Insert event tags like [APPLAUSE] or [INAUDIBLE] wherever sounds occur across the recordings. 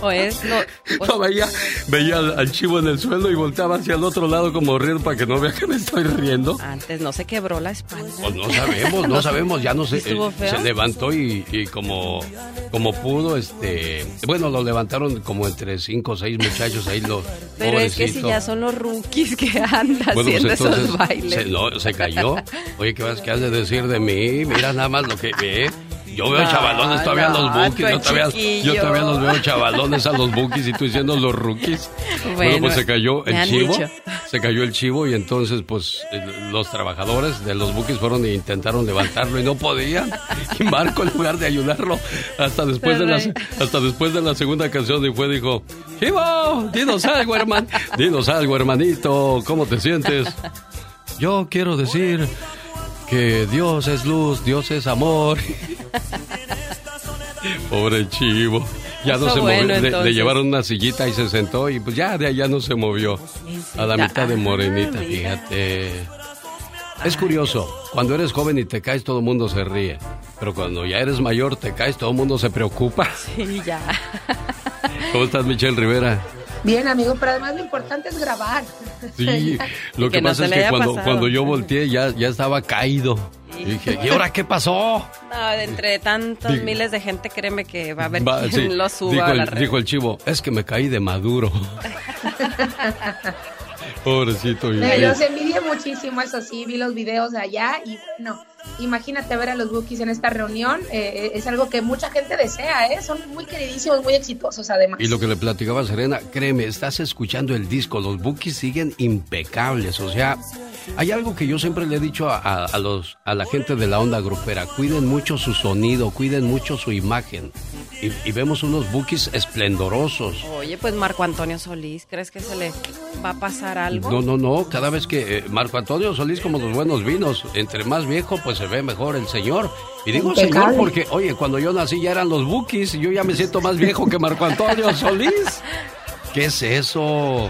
o es, no, [LAUGHS] veía, veía al, chivo en el suelo y volteaba hacia el otro lado como riendo para que no vea que me estoy riendo. Antes no se quebró la espalda. Pues no sabemos, no sabemos, ya no [LAUGHS] sé. Eh, se levantó y, como, como pudo, este, bueno, lo levantaron como entre cinco o seis muchachos ahí los. Pero es que si ya son los rookies que andan pues haciendo esos bailes. Se, no, se cayó. [LAUGHS] Oye, ¿qué vas que has de decir de mí? Mira nada más lo que ve. Yo veo chavalones todavía los bookies, yo todavía, yo todavía los veo chavalones a los bookies y tú diciendo los rookies. Bueno, pues se cayó el chivo, se cayó el chivo y entonces pues los trabajadores de los bookies fueron e intentaron levantarlo y no podían. Y Marco en lugar de ayudarlo hasta después de la hasta después de la segunda canción y fue dijo, "Chivo, dinos algo, hermano. Dinos algo, hermanito, ¿cómo te sientes?" Yo quiero decir que Dios es luz, Dios es amor. [LAUGHS] Pobre chivo. Ya no se movió. Le, llevaron una sillita y se sentó y pues ya de allá no se movió. A la mitad de morenita, fíjate. Es curioso, cuando eres joven y te caes todo el mundo se ríe, pero cuando ya eres mayor te caes todo el mundo se preocupa. Sí, ya. ¿Cómo estás, Michelle Rivera? Bien, amigo, pero además lo importante es grabar. Sí, [LAUGHS] lo que, pasa es que cuando, cuando yo volteé ya, ya estaba caído. Y dije, ¿y ahora qué pasó? No, de entre tantos miles de gente, créeme que va a haber quien lo suba dijo a la red. Dijo el chivo, es que me caí de maduro. [LAUGHS] Pobrecito. Me los envidié muchísimo, eso sí, vi los videos de allá y no imagínate ver a los Bookies en esta reunión, eh, es algo que mucha gente desea, ¿eh? son muy queridísimos, muy exitosos además. Y lo que le platicaba Serena, créeme, estás escuchando el disco, los Bookies siguen impecables, o sea, hay algo que yo siempre le he dicho a, los, a la gente de la onda grupera, cuiden mucho su sonido, cuiden mucho su imagen. Y, vemos unos bookies esplendorosos. Oye, pues Marco Antonio Solís, ¿crees que se le va a pasar algo? No, no, no, cada vez que eh, Marco Antonio Solís, como los buenos vinos, entre más viejo, pues se ve mejor el señor. Y digo señor porque, oye, cuando yo nací ya eran los bookies y yo ya me siento más viejo que Marco Antonio Solís. ¿Qué es eso?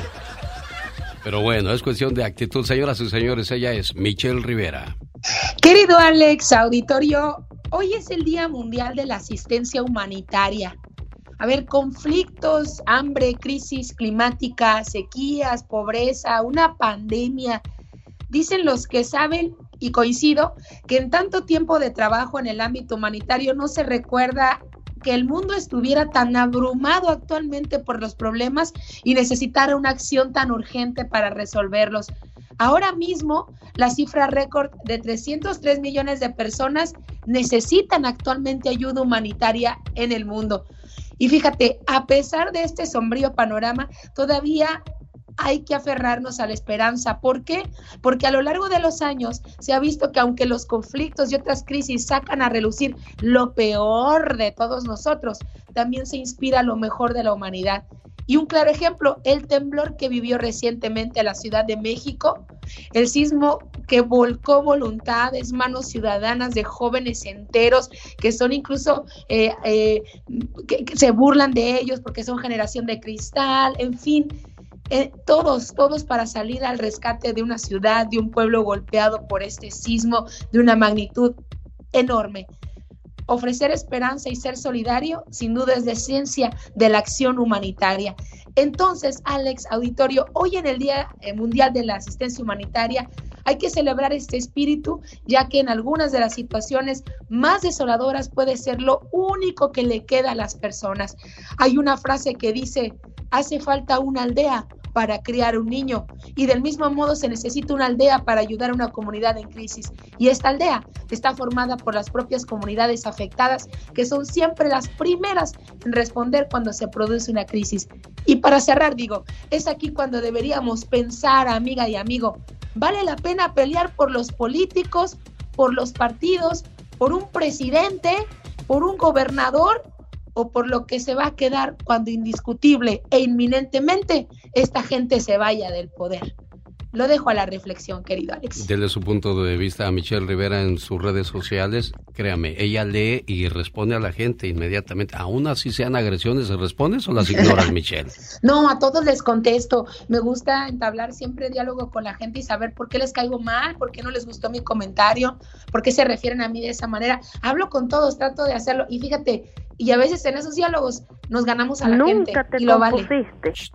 Pero bueno, es cuestión de actitud. Señoras y señores, ella es Michelle Rivera. Querido Alex, auditorio, hoy es el Día Mundial de la Asistencia Humanitaria. A ver, conflictos, hambre, crisis climática, sequías, pobreza, una pandemia. Dicen los que saben, y coincido, que en tanto tiempo de trabajo en el ámbito humanitario no se recuerda que el mundo estuviera tan abrumado actualmente por los problemas y necesitara una acción tan urgente para resolverlos. Ahora mismo, la cifra récord de 303 millones de personas necesitan actualmente ayuda humanitaria en el mundo. Y fíjate, a pesar de este sombrío panorama, todavía hay que aferrarnos a la esperanza. ¿Por qué? Porque a lo largo de los años se ha visto que aunque los conflictos y otras crisis sacan a relucir lo peor de todos nosotros, también se inspira lo mejor de la humanidad. Y un claro ejemplo, el temblor que vivió recientemente la Ciudad de México, el sismo que volcó voluntades, manos ciudadanas de jóvenes enteros que son incluso, eh, eh, que se burlan de ellos porque son generación de cristal, en fin, eh, todos, todos para salir al rescate de una ciudad, de un pueblo golpeado por este sismo de una magnitud enorme. Ofrecer esperanza y ser solidario, sin duda, es de esencia de la acción humanitaria. Entonces, Alex Auditorio, hoy en el Día eh, Mundial de la Asistencia Humanitaria, hay que celebrar este espíritu, ya que en algunas de las situaciones más desoladoras puede ser lo único que le queda a las personas. Hay una frase que dice, hace falta una aldea para criar un niño y del mismo modo se necesita una aldea para ayudar a una comunidad en crisis. Y esta aldea está formada por las propias comunidades afectadas que son siempre las primeras en responder cuando se produce una crisis. Y para cerrar digo, es aquí cuando deberíamos pensar, amiga y amigo, ¿vale la pena pelear por los políticos, por los partidos, por un presidente, por un gobernador o por lo que se va a quedar cuando indiscutible e inminentemente esta gente se vaya del poder. Lo dejo a la reflexión, querido Alex. Dele su punto de vista a Michelle Rivera en sus redes sociales. Créame, ella lee y responde a la gente inmediatamente. Aún así sean agresiones, ¿respondes o las ignoras, [LAUGHS] Michelle? No, a todos les contesto. Me gusta entablar siempre diálogo con la gente y saber por qué les caigo mal, por qué no les gustó mi comentario, por qué se refieren a mí de esa manera. Hablo con todos, trato de hacerlo. Y fíjate, y a veces en esos diálogos nos ganamos a la gente. Te y lo vale.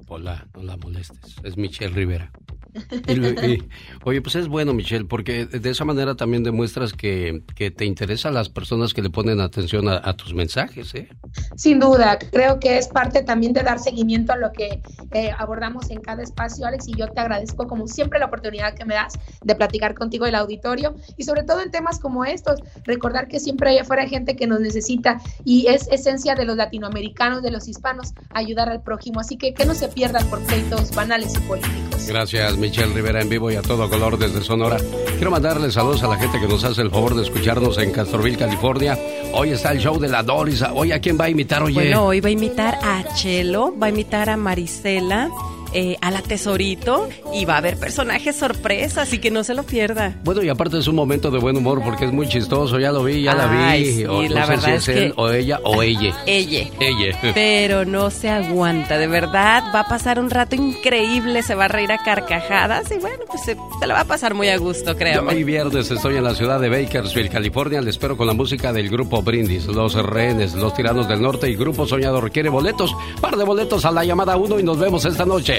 hola, no la molestes. Es Michelle Rivera. [LAUGHS] oye, pues es bueno, Michelle, porque de esa manera también demuestras que, que te interesan las personas que le ponen atención a, tus mensajes, ¿eh? Sin duda, creo que es parte también de dar seguimiento a lo que eh, abordamos en cada espacio, Alex, y yo te agradezco como siempre la oportunidad que me das de platicar contigo el auditorio y sobre todo en temas como estos, recordar que siempre hay afuera gente que nos necesita y es esencia de los latinoamericanos, de los hispanos, ayudar al prójimo, así que que no se pierdan por pleitos banales y políticos. Gracias, Michelle Rivera en vivo y a todo color desde Sonora. Quiero mandarle saludos a la gente que nos hace el favor de escucharnos en Castroville, California. Hoy está el show de la Doris. Hoy a quién va a imitar, oye. Bueno, hoy va a imitar a Chelo, va a imitar a Marisela eh, a la Tesorito y va a haber personajes sorpresa, así que no se lo pierda. Bueno, y aparte es un momento de buen humor porque es muy chistoso, ya lo vi, ya la vi. o, la verdad es, él, o ella o ella. Ella. Ella. [LAUGHS] Pero no se aguanta, de verdad, va a pasar un rato increíble, se va a reír a carcajadas y bueno, pues se, la va a pasar muy a gusto, creo. Hoy viernes estoy en la ciudad de Bakersfield, California, le espero con la música del grupo Brindis, Los Rehenes, Los Tiranos del Norte y Grupo Soñador. Quiere boletos, par de boletos a la llamada 1 y nos vemos esta noche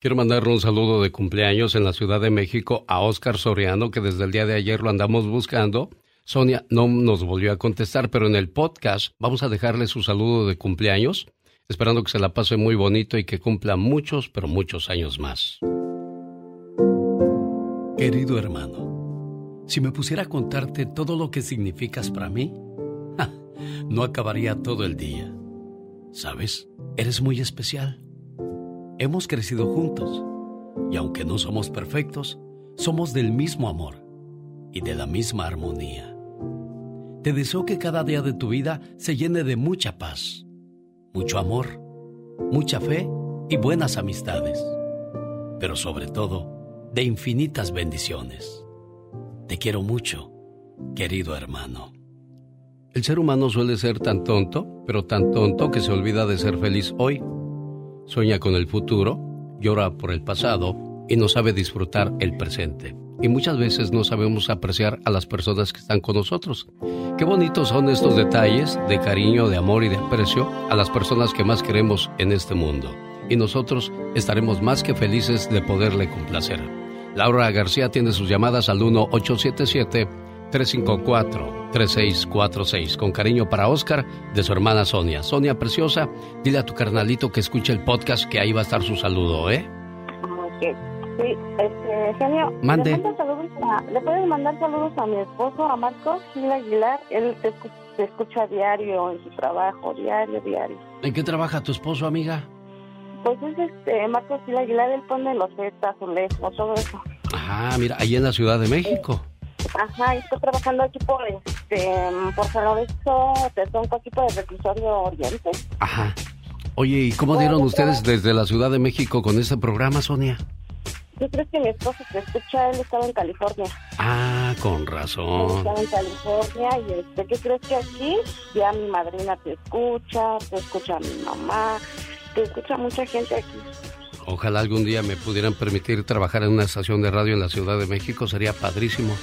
Quiero mandarle un saludo de cumpleaños en la Ciudad de México a Oscar Soriano, que desde el día de ayer lo andamos buscando. Sonia no nos volvió a contestar, pero en el podcast vamos a dejarle su saludo de cumpleaños, esperando que se la pase muy bonito y que cumpla muchos, pero muchos años más. Querido hermano, si me pusiera a contarte todo lo que significas para mí, no acabaría todo el día. ¿Sabes? Eres muy especial Hemos crecido juntos y aunque no somos perfectos, somos del mismo amor y de la misma armonía. Te deseo que cada día de tu vida se llene de mucha paz, mucho amor, mucha fe y buenas amistades, pero sobre todo de infinitas bendiciones. Te quiero mucho, querido hermano. El ser humano suele ser tan tonto, pero tan tonto que se olvida de ser feliz hoy Sueña con el futuro, llora por el pasado y no sabe disfrutar el presente. Y muchas veces no sabemos apreciar a las personas que están con nosotros. Qué bonitos son estos detalles de cariño, de amor y de aprecio a las personas que más queremos en este mundo. Y nosotros estaremos más que felices de poderle complacer. Laura García tiene sus llamadas al 1877 354-3646. Con cariño para Oscar, de su hermana Sonia. Sonia Preciosa, dile a tu carnalito que escuche el podcast, que ahí va a estar su saludo, ¿eh? Okay. Sí, este, genio. Mande. ¿Le, puedes mandar saludos a mi esposo, a Marcos Gil Aguilar? Él te, escucha diario en su trabajo, diario, diario. ¿En qué trabaja tu esposo, amiga? Pues es este, Marcos Gil Aguilar, él pone los zetas, lejos, todo eso. Ajá, mira, ahí en la Ciudad de México. Ajá, estoy trabajando aquí por este por San Lorenzo, un poquito de reclusorio oriente. Ajá. Oye, ¿y cómo dieron ustedes desde la Ciudad de México con este programa, Sonia? Yo creo que mi esposo te escucha, él estaba en California. Ah, con razón. estaba en California y este, ¿qué crees que aquí? Ya mi madrina te escucha, te escucha mi mamá, te escucha mucha gente aquí. Ojalá algún día me pudieran permitir trabajar en una estación de radio en la Ciudad de México, sería padrísimo.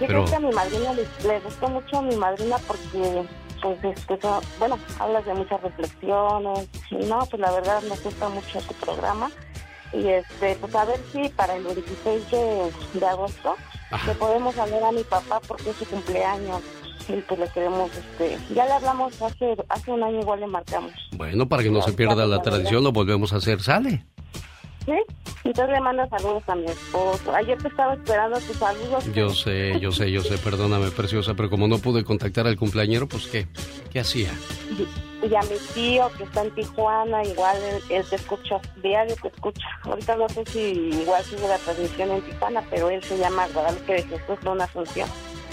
Yo creo que a mi madrina le, gustó mucho a mi madrina porque, pues, este, bueno, hablas de muchas reflexiones. Y no, pues la verdad me gusta mucho tu programa. Y este, pues a ver si para el 16 de, agosto le podemos hablar a mi papá porque es su cumpleaños y pues le queremos, este, ya le hablamos hace, hace un año, igual le marcamos. Bueno, para que no se pierda la tradición, lo volvemos a hacer, ¿sale? ¿Sí? Entonces le manda saludos a mi esposo. Ayer te estaba esperando tus saludos. Yo sé, yo sé, yo sé, perdóname, preciosa, pero como no pude contactar al cumpleañero, pues ¿qué? ¿Qué hacía? Y, a mi tío que está en Tijuana, igual él, te escucha, diario te escucha. Ahorita no sé si igual sigue la transmisión en Tijuana, pero él se llama Guadalupe de Jesús, no una Asunción.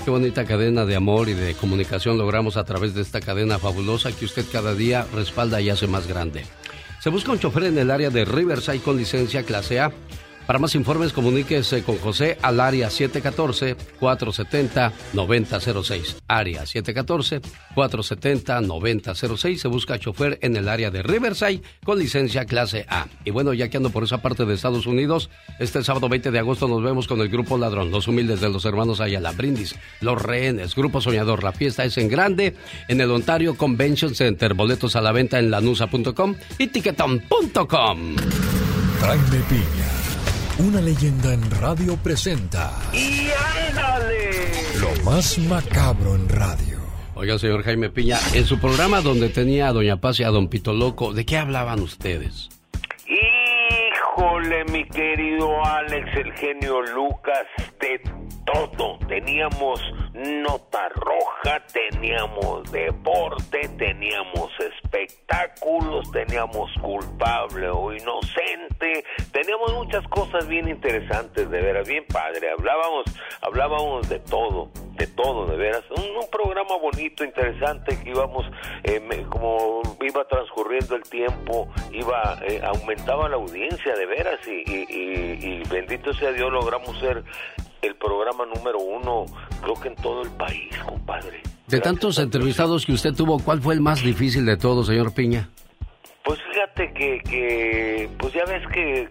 Bonita cadena de amor y de comunicación logramos a través de esta cadena fabulosa que usted cada día respalda y hace más grande. Se busca un chofer en el área de Riverside con licencia clase A para más informes, comuníquese con José al área 714-470-9006. Área 714-470-9006. Se busca chofer en el área de Riverside con licencia clase A. Y bueno, ya que ando por esa parte de Estados Unidos, este sábado 20 de agosto nos vemos con el Grupo Ladrón, los humildes de los hermanos Ayala, Brindis, los rehenes, Grupo Soñador. La fiesta es en grande en el Ontario Convention Center. Boletos a la venta en lanusa.com y tiquetón.com. Jaime Piña una leyenda en radio presenta. ¡Y ándale! Lo más macabro en radio. Oiga, señor Jaime Piña, en su programa donde tenía a Doña Paz y a Don Pito Loco, ¿de qué hablaban ustedes? Híjole, mi querido Alex, el genio Lucas, de todo. Teníamos nota roja, teníamos deporte, teníamos espectáculos, teníamos culpable o inocente, teníamos muchas cosas bien interesantes, de veras, bien padre. Hablábamos, hablábamos de todo, de todo, de veras. Un, programa bonito, interesante que íbamos, eh, como iba transcurriendo el tiempo, iba, eh, aumentaba la audiencia, de veras, y, y bendito sea Dios, logramos ser el programa número uno, creo que en todo el país, compadre. De tantos entrevistados que usted tuvo, ¿cuál fue el más difícil de todos, señor Piña? Pues fíjate que, que pues ya ves que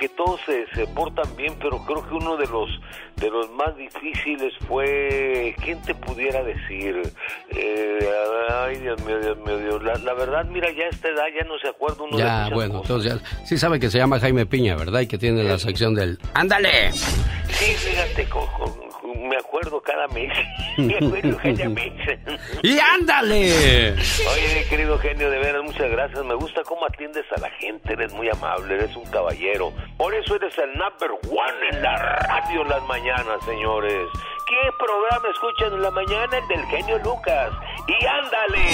que todos se, se, portan bien, pero creo que uno de los de los más difíciles fue quién te pudiera decir eh, ay Dios mío Dios mío Dios la, verdad mira ya a esta edad ya no se acuerda uno ya bueno entonces ya sí sabe que se llama Jaime Piña verdad y que tiene la sección del ándale sí fíjate con, me acuerdo cada mes. [LAUGHS] me acuerdo cada mes. ¡Y ándale! Oye, querido genio, de veras, muchas gracias. Me gusta cómo atiendes a la gente. Eres muy amable, eres un caballero. Por eso eres el number one en la radio en las mañanas, señores. ¿Qué programa escuchan en la mañana? El del genio Lucas. Y ándale,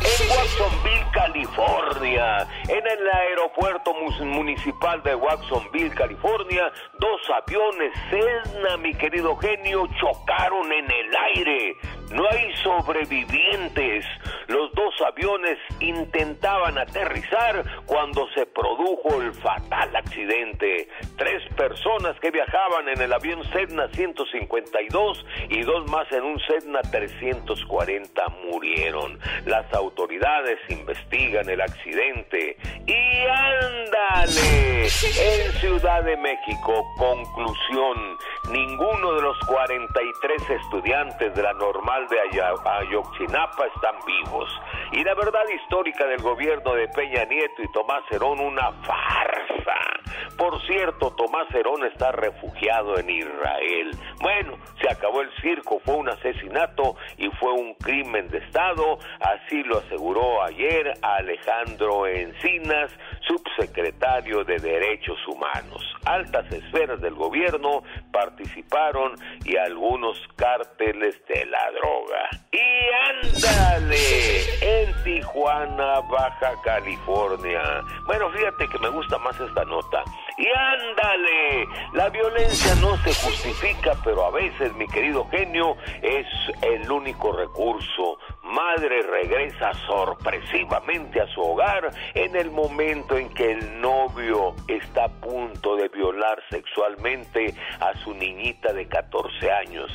en Watsonville, California, en el aeropuerto municipal de Watsonville, California, dos aviones Cessna, mi querido genio, chocaron en el aire. No hay sobrevivientes. Los dos aviones intentaban aterrizar cuando se produjo el fatal accidente. Tres personas que viajaban en el avión Cessna 152 y dos más en un Cessna 340 murieron. Las autoridades investigan el accidente. Y ándale, en Ciudad de México, conclusión, ninguno de los 43 estudiantes de la normal de Ayotzinapa están vivos. Y la verdad histórica del gobierno de Peña Nieto y Tomás Herón, una farsa. Por cierto, Tomás Herón está refugiado en Israel. Bueno, se acabó el circo, fue un asesinato y fue un crimen de Estado, así lo aseguró ayer Alejandro Encinas, subsecretario de Derechos Humanos. Altas esferas del gobierno participaron y algunos cárteles de la droga. Y ándale, en Tijuana, Baja California. Bueno, fíjate que me gusta más esta nota. Y ándale, la violencia no se justifica, pero a veces, mi querido genio, es el único recurso. Madre regresa sorpresivamente a su hogar en el momento en que el novio está a punto de violar sexualmente a su niñita de 14 años.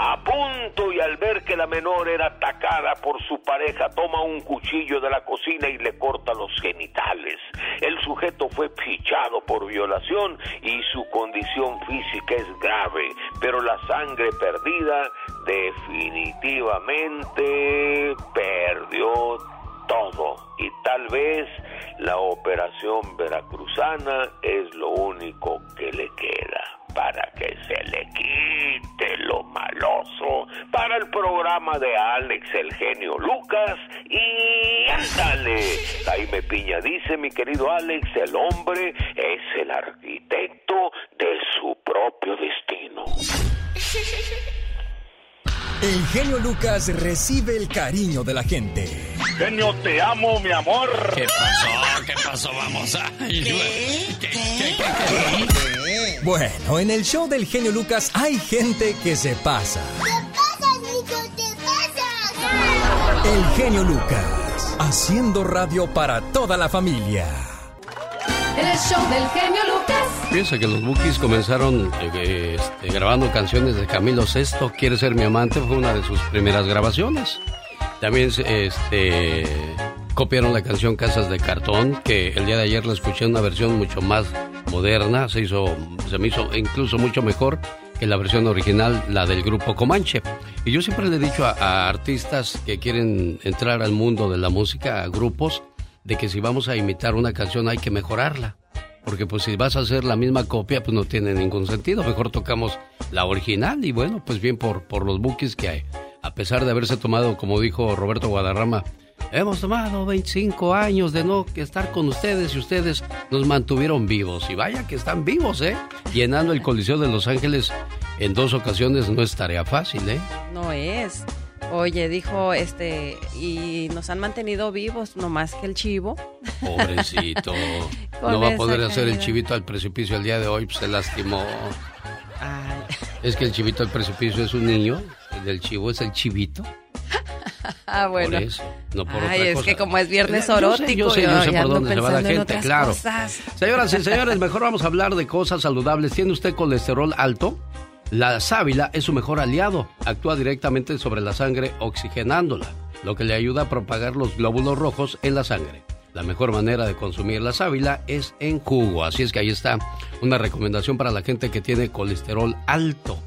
A punto y al ver que la menor era atacada por su pareja, toma un cuchillo de la cocina y le corta los genitales. El sujeto fue fichado por violación y su condición física es grave, pero la sangre perdida definitivamente perdió todo y tal vez la operación veracruzana es lo único que le queda para que se le quite lo maloso para el programa de Alex el genio Lucas y ándale Jaime Piña dice mi querido Alex el hombre es el arquitecto de su propio destino. El genio Lucas recibe el cariño de la gente. Genio, te amo, mi amor. ¿Qué pasó? ¿Qué pasó? Vamos a... Bueno, en el show del genio Lucas hay gente que se pasa. ¿Qué pasa, Nico? ¿Qué pasa? El genio Lucas, haciendo radio para toda la familia. El show del genio Lucas. Piensa que los Bookies comenzaron eh, este, grabando canciones de Camilo Sesto. Quiere ser mi amante fue una de sus primeras grabaciones. También este, copiaron la canción Casas de Cartón, que el día de ayer la escuché en una versión mucho más moderna. Se hizo, se me hizo incluso mucho mejor que la versión original, la del grupo Comanche. Y yo siempre le he dicho a, a artistas que quieren entrar al mundo de la música, a grupos, de que si vamos a imitar una canción hay que mejorarla. Porque pues si vas a hacer la misma copia, pues no tiene ningún sentido. Mejor tocamos la original y bueno, pues bien por, por los bookies que hay. A pesar de haberse tomado, como dijo Roberto Guadarrama, hemos tomado 25 años de no estar con ustedes y ustedes nos mantuvieron vivos. Y vaya que están vivos, ¿eh? Llenando el Coliseo de Los Ángeles en dos ocasiones no es tarea fácil, ¿eh? No es. Oye, dijo, este, y nos han mantenido vivos, no más que el chivo. Pobrecito. [LAUGHS] no va a poder hacer el chivito al precipicio el día de hoy, pues se lastimó. Es que el chivito al precipicio es un niño, el del chivo es el chivito. [LAUGHS] Ah, bueno. Por eso, no por Ay, otra es cosa. que como es viernes Yo sé, orótico, Yo sé, yo yo sé ya por dónde se va la gente, claro. cosas. Señoras y señores, mejor vamos a hablar de cosas saludables. ¿Tiene usted colesterol alto? La sábila es su mejor aliado. Actúa directamente sobre la sangre oxigenándola, lo que le ayuda a propagar los glóbulos rojos en la sangre. La mejor manera de consumir la sábila es en jugo, así es que ahí está una recomendación para la gente que tiene colesterol alto.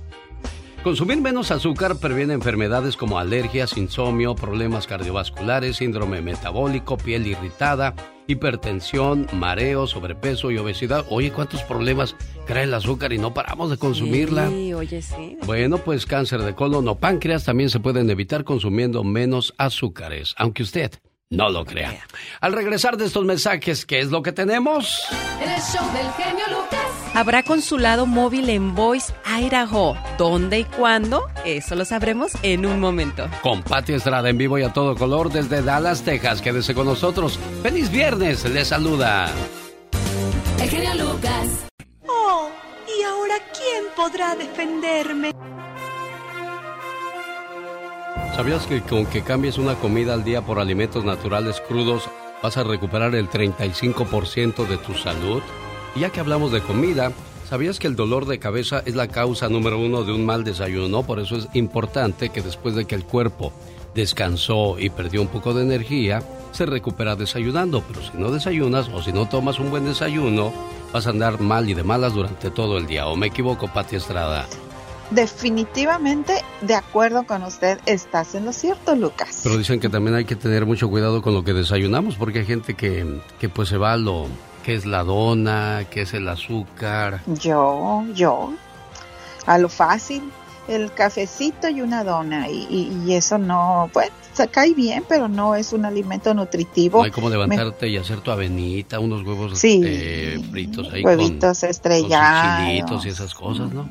Consumir menos azúcar previene enfermedades como alergias, insomnio, problemas cardiovasculares, síndrome metabólico, piel irritada, hipertensión, mareo, sobrepeso y obesidad. Oye, ¿cuántos problemas trae el azúcar y no paramos de consumirla? Sí, oye, sí. Bueno, pues cáncer de colon o páncreas también se pueden evitar consumiendo menos azúcares, aunque usted no lo crea. Al regresar de estos mensajes, ¿qué es lo que tenemos? El show del genio Lucas. Habrá consulado móvil en Boise, Idaho. ¿Dónde y cuándo? Eso lo sabremos en un momento. Con Pati Estrada en vivo y a todo color desde Dallas, Texas. Quédese con nosotros. ¡Feliz viernes! Les saluda. El genio Lucas. Oh, ¿y ahora quién podrá defenderme? ¿Sabías que con que cambies una comida al día por alimentos naturales crudos vas a recuperar el 35% de tu salud? Y ya que hablamos de comida, ¿sabías que el dolor de cabeza es la causa número uno de un mal desayuno? Por eso es importante que después de que el cuerpo descansó y perdió un poco de energía, se recupera desayunando. Pero si no desayunas o si no tomas un buen desayuno, vas a andar mal y de malas durante todo el día. ¿O me equivoco, Pati Estrada? Definitivamente, de acuerdo con usted, estás en lo cierto, Lucas. Pero dicen que también hay que tener mucho cuidado con lo que desayunamos, porque hay gente que, que pues se va a lo que es la dona, que es el azúcar. Yo, yo, a lo fácil, el cafecito y una dona, y, y- y eso no, pues, se cae bien, pero no es un alimento nutritivo. No hay como levantarte y hacer tu avenita, unos huevos Sí. eh, fritos ahí Huevitos con, estrellados. con chilitos y esas cosas, ¿no?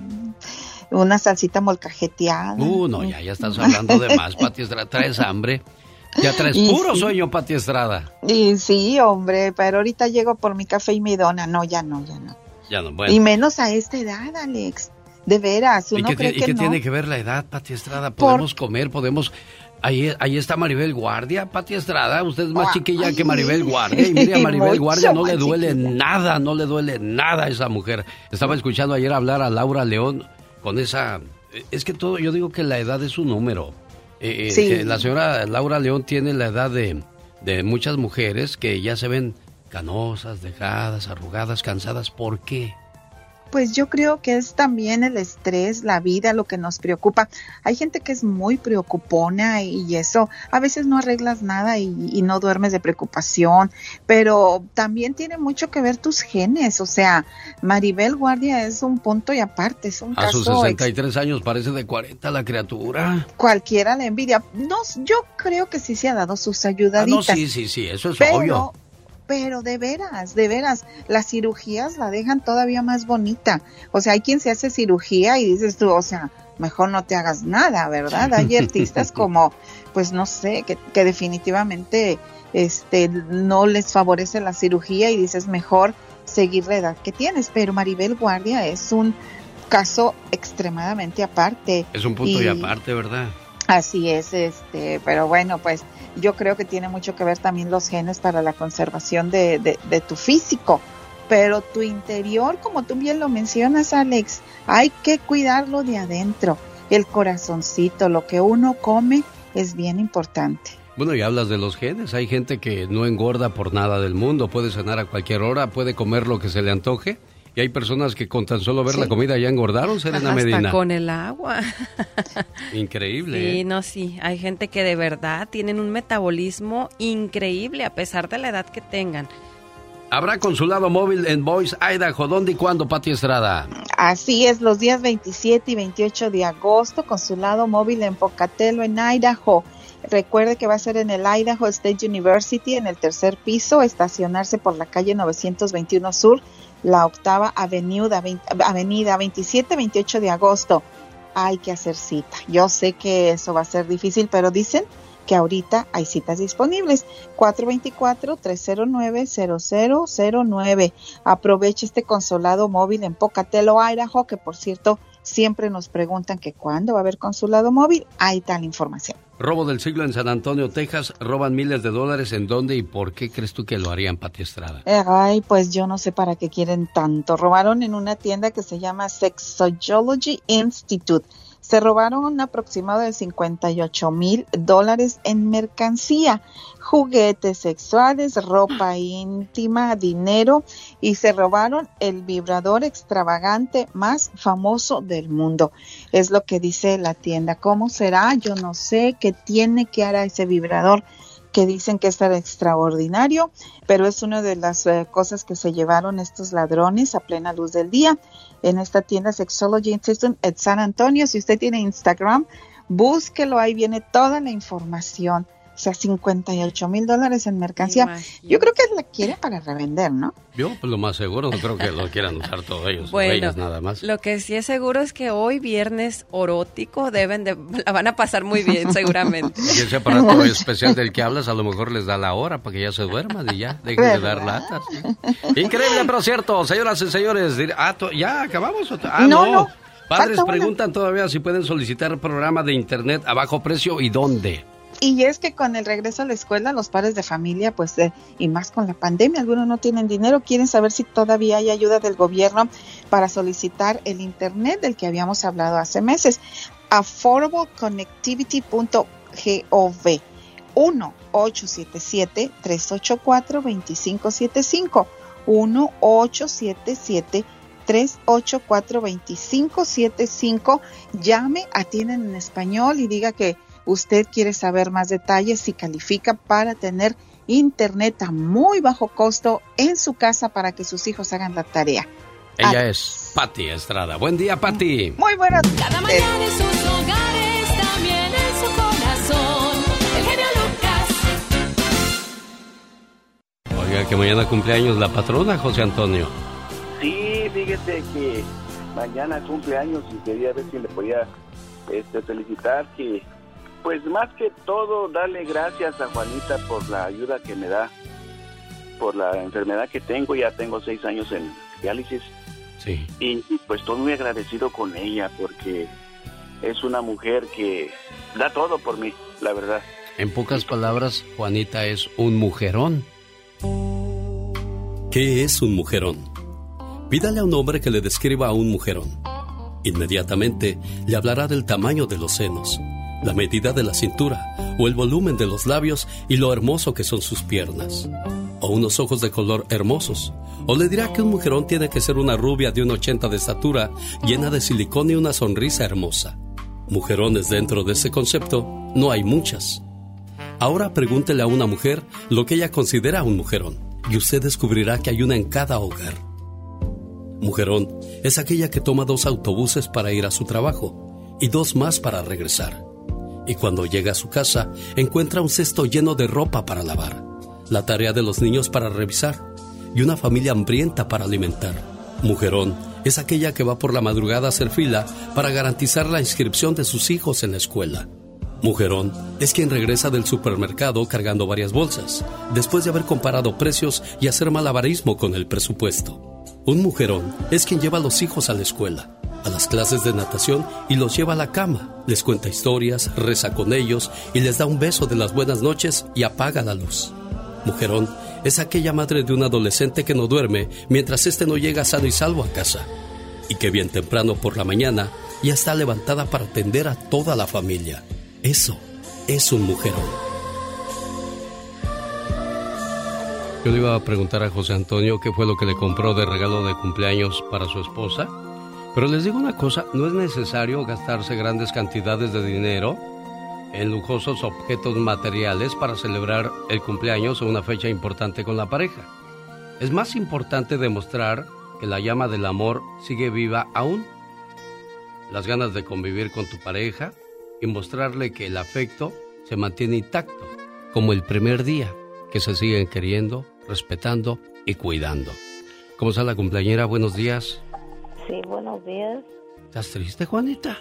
Una salsita molcajeteada. Uh, no, ya, ya estás hablando de más, [LAUGHS] Pati. ¿Traes hambre? Ya traes Y puro sí. sueño, Pati Estrada. Y sí, hombre, pero ahorita llego por mi café y mi dona. No, ya no, ya no. Ya no, bueno. Y menos a esta edad, Alex. De veras, ¿Y uno qué, cree ti- y que qué no. tiene que ver la edad, Pati Estrada? Podemos comer, podemos... Ahí, ahí está Maribel Guardia, Pati Estrada. Usted es más Ah, chiquilla ay. que Maribel Guardia. Y [LAUGHS] mire, a Maribel Guardia no le duele chiquilla. nada, no le duele nada a esa mujer. Estaba escuchando ayer hablar a Laura León con esa... Es que todo, yo digo que la edad es un número. Eh, eh, Sí. la señora Laura León tiene la edad de, de muchas mujeres que ya se ven canosas, dejadas, arrugadas, cansadas. ¿Por qué? Pues yo creo que es también el estrés, la vida, lo que nos preocupa. Hay gente que es muy preocupona y eso, a veces no arreglas nada y, y no duermes de preocupación, pero también tiene mucho que ver tus genes. O sea, Maribel Guardia es un punto y aparte, es un A caso sus 63 años parece de 40 la criatura. cualquiera le envidia. No, yo creo que sí se ha dado sus Ah, ayudaditas. no, sí, sí, sí, eso es pero, obvio. Pero de veras, de veras, las cirugías la dejan todavía más bonita. O sea, hay quien se hace cirugía y dices tú, o sea, mejor no te hagas nada, ¿verdad? Hay [LAUGHS] artistas como, pues no sé, que, que definitivamente este, no les favorece la cirugía y dices mejor seguir la edad que tienes. Pero Maribel Guardia es un caso extremadamente aparte. Es un punto y, aparte, ¿verdad? Así es, este, pero bueno, pues yo creo que tiene mucho que ver también los genes para la conservación de, de, de tu físico. Pero tu interior, como tú bien lo mencionas, Alex, hay que cuidarlo de adentro. El corazoncito, lo que uno come es bien importante. Bueno, y hablas de los genes. Hay gente que no engorda por nada del mundo. Puede cenar a cualquier hora, puede comer lo que se le antoje. Y hay personas que con tan solo ver la comida ya engordaron, Serena Hasta Medina. con el agua. Increíble. Sí, ¿eh? no, sí. Hay gente que de verdad tienen un metabolismo increíble a pesar de la edad que tengan. Habrá consulado móvil en Boise, Idaho. ¿Dónde y cuándo, Pati Estrada? Así es, los días 27 y 28 de agosto, consulado móvil en Pocatello, en Idaho. Recuerde que va a ser en el Idaho State University, en el tercer piso, estacionarse por la calle 921 Sur, la octava avenida, avenida 27-28 de agosto. Hay que hacer cita. Yo sé que eso va a ser difícil, pero dicen que ahorita hay citas disponibles. 424-309-0009. Aproveche este consulado móvil en Pocatello, Idaho, que por cierto siempre nos preguntan que cuándo va a haber consulado móvil. Hay tal información. Robo del siglo en San Antonio, Texas. Roban miles de dólares. ¿En dónde y por qué crees tú que lo harían, Pati Estrada? Ay, pues yo no sé para qué quieren tanto. Robaron en una tienda que se llama Sexology Institute. Se robaron un aproximado de 58 mil dólares en mercancía, juguetes sexuales, ropa íntima, dinero y se robaron el vibrador extravagante más famoso del mundo. Es lo que dice la tienda. ¿Cómo será? Yo no sé qué tiene que hará ese vibrador que dicen que es extraordinario, pero es una de las uh, cosas que se llevaron estos ladrones a plena luz del día en esta tienda Sexology Institute en San Antonio. Si usted tiene Instagram, búsquelo, ahí viene toda la información. O sea, 58 mil dólares en mercancía. Yo creo que la quiere para revender, ¿no? Yo, pues lo más seguro, no creo que lo quieran usar todos ellos, bueno, ellas nada más. Lo que sí es seguro es que hoy, viernes orótico, deben de, la van a pasar muy bien, [LAUGHS] seguramente. y ese aparato especial del que hablas, a lo mejor les da la hora para que ya se duerman y ya, dejen de dar latas. ¿sí? Increíble, pero cierto, señoras y señores. Ah, ¿ya acabamos? Ah, no. no. no. Padres preguntan todavía si pueden solicitar programa de internet a bajo precio y dónde. Y es que con el regreso a la escuela, los padres de familia, pues, eh, y más con la pandemia, algunos no tienen dinero, quieren saber si todavía hay ayuda del gobierno para solicitar el Internet del que habíamos hablado hace meses. affordableconnectivity.gov 1-877-384-2575. 1-877 384-2575. Llame, atienden en español y diga que usted quiere saber más detalles si califica para tener internet a muy bajo costo en su casa para que sus hijos hagan la tarea. Ella es Patti Estrada. Buen día, Patti. Muy buenas Cada mañana en sus hogares, también en su corazón. El genio Lucas. Oiga, que mañana cumpleaños la patrona, José Antonio. Sí, fíjese que mañana cumpleaños y quería ver si le podía este, felicitar que pues más que todo darle gracias a Juanita por la ayuda que me da por la enfermedad que tengo. Ya tengo seis años en diálisis. Sí. Y pues estoy muy agradecido con ella porque es una mujer que da todo por mí la verdad. En pocas palabras Juanita es un mujerón. ¿qué es un mujerón? pídale a un hombre que le describa a un mujerón. Inmediatamente le hablará del tamaño de los senos la medida de la cintura o el volumen de los labios y lo hermoso que son sus piernas. O unos ojos de color hermosos. O le dirá que un mujerón tiene que ser una rubia de un 80 de estatura, llena de silicón y una sonrisa hermosa. Mujerones dentro de ese concepto no hay muchas. Ahora pregúntele a una mujer lo que ella considera un mujerón y usted descubrirá que hay una en cada hogar. Mujerón es aquella que toma dos autobuses para ir a su trabajo y dos más para regresar y cuando llega a su casa encuentra un cesto lleno de ropa para lavar. la tarea de los niños para revisar y una familia hambrienta para alimentar. Mujerón es aquella que va por la madrugada a hacer fila para garantizar la inscripción de sus hijos en la escuela. Mujerón es quien regresa del supermercado cargando varias bolsas, después de haber comparado precios y hacer malabarismo con el presupuesto. Un mujerón es quien lleva a los hijos a la escuela, a las clases de natación y los lleva a la cama, les cuenta historias, reza con ellos y les da un beso de las buenas noches y apaga la luz. Mujerón es aquella madre de un adolescente que no duerme mientras éste no llega sano y salvo a casa y que bien temprano por la mañana ya está levantada para atender a toda la familia. Eso es un mujerón. Yo le iba a preguntar a José Antonio qué fue lo que le compró de regalo de cumpleaños para su esposa, pero les digo una cosa, no es necesario gastarse grandes cantidades de dinero en lujosos objetos materiales para celebrar el cumpleaños o una fecha importante con la pareja. Es más importante demostrar que la llama del amor sigue viva aún. Las ganas de convivir con tu pareja, y mostrarle que el afecto se mantiene intacto, como el primer día, que se siguen queriendo, respetando y cuidando. ¿Cómo está la cumpleañera? Buenos días. Sí, buenos días. ¿Estás triste, Juanita?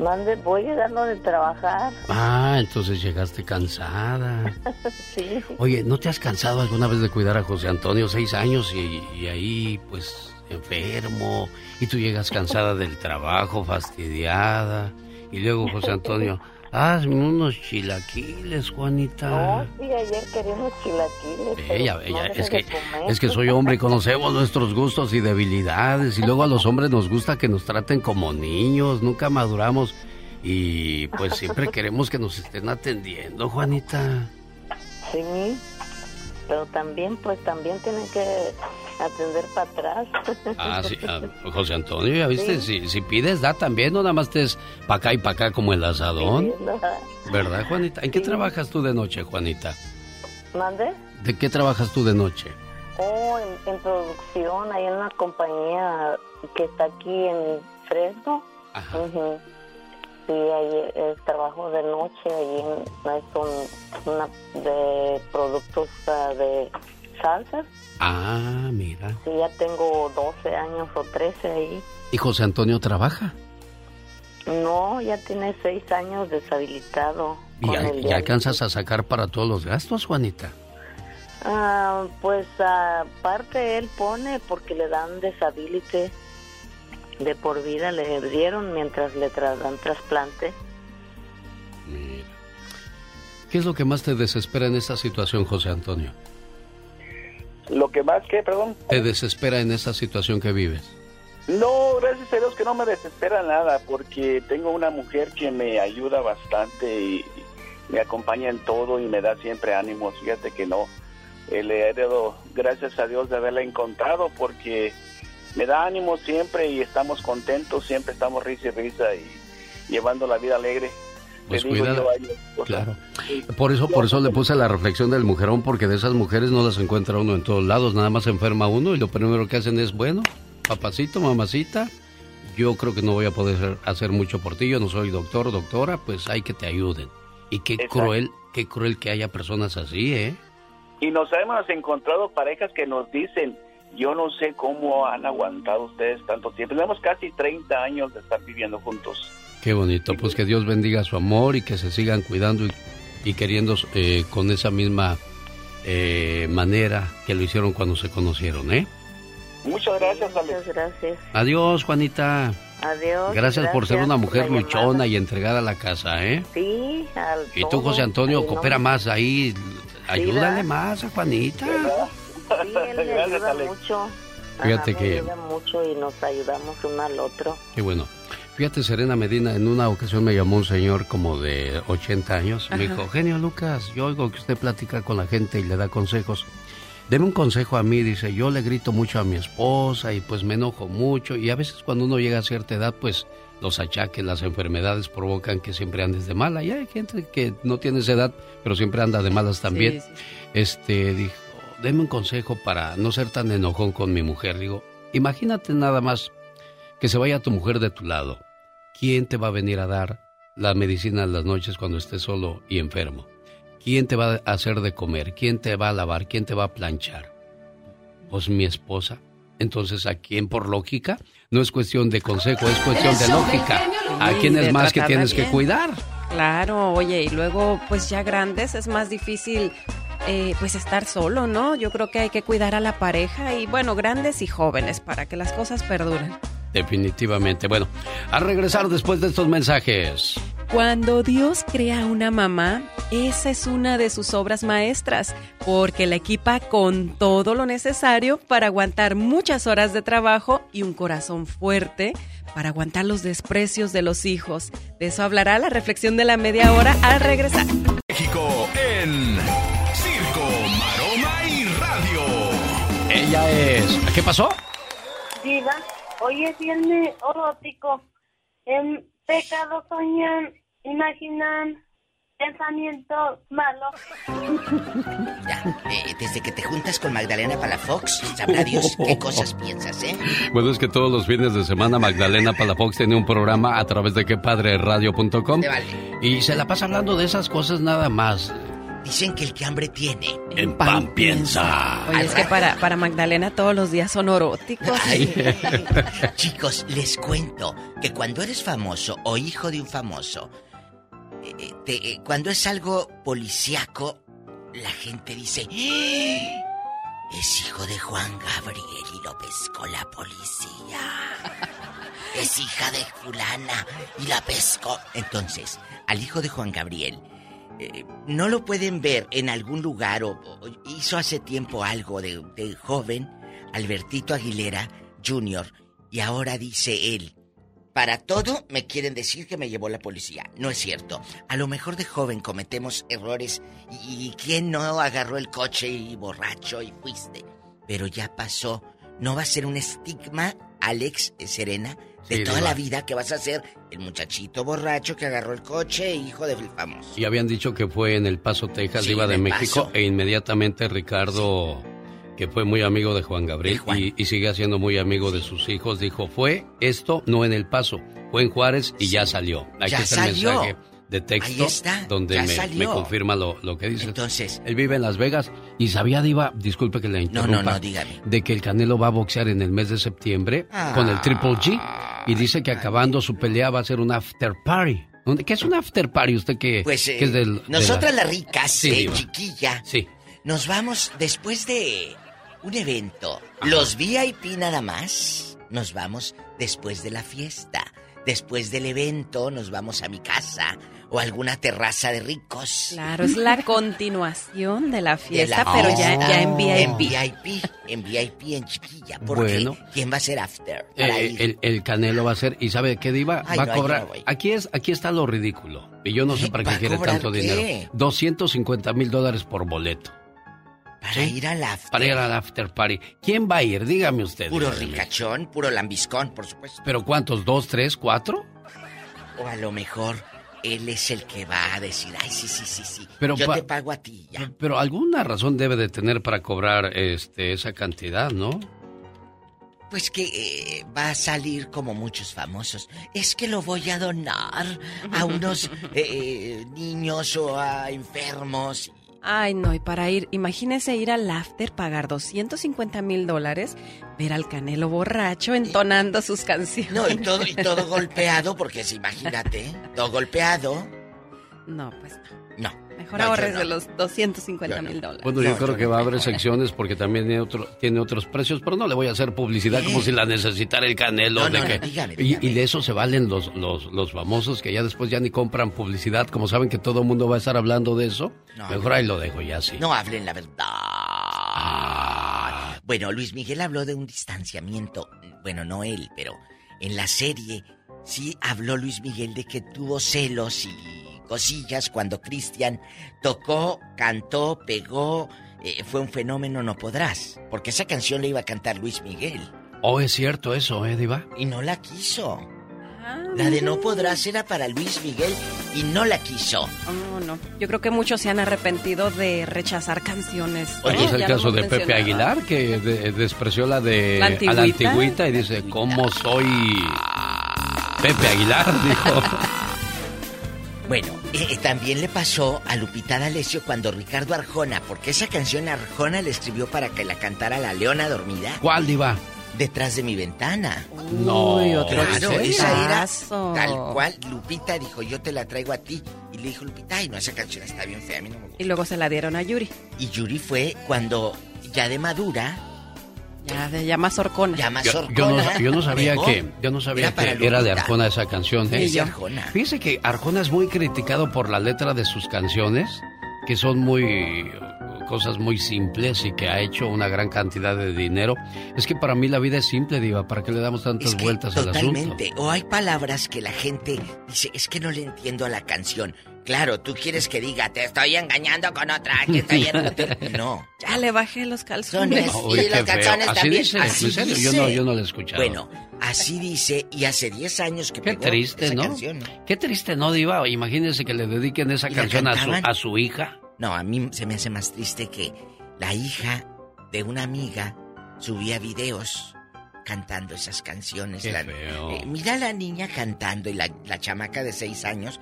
Mande, voy llegando de trabajar. Ah, entonces llegaste cansada. [LAUGHS] sí. Oye, ¿no te has cansado alguna vez de cuidar a José Antonio seis años y, y ahí, pues, enfermo? Y tú llegas cansada del trabajo, fastidiada. Y luego José Antonio, [LAUGHS] hazme unos chilaquiles, Juanita. No, sí, ayer queríamos chilaquiles. Ella, ella, es que, es que soy hombre y conocemos nuestros gustos y debilidades. Y luego a los hombres nos gusta que nos traten como niños, nunca maduramos. Y pues siempre [LAUGHS] queremos que nos estén atendiendo, Juanita. Sí, pero también, pues también tienen que atender para atrás. Ah, sí, ah, José Antonio, ya viste, si, si, pides, da también, no nada más estés para acá y para acá como el asadón. ¿Verdad, Juanita? ¿En qué trabajas tú de noche, Juanita? ¿Mande? ¿De qué trabajas tú de noche? Oh, en, producción, hay una compañía que está aquí en Fresno. Ajá. Sí, ahí es trabajo de noche, ahí es un, una de productos uh, de salsas. Ah, mira. Sí, ya tengo 12 años o 13 ahí. ¿Y José Antonio trabaja? No, ya tiene 6 años deshabilitado. ¿Y ya, alcanzas a sacar para todos los gastos, Juanita? Ah, pues aparte él pone porque le dan deshabilite de por vida, le dieron mientras le dan trasplante. Mira. ¿Qué es lo que más te desespera en esta situación, José Antonio? Lo que más que, perdón. ¿Te desespera en esta situación que vives? No, gracias a Dios que no me desespera nada, porque tengo una mujer que me ayuda bastante y me acompaña en todo y me da siempre ánimos. Fíjate que no, eh, le he dado gracias a Dios de haberla encontrado porque me da ánimo siempre y estamos contentos, siempre estamos risa y risa y llevando la vida alegre. Pues cuida, claro. Por eso, por eso le puse la reflexión del mujerón, porque de esas mujeres no las encuentra uno en todos lados, nada más enferma uno y lo primero que hacen es, bueno, papacito, mamacita, yo creo que no voy a poder hacer mucho por ti, yo no soy doctor, doctora, pues hay que te ayuden. Y qué cruel, qué cruel que haya personas así, ¿eh? Y nos hemos encontrado parejas que nos dicen, yo no sé cómo han aguantado ustedes tanto tiempo. Tenemos casi 30 años de estar viviendo juntos. Qué bonito, pues que Dios bendiga su amor y que se sigan cuidando y, queriendo eh, con esa misma eh, manera que lo hicieron cuando se conocieron, ¿eh? Muchas gracias, Muchas gracias. Adiós, Juanita. Adiós. Gracias, por ser una mujer luchona y entregada a la casa, ¿eh? Sí, al Y tú, José Antonio, coopera más ahí. Ayúdale más a Juanita. Sí, él me ayuda mucho. Fíjate que... ayuda mucho y nos ayudamos uno al otro. Qué bueno. Fíjate, Serena Medina, en una ocasión me llamó un señor como de 80 años. Me dijo, genio Lucas, yo oigo que usted platica con la gente y le da consejos. Deme un consejo a mí, dice, yo le grito mucho a mi esposa y pues me enojo mucho. Y a veces cuando uno llega a cierta edad, pues los achaques, las enfermedades provocan que siempre andes de mala. Y hay gente que no tiene esa edad, pero siempre anda de malas también. Este, dijo, deme un consejo para no ser tan enojón con mi mujer. Digo, imagínate nada más que se vaya tu mujer de tu lado ¿quién te va a venir a dar la medicina en las noches cuando estés solo y enfermo? ¿quién te va a hacer de comer? ¿Quién te va a lavar? ¿Quién te va a planchar? Pues mi esposa. Entonces, ¿a quién por lógica? No es cuestión de consejo, es cuestión de lógica. ¿A quién es más que tienes que cuidar? Claro, oye, y luego, pues ya grandes es más difícil eh, pues estar solo, ¿no? Yo creo que hay que cuidar a la pareja y bueno, grandes y jóvenes para que las cosas perduren. Definitivamente. Bueno, a regresar después de estos mensajes. Cuando Dios crea una mamá, esa es una de sus obras maestras, porque la equipa con todo lo necesario para aguantar muchas horas de trabajo y un corazón fuerte para aguantar los desprecios de los hijos. De eso hablará la reflexión de la media hora al regresar. México en Circo, Maroma y Radio. Ella es. ¿Qué pasó? Diva, hoy es viernes erótico. En pecado soñan, imaginan, pensamientos malos. [LAUGHS] Mira, eh, desde que te juntas con Magdalena Palafox, sabrá Dios qué cosas piensas, ¿eh? Bueno, es que todos los fines de semana Magdalena Palafox tiene un programa a través de quepadreradio.com Te vale. y se la pasa hablando de esas cosas nada más. Dicen que el que hambre tiene. En pan piensa. Oye, es que para, para Magdalena todos los días son eróticos. [LAUGHS] Chicos, les cuento que cuando eres famoso o hijo de un famoso, eh, te- eh, cuando es algo policíaco, la gente dice, "¡Ah! es hijo de Juan Gabriel y lo pescó la policía. Es hija de fulana y la pescó. Entonces, al hijo de Juan Gabriel, eh, no lo pueden ver en algún lugar o, hizo hace tiempo algo de, joven, Albertito Aguilera Jr., y ahora dice él, para todo me quieren decir que me llevó la policía. No es cierto. A lo mejor de joven cometemos errores y, y quién no agarró el coche y borracho y fuiste. Pero ya pasó. No va a ser un estigma, Alex Serena, de Sí, toda Diva. la vida que vas a ser el muchachito borracho que agarró el coche, hijo del famoso. Y habían dicho que fue en El Paso, Texas, Sí, Diva de México, Paso. e inmediatamente Ricardo, que fue muy amigo de Juan Gabriel y, y sigue siendo muy amigo de sus hijos, dijo, fue esto no en El Paso, fue en Juárez y ya salió. Aquí Ya está el salió. mensaje de texto Ahí está, donde ya me, salió. me confirma lo, lo que dice. Entonces- Él vive en Las Vegas y sabía, Diva, disculpe que le No, interrumpa, no, no, dígame. de que el Canelo va a boxear en el mes de septiembre Ah. con el Triple G y dice que acabando su pelea va a ser un after party. ¿Un- ¿Qué es un after party? Usted que, Pues eh, que es del... de nosotras la- las ricas, Sí, eh, chiquilla, Sí. nos vamos después de un evento. Los VIP nada más, nos vamos después de la fiesta. Después del evento nos vamos a mi casa o alguna terraza de ricos. Claro, es la [LAUGHS] continuación de la De fiesta, la pero ya, fiesta. ya en En VIP. VIP, en VIP, en chiquilla. Porque Bueno. ¿quién va a ser after? Para Eh, ir. el, el Canelo va a ser, ¿y sabe qué diva? Ay, va no, a cobrar. no aquí es, aquí está lo ridículo. Y yo no sé para ¿Va qué quiere tanto qué? dinero. 250 mil dólares por boleto. Para ir al after. Para ir al after party. ¿Quién va a ir? Dígame usted. Puro ricachón, puro lambiscón, por supuesto. ¿Pero cuántos? ¿Dos, tres, cuatro? O a lo mejor él es el que va a decir, ay, sí, sí, sí, sí. Pero Yo te pago a ti, ya. Pero alguna razón debe de tener para cobrar este esa cantidad, ¿no? Pues que eh, va a salir como muchos famosos. Es que lo voy a donar a unos [LAUGHS] eh, niños o a enfermos. Ay, no, y para ir, imagínese ir al after, pagar 250 mil dólares, ver al Canelo borracho entonando sus canciones. No, y todo, y todo golpeado, porque si imagínate, todo golpeado. No, pues no. No. Mejor ahorres de los 250 mil dólares. Bueno, yo creo que va a haber secciones porque también tiene, otro, tiene otros precios, pero no le voy a hacer publicidad como si la necesitara el Canelo. No, de no, que- no, dígame, y, y de eso se valen los, los, los famosos que ya después ya ni compran publicidad, como saben que todo el mundo va a estar hablando de eso. No, Mejor ahí lo dejo ya así. No hablen la verdad. Bueno, Luis Miguel habló de un distanciamiento. Bueno, no él, pero en la serie sí habló Luis Miguel de que tuvo celos y cosillas cuando Cristian tocó, cantó, pegó. eh, fue un fenómeno, no podrás. Porque esa canción la iba a cantar Luis Miguel. Oh, es cierto eso, ¿eh, Diva? Y no la quiso. La de no podrás era para Luis Miguel y no la quiso. No, no. Yo creo que muchos se han arrepentido de rechazar canciones. Oye, ¿no? es el Ya caso de Pepe. Aguilar, que de- despreció la de La a la antigüita y dice, ¿cómo soy Pepe Aguilar? [LAUGHS] Dijo. Bueno, Eh, también le pasó a Lupita D'Alessio cuando Ricardo Arjona, porque esa canción Arjona le escribió para que la cantara la Leona Dormida. ¿Cuál, Diva? Detrás de mi ventana. No, otro claro, esa era tal cual. Lupita dijo, yo te la traigo a ti. Y le dijo Lupita, ay, no, esa canción está bien fea, a mí no me gusta. Y luego se la dieron a Yuri. Y Yuri fue cuando, ya de madura, ya, de, ya más Orcona. Ya más yo, yo, no, yo no sabía que, yo no sabía era que era de Arjona esa canción. ¿eh? Sí, Arjona. Fíjese que Arjona es muy criticado por la letra de sus canciones, que son muy cosas muy simples y que ha hecho una gran cantidad de dinero. Es que para mí la vida es simple, Diva, ¿para qué le damos tantas vueltas al asunto? Totalmente. O hay palabras que la gente dice, es que no le entiendo a la canción. Claro, tú quieres que diga, te estoy engañando con otra, que estoy en... [LAUGHS] No. Ya le bajé los calzones. y los calzones así también. Dice, así ¿en serio? Yo no, yo no lo he escuchado. Bueno, así dice, y hace 10 años que Qué triste, ¿no? Qué triste, ¿no, Diva? Imagínense que le dediquen esa canción a su, a su hija. No, a mí se me hace más triste que la hija de una amiga subía videos cantando esas canciones. Qué feo. Eh, mira a la niña cantando y la, la chamaca de 6 años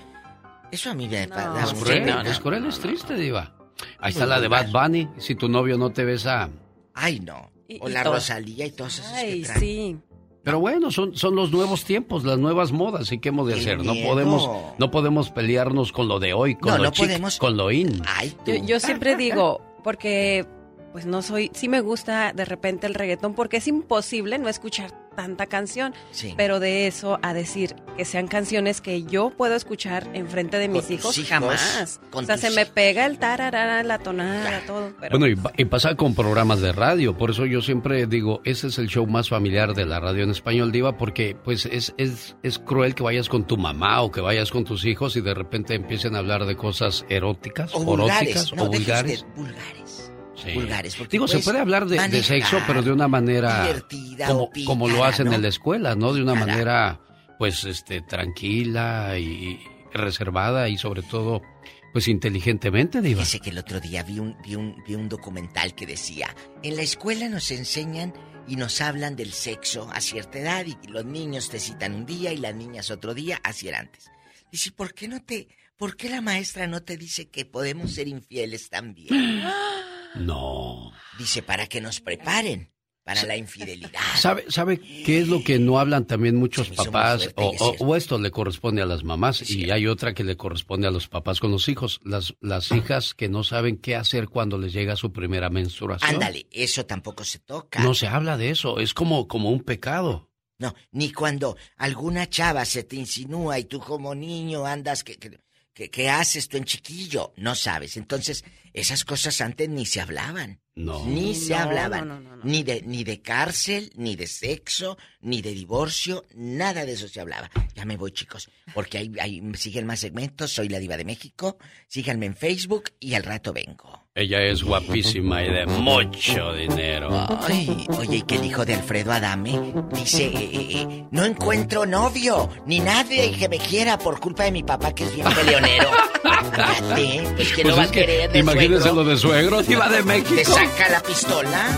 eso a mí me da es cruel, es cruel, es triste, Diva. Ahí está la de Bad Bunny. Si tu novio no te besa. Ay, no. O la Rosalía y todas esas Ay, sí. Pero bueno, son, son los nuevos tiempos, las nuevas modas, ¿y qué hemos de hacer? No podemos, no podemos pelearnos con lo de hoy, con lo podemos... con lo in. Ay, yo, yo siempre [LAUGHS] digo, porque pues no soy, sí me gusta de repente el reggaetón, porque es imposible no escuchar tanta canción. Pero de eso a decir que sean canciones que yo puedo escuchar enfrente de mis hijos, jamás. O sea, se me pega el tararara, la tonada, todo. Bueno, y, pasa con programas de radio. Por eso yo siempre digo, ese es el show más familiar de la radio en español, Diva, porque pues es, es, es cruel que vayas con tu mamá o que vayas con tus hijos y de repente empiecen a hablar de cosas eróticas, o eróticas o vulgares. vulgares. Digo, se puede hablar de, sexo, pero de una manera como, como lo hacen en la escuela, ¿no? De una manera, pues, este, tranquila y reservada y sobre todo, pues, inteligentemente, Diva. Dice que el otro día vi un, vi un, vi un documental que decía, en la escuela nos enseñan y nos hablan del sexo a cierta edad y los niños te citan un día y las niñas otro día, así era antes. Dice, ¿por qué no te, por qué la maestra no te dice que podemos ser infieles también? [GASPS] [GASPS] No. Dice, para que nos preparen para la infidelidad. ¿Sabe, ¿Sabe qué es lo que no hablan también muchos papás? O, esto le corresponde a las mamás y hay otra que le corresponde a los papás con los hijos. Las, las hijas que no saben qué hacer cuando les llega su primera menstruación. Ándale, eso tampoco se toca. No se habla de eso, es como, como un pecado. No, ni cuando alguna chava se te insinúa y tú como niño andas que, que, que haces tú en chiquillo, no sabes. Entonces, esas cosas antes ni se hablaban. No. Ni se hablaban. ni, de, ni de cárcel, ni de sexo, ni de divorcio, nada de eso se hablaba. Ya me voy, chicos, porque ahí, ahí siguen más segmentos. Soy la Diva de México. Síganme en Facebook y al rato vengo. Ella es guapísima y de mucho dinero. Ay, oye, y que el hijo de Alfredo Adame dice: eh, eh, eh, No encuentro novio, ni nadie que me quiera por culpa de mi papá, que es bien peleonero. [LAUGHS] Fíjate, pues que no pues va a querer. Imagínese lo de suegro, Diva de México. Te saca la pistola.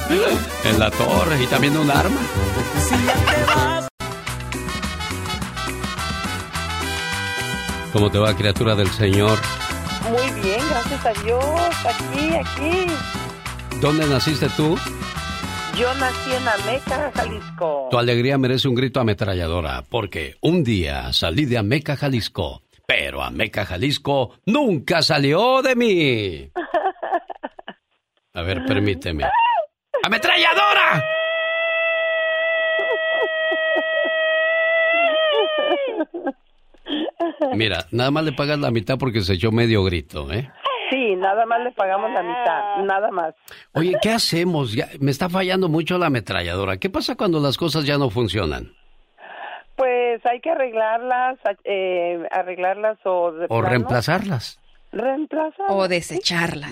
En la torre y también un arma. ¿Cómo te va, criatura del Señor? Muy bien, gracias a Dios. Aquí, aquí. ¿Dónde naciste tú? Yo nací en Ameca, Jalisco. Tu alegría merece un grito ametralladora, porque un día salí de Ameca, Jalisco, pero Ameca, Jalisco nunca salió de mí. [LAUGHS] A ver, permíteme. ¡Ametralladora! Mira, nada más le pagas la mitad porque se echó medio grito, ¿eh? Sí, nada más le pagamos la mitad, nada más. Oye, ¿qué hacemos? Ya, me está fallando mucho la ametralladora. ¿Qué pasa cuando las cosas ya no funcionan? Pues hay que arreglarlas, eh, arreglarlas o... o reemplazarlas. Reemplazarlas. O desecharlas.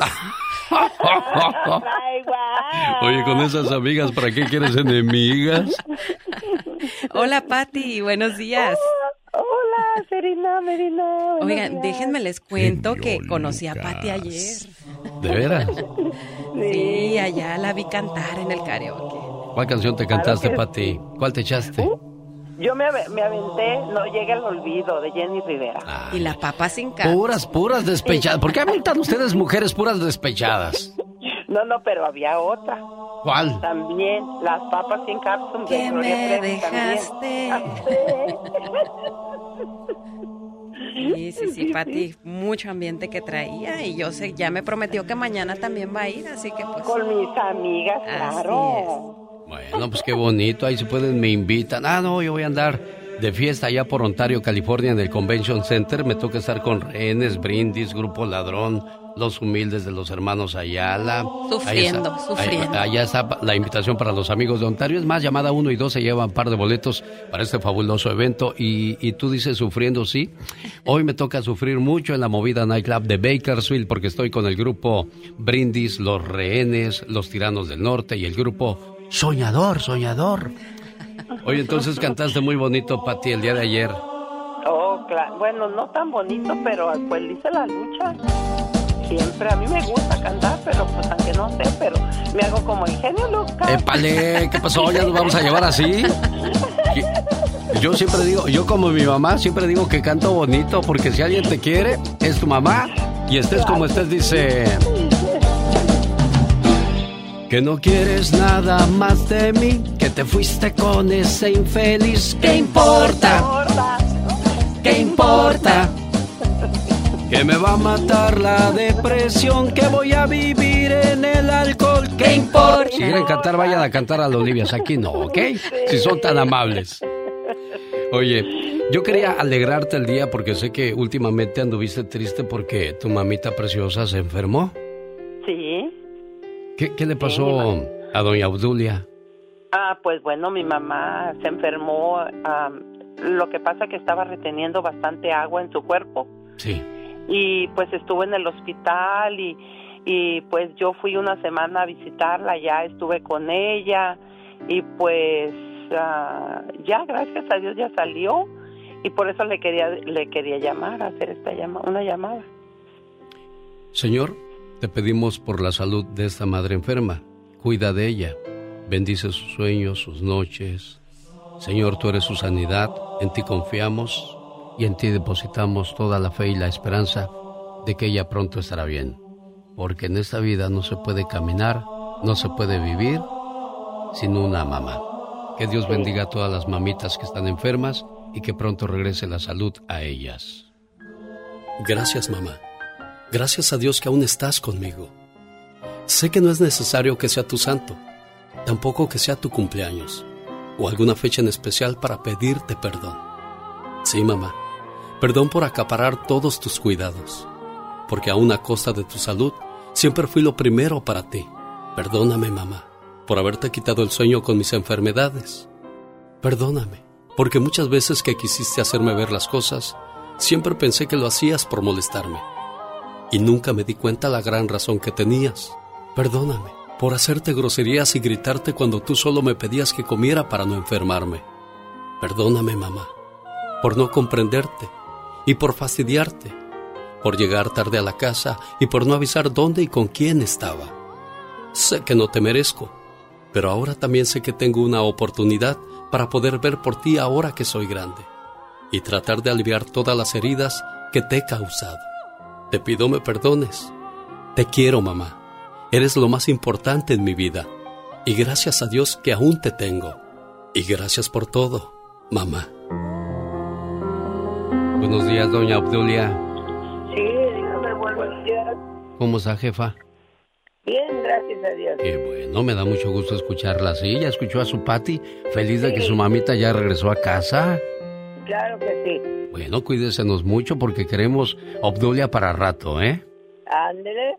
[LAUGHS] Oye, con esas amigas, ¿para qué quieres enemigas? Hola, Patti, buenos días. Hola, Serena, Merina. Oigan, déjenme les cuento que conocí a Patti ayer. ¿De veras? [LAUGHS] Sí, allá la vi cantar en el karaoke. ¿Cuál canción te cantaste, Patti? ¿Cuál te echaste? Uh, Yo me, me aventé No llega el olvido de Jenny Rivera. Y la papa sin carne. Puras, puras despechadas. ¿Por qué [LAUGHS] aventan ustedes mujeres puras despechadas? No, no, pero había otra. ¿Cuál? También, las papas sin cápsula. Que me dejaste. [LAUGHS] Sí, sí, sí, Pati, mucho ambiente que traía y yo sé, ya me prometió que mañana también va a ir, así que pues... Con mis amigas, claro. Bueno, pues qué bonito, ahí se pueden, me invitan. Ah, no, yo voy a andar de fiesta allá por Ontario, California, en el Convention Center. Me toca estar con rehenes, brindis, grupo ladrón, los humildes de los hermanos Ayala. Sufriendo, sufriendo. allá está la invitación para los amigos de Ontario. Es más, llamada 1 y 2 se llevan un par de boletos para este fabuloso evento. Y, y tú dices sufriendo, sí. Hoy me toca sufrir mucho en la movida nightclub de Bakersfield porque estoy con el grupo Brindis, los rehenes, los tiranos del norte y el grupo Soñador, Soñador. Oye, entonces cantaste muy bonito, Pati, el día de ayer. Oh, claro. Bueno, no tan bonito, pero pues hice la lucha. Siempre a mí me gusta cantar, pero pues aunque no sé, pero me hago como el genio Lucas. Épale, ¿qué pasó? ¿Ya nos vamos a llevar así? Yo siempre digo, yo como mi mamá, siempre digo que canto bonito, porque si alguien te quiere, es tu mamá. Y estés como estés, dice... Que no quieres nada más de mí, que te fuiste con ese infeliz. ¿Qué importa? ¿Qué importa? Que me va a matar la depresión, que voy a vivir en el alcohol. ¿Qué importa? Si quieren cantar, vayan a cantar a los Olivias. Aquí no, ¿ok? Si son tan amables. Oye, yo quería alegrarte el día porque sé que últimamente anduviste triste porque tu mamita preciosa se enfermó. Sí. ¿Qué, le pasó a doña Obdulia? Ah, pues bueno, mi mamá se enfermó. lo que pasa que estaba reteniendo bastante agua en su cuerpo. Sí. Y pues estuvo en el hospital y, y pues yo fui una semana a visitarla, ya estuve con ella y pues ah, ya gracias a Dios ya salió y por eso le quería le quería llamar, hacer esta llama, una llamada. Señor, te pedimos por la salud de esta madre enferma. Cuida de ella. Bendice sus sueños, sus noches. Señor, tú eres su sanidad. En ti confiamos y en ti depositamos toda la fe y la esperanza de que ella pronto estará bien. Porque en esta vida no se puede caminar, no se puede vivir sin una mamá. Que Dios bendiga a todas las mamitas que están enfermas y que pronto regrese la salud a ellas. Gracias, mamá. Gracias a Dios que aún estás conmigo. Sé que no es necesario que sea tu santo, tampoco que sea tu cumpleaños o alguna fecha en especial para pedirte perdón. Sí, mamá, perdón por acaparar todos tus cuidados, porque aún a costa de tu salud, siempre fui lo primero para ti. Perdóname, mamá, por haberte quitado el sueño con mis enfermedades. Perdóname, porque muchas veces que quisiste hacerme ver las cosas, siempre pensé que lo hacías por molestarme y nunca me di cuenta la gran razón que tenías. Perdóname por hacerte groserías y gritarte cuando tú solo me pedías que comiera para no enfermarme. Perdóname, mamá, por no comprenderte y por fastidiarte, por llegar tarde a la casa y por no avisar dónde y con quién estaba. Sé que no te merezco, pero ahora también sé que tengo una oportunidad para poder ver por ti ahora que soy grande y tratar de aliviar todas las heridas que te he causado. Te pido me perdones. Te quiero, mamá. Eres lo más importante en mi vida. Y gracias a Dios que aún te tengo. Y gracias por todo, mamá. Buenos días, doña Obdulia. Sí, dígame, buenos días. ¿Cómo está, jefa? Bien, gracias a Dios. Qué bueno, me da mucho gusto escucharla así. Ya escuchó a su Pati, feliz de que su mamita ya regresó a casa. Claro que sí. Bueno, cuídesenos mucho porque queremos Obdulia para rato, ¿eh? Ándele.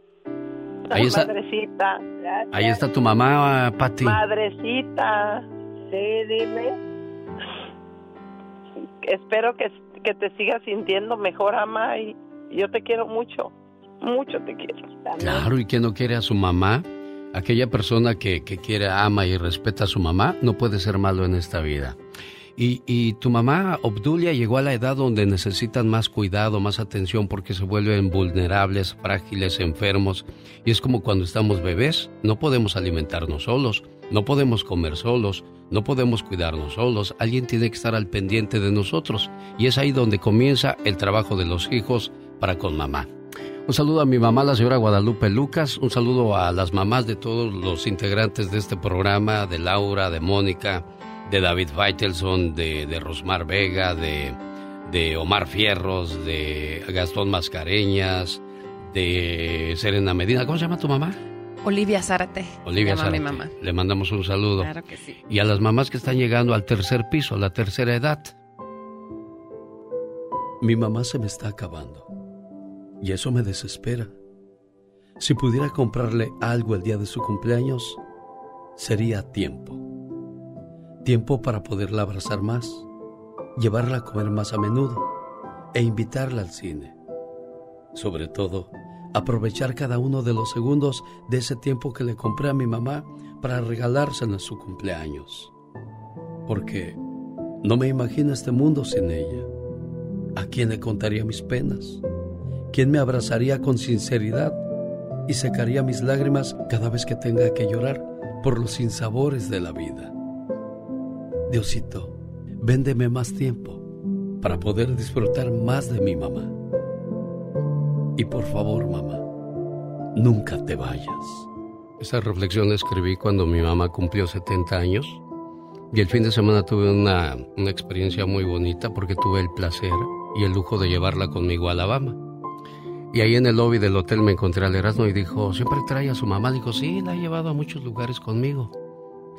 Ahí está. Madrecita. Ahí está tu mamá, Pati. Madrecita. Sí, dime. Espero que, que te sigas sintiendo mejor, ama, y yo te quiero mucho. Mucho te quiero. Claro, ¿y quién no quiere a su mamá? Aquella persona que, que quiere, ama y respeta a su mamá no puede ser malo en esta vida. Y, tu mamá, Obdulia, llegó a la edad donde necesitan más cuidado, más atención porque se vuelven vulnerables, frágiles, enfermos. Y es como cuando estamos bebés, no podemos alimentarnos solos. No podemos comer solos, no podemos cuidarnos solos, alguien tiene que estar al pendiente de nosotros y es ahí donde comienza el trabajo de los hijos para con mamá. Un saludo a mi mamá, la señora Guadalupe Lucas, un saludo a las mamás de todos los integrantes de este programa, de Laura, de Mónica, de David Faitelson, de, de Rosmar Vega, de, de Omar Fierros, de Gastón Mascareñas, de Serena Medina. ¿Cómo se llama tu mamá? Olivia Zárate. Olivia Zárate. mi mamá. Le mandamos un saludo. Claro que sí. Y a las mamás que están llegando al tercer piso, a la tercera edad. Mi mamá se me está acabando. Y eso me desespera. Si pudiera comprarle algo el día de su cumpleaños, sería tiempo. Tiempo para poderla abrazar más, llevarla a comer más a menudo e invitarla al cine. Sobre todo, aprovechar cada uno de los segundos de ese tiempo que le compré a mi mamá para regalárselo en su cumpleaños. Porque no me imagino este mundo sin ella. ¿A quién le contaría mis penas? ¿Quién me abrazaría con sinceridad y secaría mis lágrimas cada vez que tenga que llorar por los sinsabores de la vida? Diosito, véndeme más tiempo para poder disfrutar más de mi mamá. Y por favor, mamá, nunca te vayas. Esa reflexión la escribí cuando mi mamá cumplió 70 años y el fin de semana tuve una, una experiencia muy bonita porque tuve el placer y el lujo de llevarla conmigo a Alabama. Y ahí en el lobby del hotel me encontré al Erasmo y dijo, ¿siempre trae a su mamá? Dijo, sí, la he llevado a muchos lugares conmigo.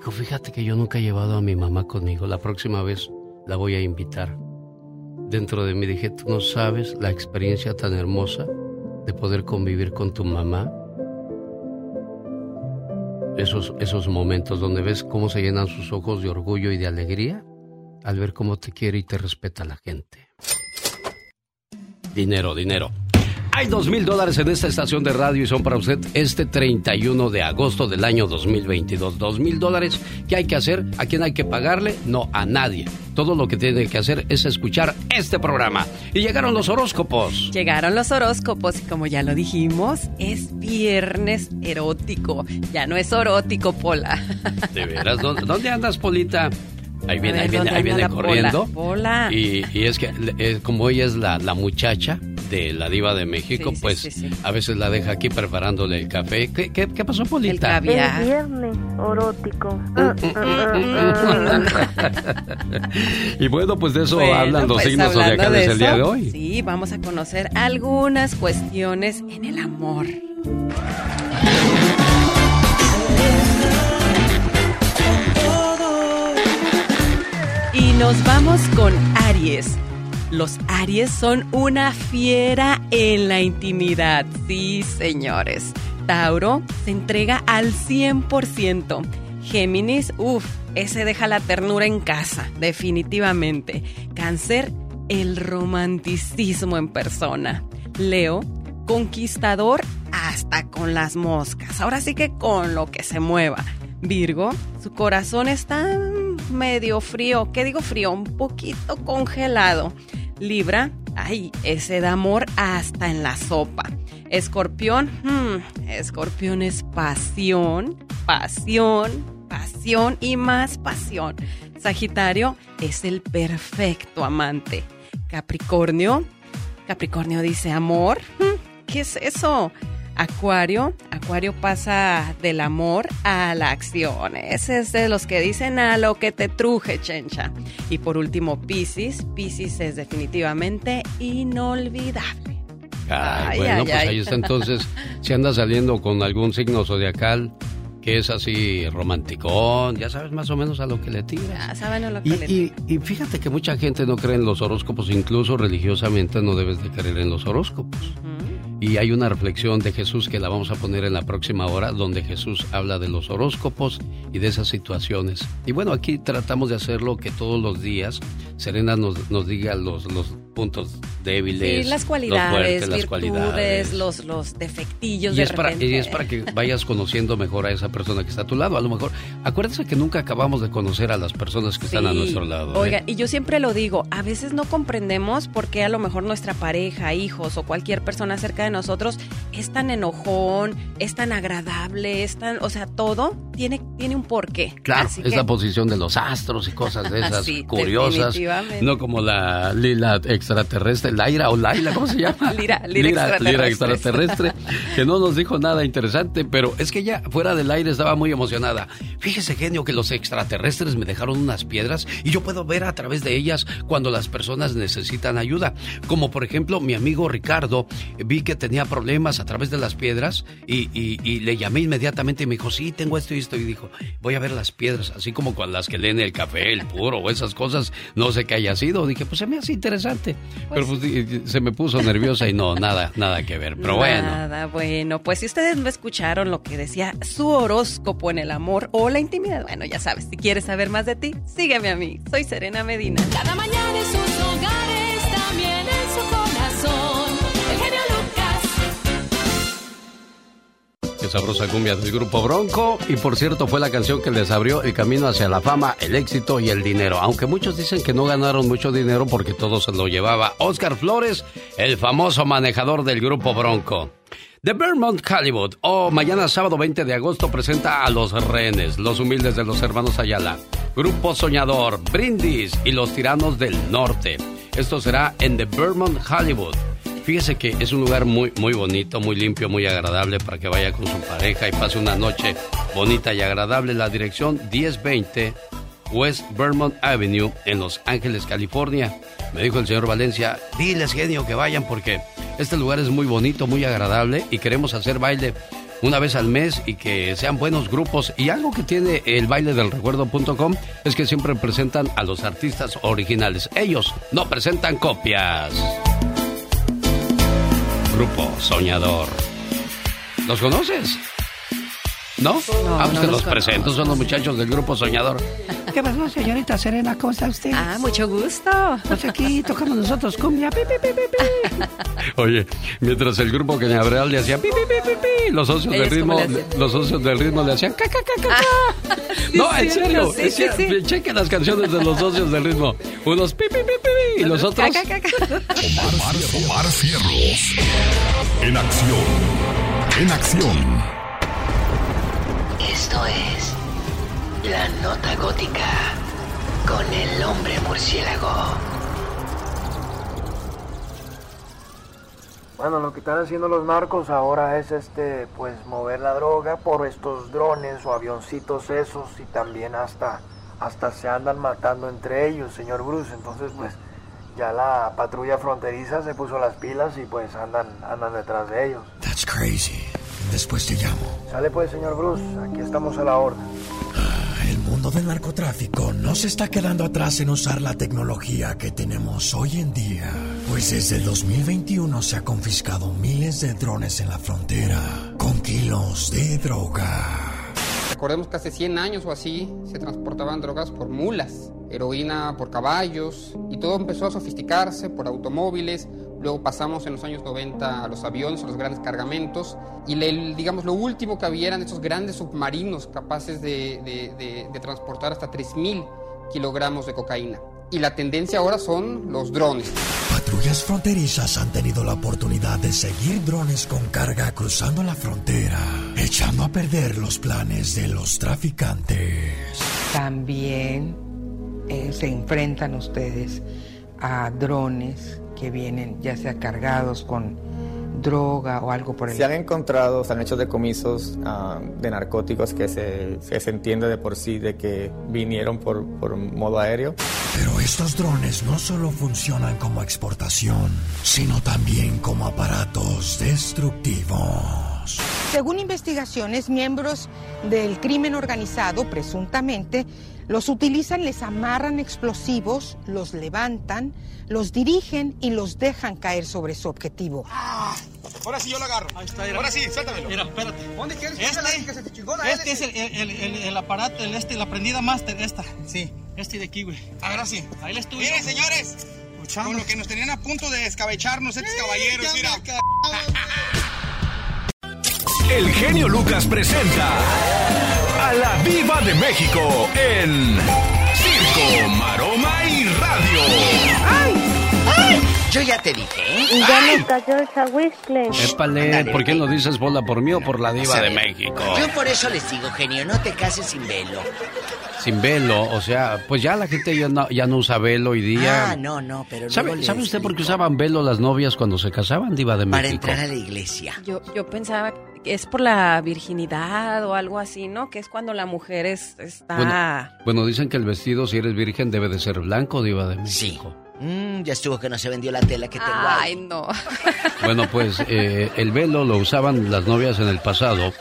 Dijo, fíjate que yo nunca he llevado a mi mamá conmigo, la próxima vez la voy a invitar. Dentro de mí dije, tú no sabes la experiencia tan hermosa de poder convivir con tu mamá. Esos, esos momentos donde ves cómo se llenan sus ojos de orgullo y de alegría al ver cómo te quiere y te respeta la gente. Dinero, dinero. Hay dos mil dólares en esta estación de radio y son para usted este 31 de agosto del año 2022. Dos mil dólares. ¿Qué hay que hacer? ¿A quién hay que pagarle? No, a nadie. Todo lo que tiene que hacer es escuchar este programa. Y llegaron los horóscopos. Llegaron los horóscopos y como ya lo dijimos, es viernes erótico. Ya no es erótico, Pola. [LAUGHS] ¿De veras? ¿Dónde andas, Polita? Ahí viene, ahí viene, ahí viene corriendo. Pola, Y, y, es que eh, como ella es la, la muchacha de la diva de México, Sí, pues sí, sí. a veces la deja aquí preparándole el café. ¿Qué, qué, qué pasó, Polita? El. El viernes erótico. [LAUGHS] y bueno, pues de eso Bueno, hablan los pues, signos zodiacales de el día de hoy. Sí, vamos a conocer algunas cuestiones en el amor. Y nos vamos con Aries. Los Aries son una fiera en la intimidad. Sí, señores. Tauro se entrega al 100%. Géminis, uff, ese deja la ternura en casa, definitivamente. Cáncer, el romanticismo en persona. Leo, conquistador hasta con las moscas. Ahora sí que con lo que se mueva. Virgo, su corazón está medio frío. ¿Qué digo frío? Un poquito congelado. Libra, ay, ese da amor hasta en la sopa. Escorpión, hmm, escorpión es pasión, pasión, pasión y más pasión. Sagitario es el perfecto amante. Capricornio, Capricornio dice amor, hmm, ¿qué es eso? Acuario, Acuario pasa del amor a la acción. Ese es de los que dicen a lo que te truje, chencha. Y por último, Piscis. Piscis es definitivamente inolvidable. Ay, Ay, bueno, ay, pues ay. ahí está entonces. Si anda saliendo con algún signo zodiacal que es así romanticón, ya sabes más o menos a lo que le tira. Ya saben a lo que Y, le y- y fíjate que mucha gente no cree en los horóscopos, incluso religiosamente no debes de creer en los horóscopos. Y hay una reflexión de Jesús que la vamos a poner en la próxima hora, donde Jesús habla de los horóscopos y de esas situaciones. Y bueno, aquí tratamos de hacerlo que todos los días Serena nos, nos diga los, los puntos débiles, Sí, las los cualidades, las virtudes, cualidades. los, los defectillos Y de es, para, repente. y es para que vayas conociendo mejor a esa persona que está a tu lado. A lo mejor, acuérdense que nunca acabamos de conocer a las personas que están a Sí. nuestro lado. ¿eh? Oiga, y yo siempre lo digo, a veces no comprendemos por qué a lo mejor nuestra pareja, hijos o cualquier persona cerca de nosotros es tan enojón, es tan agradable, es tan, o sea, todo tiene, tiene un porqué. Claro, es la posición de los astros y cosas de [LAUGHS] esas curiosas. No como la lila extraterrestre, Laira o Laila, ¿cómo se llama? [LAUGHS] lira, lira, extraterrestre. Lira extraterrestre, que no nos dijo nada interesante, pero es que ella fuera del aire estaba muy emocionada. Fíjese, genio, que los extraterrestres me dejaron unas piedras y yo puedo ver a través de ellas cuando las personas necesitan ayuda. Como por ejemplo, mi amigo Ricardo, vi que tenía problemas a través de las piedras y, le llamé inmediatamente y me dijo, sí, tengo esto y esto. Y dijo, voy a ver las piedras, así como con las que leen el café, el puro o esas cosas. No sé qué haya sido. Dije, pues se me hace interesante. Pero pues, se me puso nerviosa y no, nada, nada que ver. Pero bueno. Nada, bueno. Pues si ustedes no escucharon lo que decía su horóscopo en el amor o la intimidad, bueno, ya sabes, si quieres saber más de ti, sígueme a mí. Soy Serena Medina. Cada mañana en sus hogares, sabrosa cumbia del grupo Bronco. Y por cierto, fue la canción que les abrió el camino hacia la fama, el éxito y el dinero. Aunque muchos dicen que no ganaron mucho dinero porque todo se lo llevaba Oscar Flores, el famoso manejador del grupo Bronco. The Vermont Hollywood, o mañana sábado 20 de agosto, presenta a Los Rehenes, Los Humildes de los Hermanos Ayala, Grupo Soñador, Brindis y Los Tiranos del Norte. Esto será en The Vermont Hollywood. Fíjese que es un lugar muy, muy bonito, muy limpio, muy agradable para que vaya con su pareja y pase una noche bonita y agradable. La dirección 1020 West Vermont Avenue en Los Ángeles, California. Me dijo el señor Valencia, diles genio que vayan porque este lugar es muy bonito, muy agradable y queremos hacer baile una vez al mes y que sean buenos grupos. Y algo que tiene el baile del recuerdo.com es que siempre presentan a los artistas originales. Ellos no presentan copias. Grupo Soñador. ¿Los conoces? ¿No? no ah, pues los, presento, son los muchachos del grupo Soñador. ¿Qué pasó, señorita Serena? ¿Cómo está usted? Ah, mucho gusto. Pues aquí tocamos nosotros cumbia. Pi, pi, pi, pi, Oye, mientras el grupo Cañaveral le hacía pi, pi, pi, pi, los socios del ritmo, los socios del ritmo le hacían ca, ca, ca, ca. Ah, no, en serio, sí, sí, sí. chequen las canciones de los socios del ritmo. Unos pi, pi, pi, pi, y los otros. Ca, ca, ca, Omar, Omar Fierros. En acción. En acción. Esto es La Nota Gótica con el hombre murciélago. Bueno, lo que están haciendo los narcos ahora es este, pues mover la droga por estos drones o avioncitos esos y también hasta, hasta se andan matando entre ellos, señor Bruce. Entonces, pues ya la patrulla fronteriza se puso las pilas y pues andan, andan detrás de ellos. That's crazy. Después te llamo. Sale pues, señor Bruce. Aquí estamos a la orden. Ah, el mundo del narcotráfico no se está quedando atrás en usar la tecnología que tenemos hoy en día. Pues desde el 2021 se ha confiscado miles de drones en la frontera con kilos de droga. Recordemos que hace 100 años o así se transportaban drogas por mulas, heroína por caballos y todo empezó a sofisticarse por automóviles, Luego pasamos en los años 90 a los aviones, a los grandes cargamentos. Y digamos, lo último que había eran estos grandes submarinos capaces de, transportar hasta 3.000 kilogramos de cocaína. Y la tendencia ahora son los drones. Patrullas fronterizas han tenido la oportunidad de seguir drones con carga cruzando la frontera, echando a perder los planes de los traficantes. También eh, se enfrentan ustedes a drones que vienen ya sea cargados con droga o algo por el Se han encontrado, se han hecho decomisos uh, de narcóticos que se, se, entiende de por sí de que vinieron por, por modo aéreo. Pero estos drones no solo funcionan como exportación, sino también como aparatos destructivos. Según investigaciones, miembros del crimen organizado, presuntamente, los utilizan, les amarran explosivos, los levantan, los dirigen y los dejan caer sobre su objetivo. Ah, ahora sí yo lo agarro. Ahí está, ahora sí, suéltamelo. Mira, espérate. ¿Dónde quieres este, que se te chingó Este es el, el, el, el, aparato, el este, la prendida master, esta. Sí. Este de aquí, güey. Ahora sí. Ahí les estuve. Miren, señores. Con lo que nos tenían a punto de escabecharnos estos caballeros, mira. El genio Lucas presenta a la Viva de México en Circo, Maroma y Radio. ¡Ay! ¡Ay! Yo ya te dije, ¿eh? Y ya nos cayó el chahuiscle. Épale, ¿por qué no dices bola por mí o por la diva de. México? Yo por eso les digo, genio, no te cases sin velo. Sin velo, o sea, pues ya la gente ya no, ya no usa velo hoy día. Ah, no, no, pero luego ¿Sabe, les ¿sabe usted por qué usaban velo las novias cuando se casaban, diva de Para México? entrar a la iglesia. Yo, yo pensaba que es por la virginidad o algo así, ¿no? Que es cuando la mujer es, está... Bueno, bueno, dicen que el vestido, si eres virgen, debe de ser blanco, diva de México. Mm, ya estuvo que no se vendió la tela que tengo Ay, ahí. no. [LAUGHS] Bueno, pues eh, el velo lo usaban las novias en el pasado,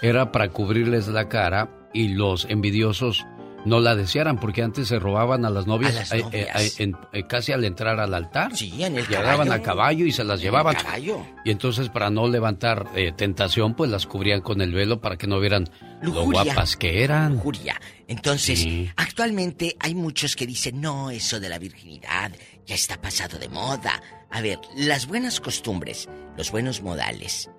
era para cubrirles la cara y los envidiosos no la desearan, porque antes se robaban a las novias, A las eh, novias. eh, eh, casi al entrar al altar. Sí, en el Llegaban caballo. a caballo y se las En el llevaban. caballo. Y entonces para no levantar tentación, pues las cubrían con el velo para que no vieran lo guapas que eran. Lujuria. Entonces, Sí. actualmente hay muchos que dicen, no, eso de la virginidad ya está pasado de moda. A ver, las buenas costumbres, los buenos modales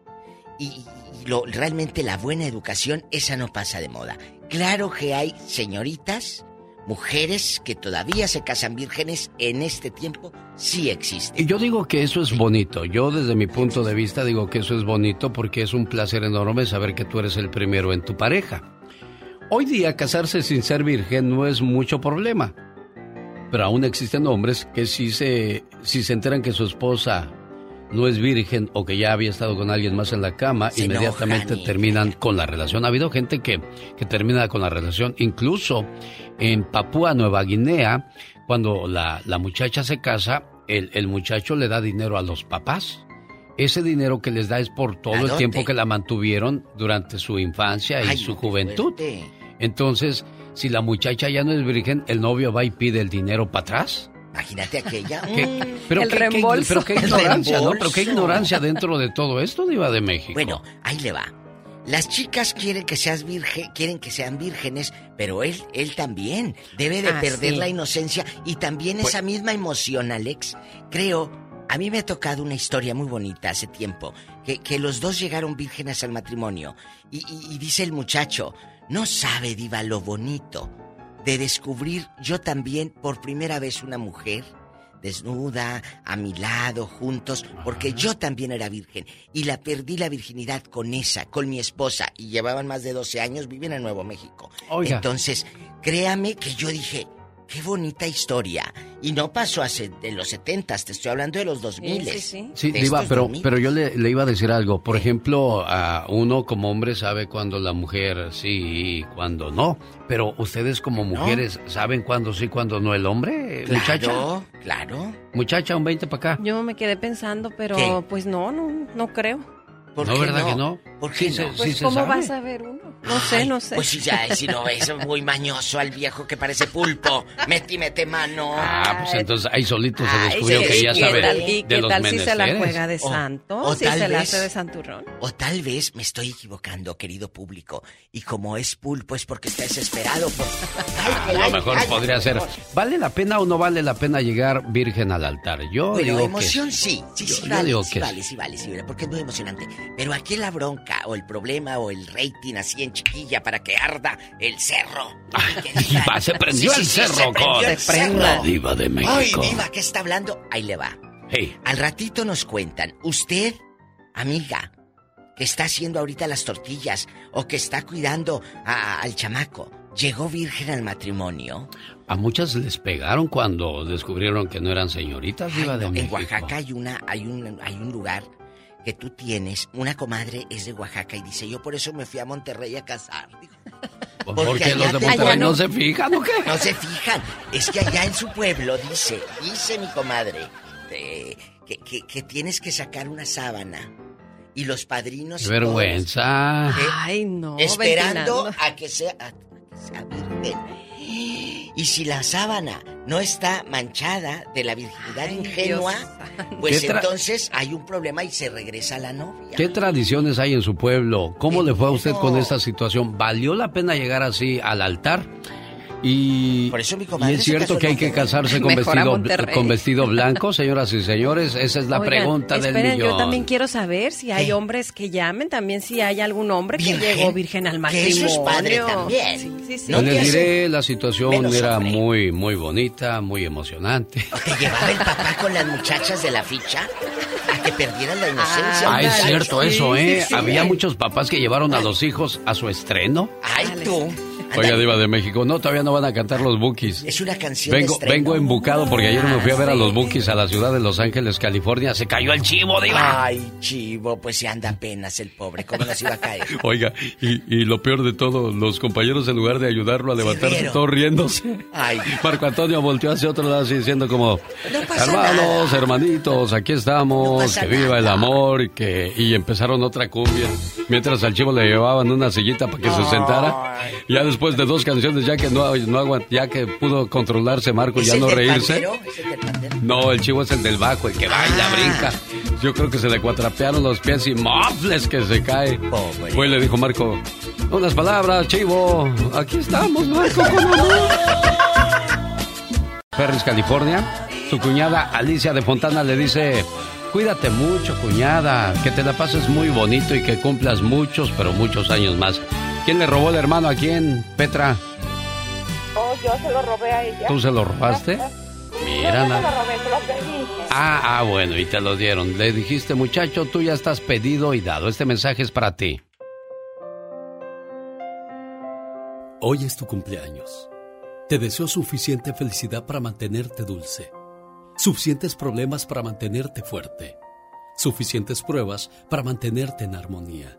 y, y lo, realmente la buena educación, esa no pasa de moda. Claro que hay señoritas, mujeres que todavía se casan vírgenes en este tiempo, sí existen. Y yo digo que eso es bonito. Yo desde mi punto de vista digo que eso es bonito porque es un placer enorme saber que tú eres el primero en tu pareja. Hoy día casarse sin ser virgen no es mucho problema. Pero aún existen hombres que si se, si se enteran que su esposa no es virgen o que ya había estado con alguien más en la cama, Se inmediatamente enojan terminan con la relación. Ha habido gente que, que termina con la relación. Incluso en Papúa Nueva Guinea, cuando la, la muchacha se casa, el, el muchacho le da dinero a los papás. Ese dinero que les da es por todo el tiempo que la mantuvieron durante su infancia y Ay, su juventud. Entonces, si la muchacha ya no es virgen, el novio va y pide el dinero para atrás. Imagínate aquella. ¿Qué- Mm. pero, El qué, qué- reembolso. pero qué ignorancia, ¿no? Pero qué ignorancia dentro de todo esto, Diva de México. Bueno, ahí le va. Las chicas quieren que seas virgen, quieren que sean vírgenes, pero él, él también debe de Ah, perder sí. la inocencia y también Pues- esa misma emoción, Alex. Creo, a mí me ha tocado una historia muy bonita hace tiempo, que, que los dos llegaron vírgenes al matrimonio y, y- y dice el muchacho, no sabe, diva, lo bonito de descubrir yo también por primera vez una mujer desnuda, a mi lado, juntos, porque yo también era virgen y la perdí la virginidad con esa, con mi esposa y llevaban más de 12 años, viven en Nuevo México. Oiga. Entonces, créame que yo dije, qué bonita historia y no pasó hace de los 70, te estoy hablando de los 2000. Sí, sí, sí. Sí, Diva, pero, 2000. pero yo le, le iba a decir algo. Por ejemplo, a uno como hombre sabe cuando la mujer sí y cuando no. Pero ustedes como mujeres saben cuándo sí, cuándo no el hombre, muchacha. Claro, claro. Muchacha, un 20 para acá. Yo me quedé pensando, pero ¿Qué? pues no, no, no creo. ¿Por no, qué ¿verdad no? que no? ¿Por qué no? Pues ¿cómo sabe. vas a ver uno? No sé, no sé. Pues si ya, si no es muy mañoso al viejo que parece pulpo. Mete y mete mano. Ah, pues entonces ahí solito se Ay, descubrió sí, que ¿qué sabe tal, de, qué los tal si se la menesteres. juega de O- santo? o si tal se la vez- hace de santurrón. O tal vez me estoy equivocando, querido público. Y como es pulpo es porque está desesperado. Por... [LAUGHS] A lo mejor podría ser. ¿Vale la pena o no vale la pena llegar virgen al altar? Yo Bueno, digo emoción que sí, sí, Yo- sí, yo vale, digo sí que vale, sí. sí vale, sí vale, porque es muy emocionante. Pero aquí la bronca, o el problema, o el rating así en chiquilla para que arda el cerro. Diva, se prendió Sí, el sí, cerro, se prendió el cerro. Diva de Ay, México. diva, ¿qué está hablando? Ahí le va. Hey, Al ratito nos cuentan, usted, amiga, que está haciendo ahorita las tortillas o que está cuidando a- al chamaco, ¿llegó virgen al matrimonio? a muchas les pegaron cuando descubrieron que no eran señoritas, Ay, Diva de no, en México. Oaxaca hay una, hay un, hay un lugar que tú tienes, una comadre es de Oaxaca y dice, yo por eso me fui a Monterrey a casar. ¿Por [LAUGHS] porque qué los de te- Monterrey no no- se fijan o qué? No se fijan, es que allá en su pueblo dice, dice mi comadre, eh, que, que- que tienes que sacar una sábana y los padrinos... Qué todos, vergüenza. ¿eh? Ay, no. esperando ventilando. a que sea a que sea virgen. Y si la sábana no está manchada de la virginidad Ay, ingenua, Dios pues ¿Qué tra- entonces hay un problema y se regresa la novia. ¿Qué tradiciones hay en su pueblo? ¿Cómo le fue a usted con esta situación? ¿Valió la pena llegar así al altar? Y, Por eso mi y es cierto que hay que casarse con vestido, con vestido blanco, [LAUGHS] señoras y señores. Esa es la Oigan, pregunta del esperen, millón. yo también quiero saber si hay hombres que llamen, también si hay algún hombre que Virgen, llegó virgen al que matrimonio. eso es padre también. Sí, sí, sí. No les que diré, la situación menos era hombre. muy, muy bonita, muy emocionante. ¿Te llevaba el papá con las muchachas de la ficha? A que perdieran la inocencia. Ah, es cierto eso, ¿eh? Sí, sí. Había muchos papás que llevaron a los hijos a su estreno. Ay, tú. Oiga, Diva de México, no, todavía no van a cantar los Bookies. Es una canción de Vengo, estreno. vengo embucado porque ayer me fui a ver a los. Bookies a la ciudad de Los Ángeles, California. Se cayó el chivo, Diva. Ay, chivo, pues se anda apenas el pobre. ¿Cómo nos iba a caer? [LAUGHS] Oiga, y, y lo peor de todo, los compañeros en lugar de ayudarlo a levantarse, todos riéndose. Ay. Marco Antonio volteó hacia otro lado así diciendo como, No hermanos, nada. hermanitos, aquí estamos, No que viva el amor y que y empezaron otra cumbia. Mientras al chivo le llevaban una sillita para que se sentara. Ya después de dos canciones, ya que no, no ya que pudo controlarse Marco, ¿Es ya no reírse. el? No, el chivo es el del bajo, el que baila, Ah. brinca. Yo creo que se le cuatrapearon los pies y mofles que se cae. Fue y le dijo Marco, unas palabras, chivo. Aquí estamos, Marco, con amor. Ferris, California. Su cuñada Alicia de Fontana le dice, cuídate mucho, cuñada, que te la pases muy bonito y que cumplas muchos, pero muchos años más. ¿Quién le robó el hermano a quién, Petra? Oh, yo se lo robé a ella. ¿Tú se lo robaste? Mira, no, na- no se lo robé, se lo pedí. Ah, ah, bueno, y te lo dieron. Le dijiste, muchacho, tú ya estás pedido y dado. Este mensaje es para ti. Hoy es tu cumpleaños. Te deseo suficiente felicidad para mantenerte dulce, suficientes problemas para mantenerte fuerte, suficientes pruebas para mantenerte en armonía,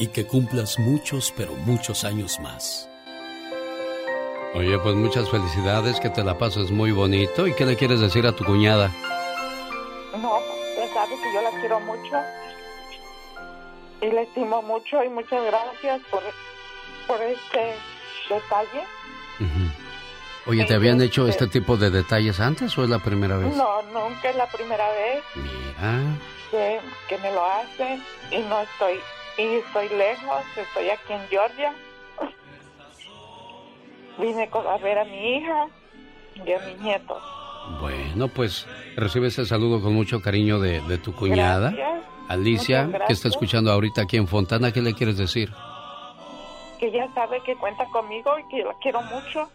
y que cumplas muchos, pero muchos años más. Oye, pues muchas felicidades, que te la pases muy bonito. ¿Y qué le quieres decir a tu cuñada? No, usted sabe que yo la quiero mucho y la estimo mucho y muchas gracias por, por este detalle. Oye, ¿te habían hecho este tipo de detalles antes o es la primera vez? No, nunca es la primera vez Mira, que, que me lo hacen y no estoy, estoy lejos, estoy aquí en Georgia. Vine a ver a mi hija y a mis nietos. bueno, pues recibe ese saludo con mucho cariño de, de tu cuñada, Gracias. Alicia, que está escuchando ahorita aquí en Fontana. ¿Qué le quieres decir? Que ella sabe que cuenta conmigo y que la quiero mucho.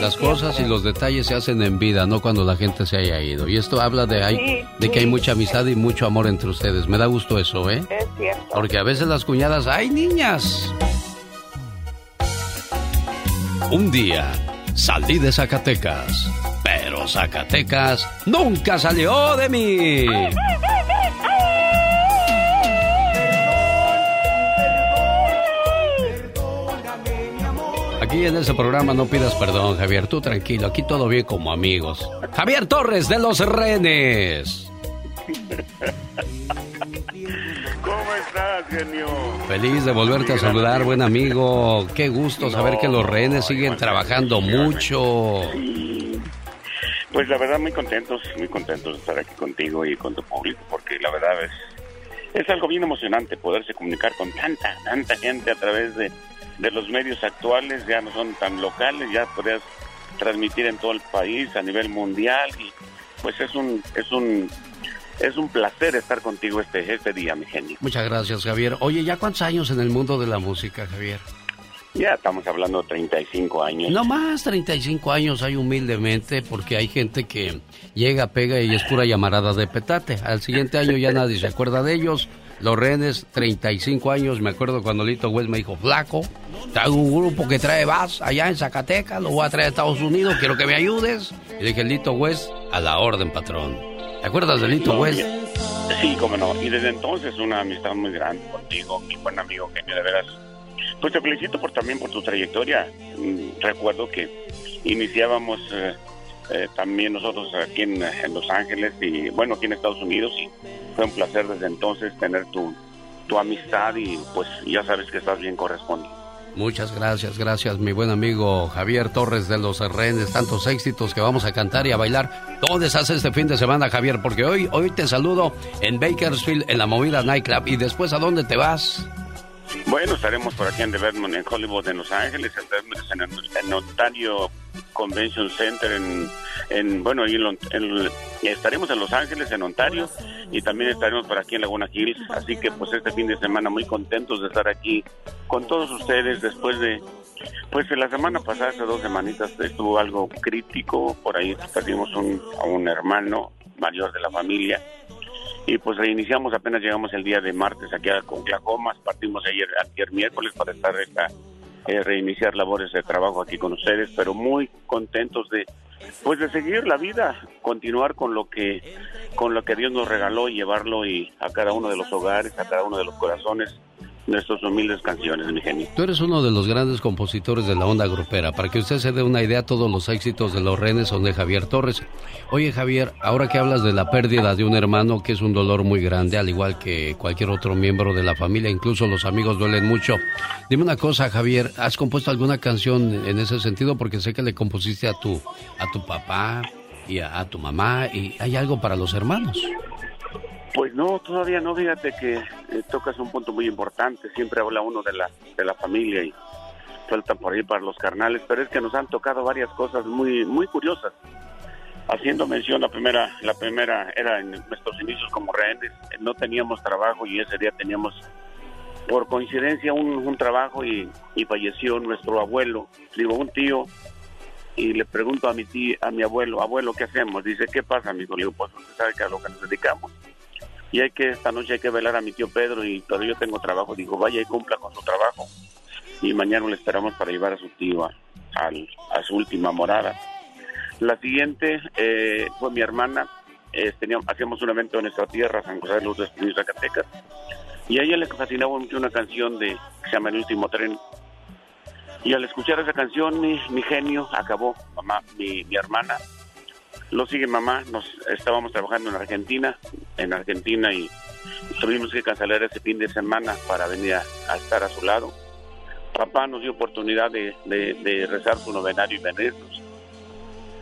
Las cosas y los detalles se hacen en vida, no cuando la gente se haya ido. Y esto habla de, hay- Sí, de que hay mucha amistad y mucho amor entre ustedes. Me da gusto eso, ¿eh? Es cierto. Porque a veces las cuñadas, ¡ay, niñas! Un día salí de Zacatecas, pero Zacatecas nunca salió de mí. Aquí en ese programa no pidas perdón, Javier. Tú tranquilo, aquí todo bien como amigos. Javier Torres de Los Renes. ¿Cómo estás, genio? Feliz de volverte a saludar, buen amigo. Qué gusto saber que los rehenes siguen trabajando mucho. Pues la verdad muy contentos, muy contentos de estar aquí contigo y con tu público, porque la verdad es, es algo bien emocionante poderse comunicar con tanta, tanta gente a través de, de los medios actuales, ya no son tan locales, ya podrías transmitir en todo el país, a nivel mundial, y pues es un, es un, es un placer estar contigo este, este día, mi genio. Muchas gracias, Javier. Oye, ¿ya cuántos años en el mundo de la música, Javier? Ya estamos hablando de 35 años. No más, 35 años hay humildemente, porque hay gente que llega, pega y es pura llamarada de petate. Al siguiente año ya nadie se acuerda de ellos. Los rehenes, 35 años, me acuerdo cuando Lito West me dijo, flaco, traigo un grupo que trae vas allá en Zacatecas, lo voy a traer a Estados Unidos, quiero que me ayudes. Y dije, Lito West, a la orden, patrón. ¿Te acuerdas de Lito No, West? Sí, cómo no. Y desde entonces una amistad muy grande contigo, mi buen amigo genio, de veras. Pues te felicito por también por tu trayectoria. Mm, Recuerdo que iniciábamos eh, eh, también nosotros aquí en, en Los Ángeles y bueno, aquí en Estados Unidos y fue un placer desde entonces tener tu, tu amistad y pues ya sabes que estás bien correspondido. Muchas gracias, gracias mi buen amigo Javier Torres de Los Renes, tantos éxitos que vamos a cantar y a bailar. ¿Dónde estás este fin de semana, Javier? Porque hoy, hoy te saludo en Bakersfield, en la movida Nightclub. ¿Y después a dónde te vas? Bueno, estaremos por aquí en The Vermont, en Hollywood, en Los Ángeles, en, en Ontario Convention Center, en, en bueno, ahí en, estaremos en Los Ángeles, en Ontario, y también estaremos por aquí en Laguna Hills. Así que, pues, este fin de semana muy contentos de estar aquí con todos ustedes después de, pues, la semana pasada, hace dos semanitas, estuvo algo crítico, por ahí perdimos un, a un hermano mayor de la familia. Y pues reiniciamos apenas llegamos el día de martes aquí a Oklahoma, partimos ayer, ayer miércoles para estar esta, eh, reiniciar labores de trabajo aquí con ustedes, pero muy contentos de pues de seguir la vida, continuar con lo que con lo que Dios nos regaló y llevarlo y a cada uno de los hogares, a cada uno de los corazones nuestras humildes canciones, mi genio. Tú eres uno de los grandes compositores de la onda grupera. Para que usted se dé una idea, todos los éxitos de los renes son de Javier Torres. Oye, Javier, ahora que hablas de la pérdida de un hermano, que es un dolor muy grande, al igual que cualquier otro miembro de la familia, incluso los amigos duelen mucho. Dime una cosa, Javier, ¿has compuesto alguna canción en ese sentido? Porque sé que le compusiste a tu, a tu papá y a, a tu mamá, y hay algo para los hermanos. Pues no, todavía no, fíjate que eh, tocas un punto muy importante, siempre habla uno de la, de la familia y sueltan por ahí para los carnales, pero es que nos han tocado varias cosas muy, muy curiosas. Haciendo mención, la primera, la primera era en nuestros inicios como rehenes, eh, no teníamos trabajo y ese día teníamos por coincidencia un, un trabajo y, y falleció nuestro abuelo, digo un tío, y le pregunto a mi tío, a mi abuelo, abuelo, ¿qué hacemos? Dice, ¿qué pasa, amigo? Le digo, pues usted sabe a lo que nos dedicamos y hay que esta noche hay que velar a mi tío Pedro y pero yo tengo trabajo digo vaya y cumpla con su trabajo. Y mañana le esperamos para llevar a su tío a, su última morada. La siguiente eh, fue mi hermana eh, hacíamos un evento en nuestra tierra San José de los Espíritus Zacatecas. Y a ella le fascinaba mucho una canción de que se llama El último tren. Y al escuchar esa canción mi, genio acabó mamá mi hermana lo sigue mamá, nos estábamos trabajando en Argentina, en Argentina y tuvimos que cancelar ese fin de semana para venir a, a estar a su lado. Papá nos dio oportunidad de, de- de rezar su novenario y venirnos.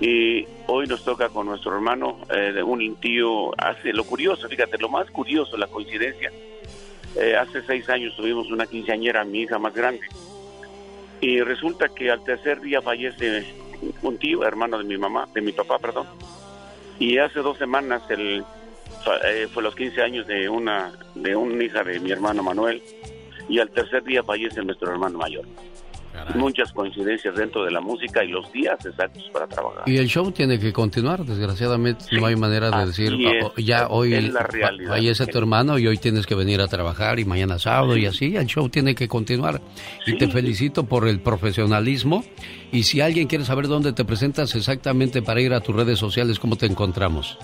Y hoy nos toca con nuestro hermano, eh, un tío, hace lo curioso, fíjate, lo más curioso, la coincidencia. Eh, hace seis años tuvimos una quinceañera, mi hija más grande. Y resulta que al tercer día fallece un tío, hermano de mi mamá, de mi papá, perdón. Y hace dos semanas el, eh, fue los 15 años de una de una hija de mi hermano Manuel. Y al tercer día fallece nuestro hermano mayor. Muchas coincidencias dentro de la música y los días exactos para trabajar. Y el show tiene que continuar, desgraciadamente no hay manera de así decir, es, "Oh, ya hoy es la fa- realidad. fallece tu hermano y hoy tienes que venir a trabajar y mañana sábado y así, el show tiene que continuar. Y te felicito por el profesionalismo y si alguien quiere saber dónde te presentas exactamente para ir a tus redes sociales, ¿cómo te encontramos?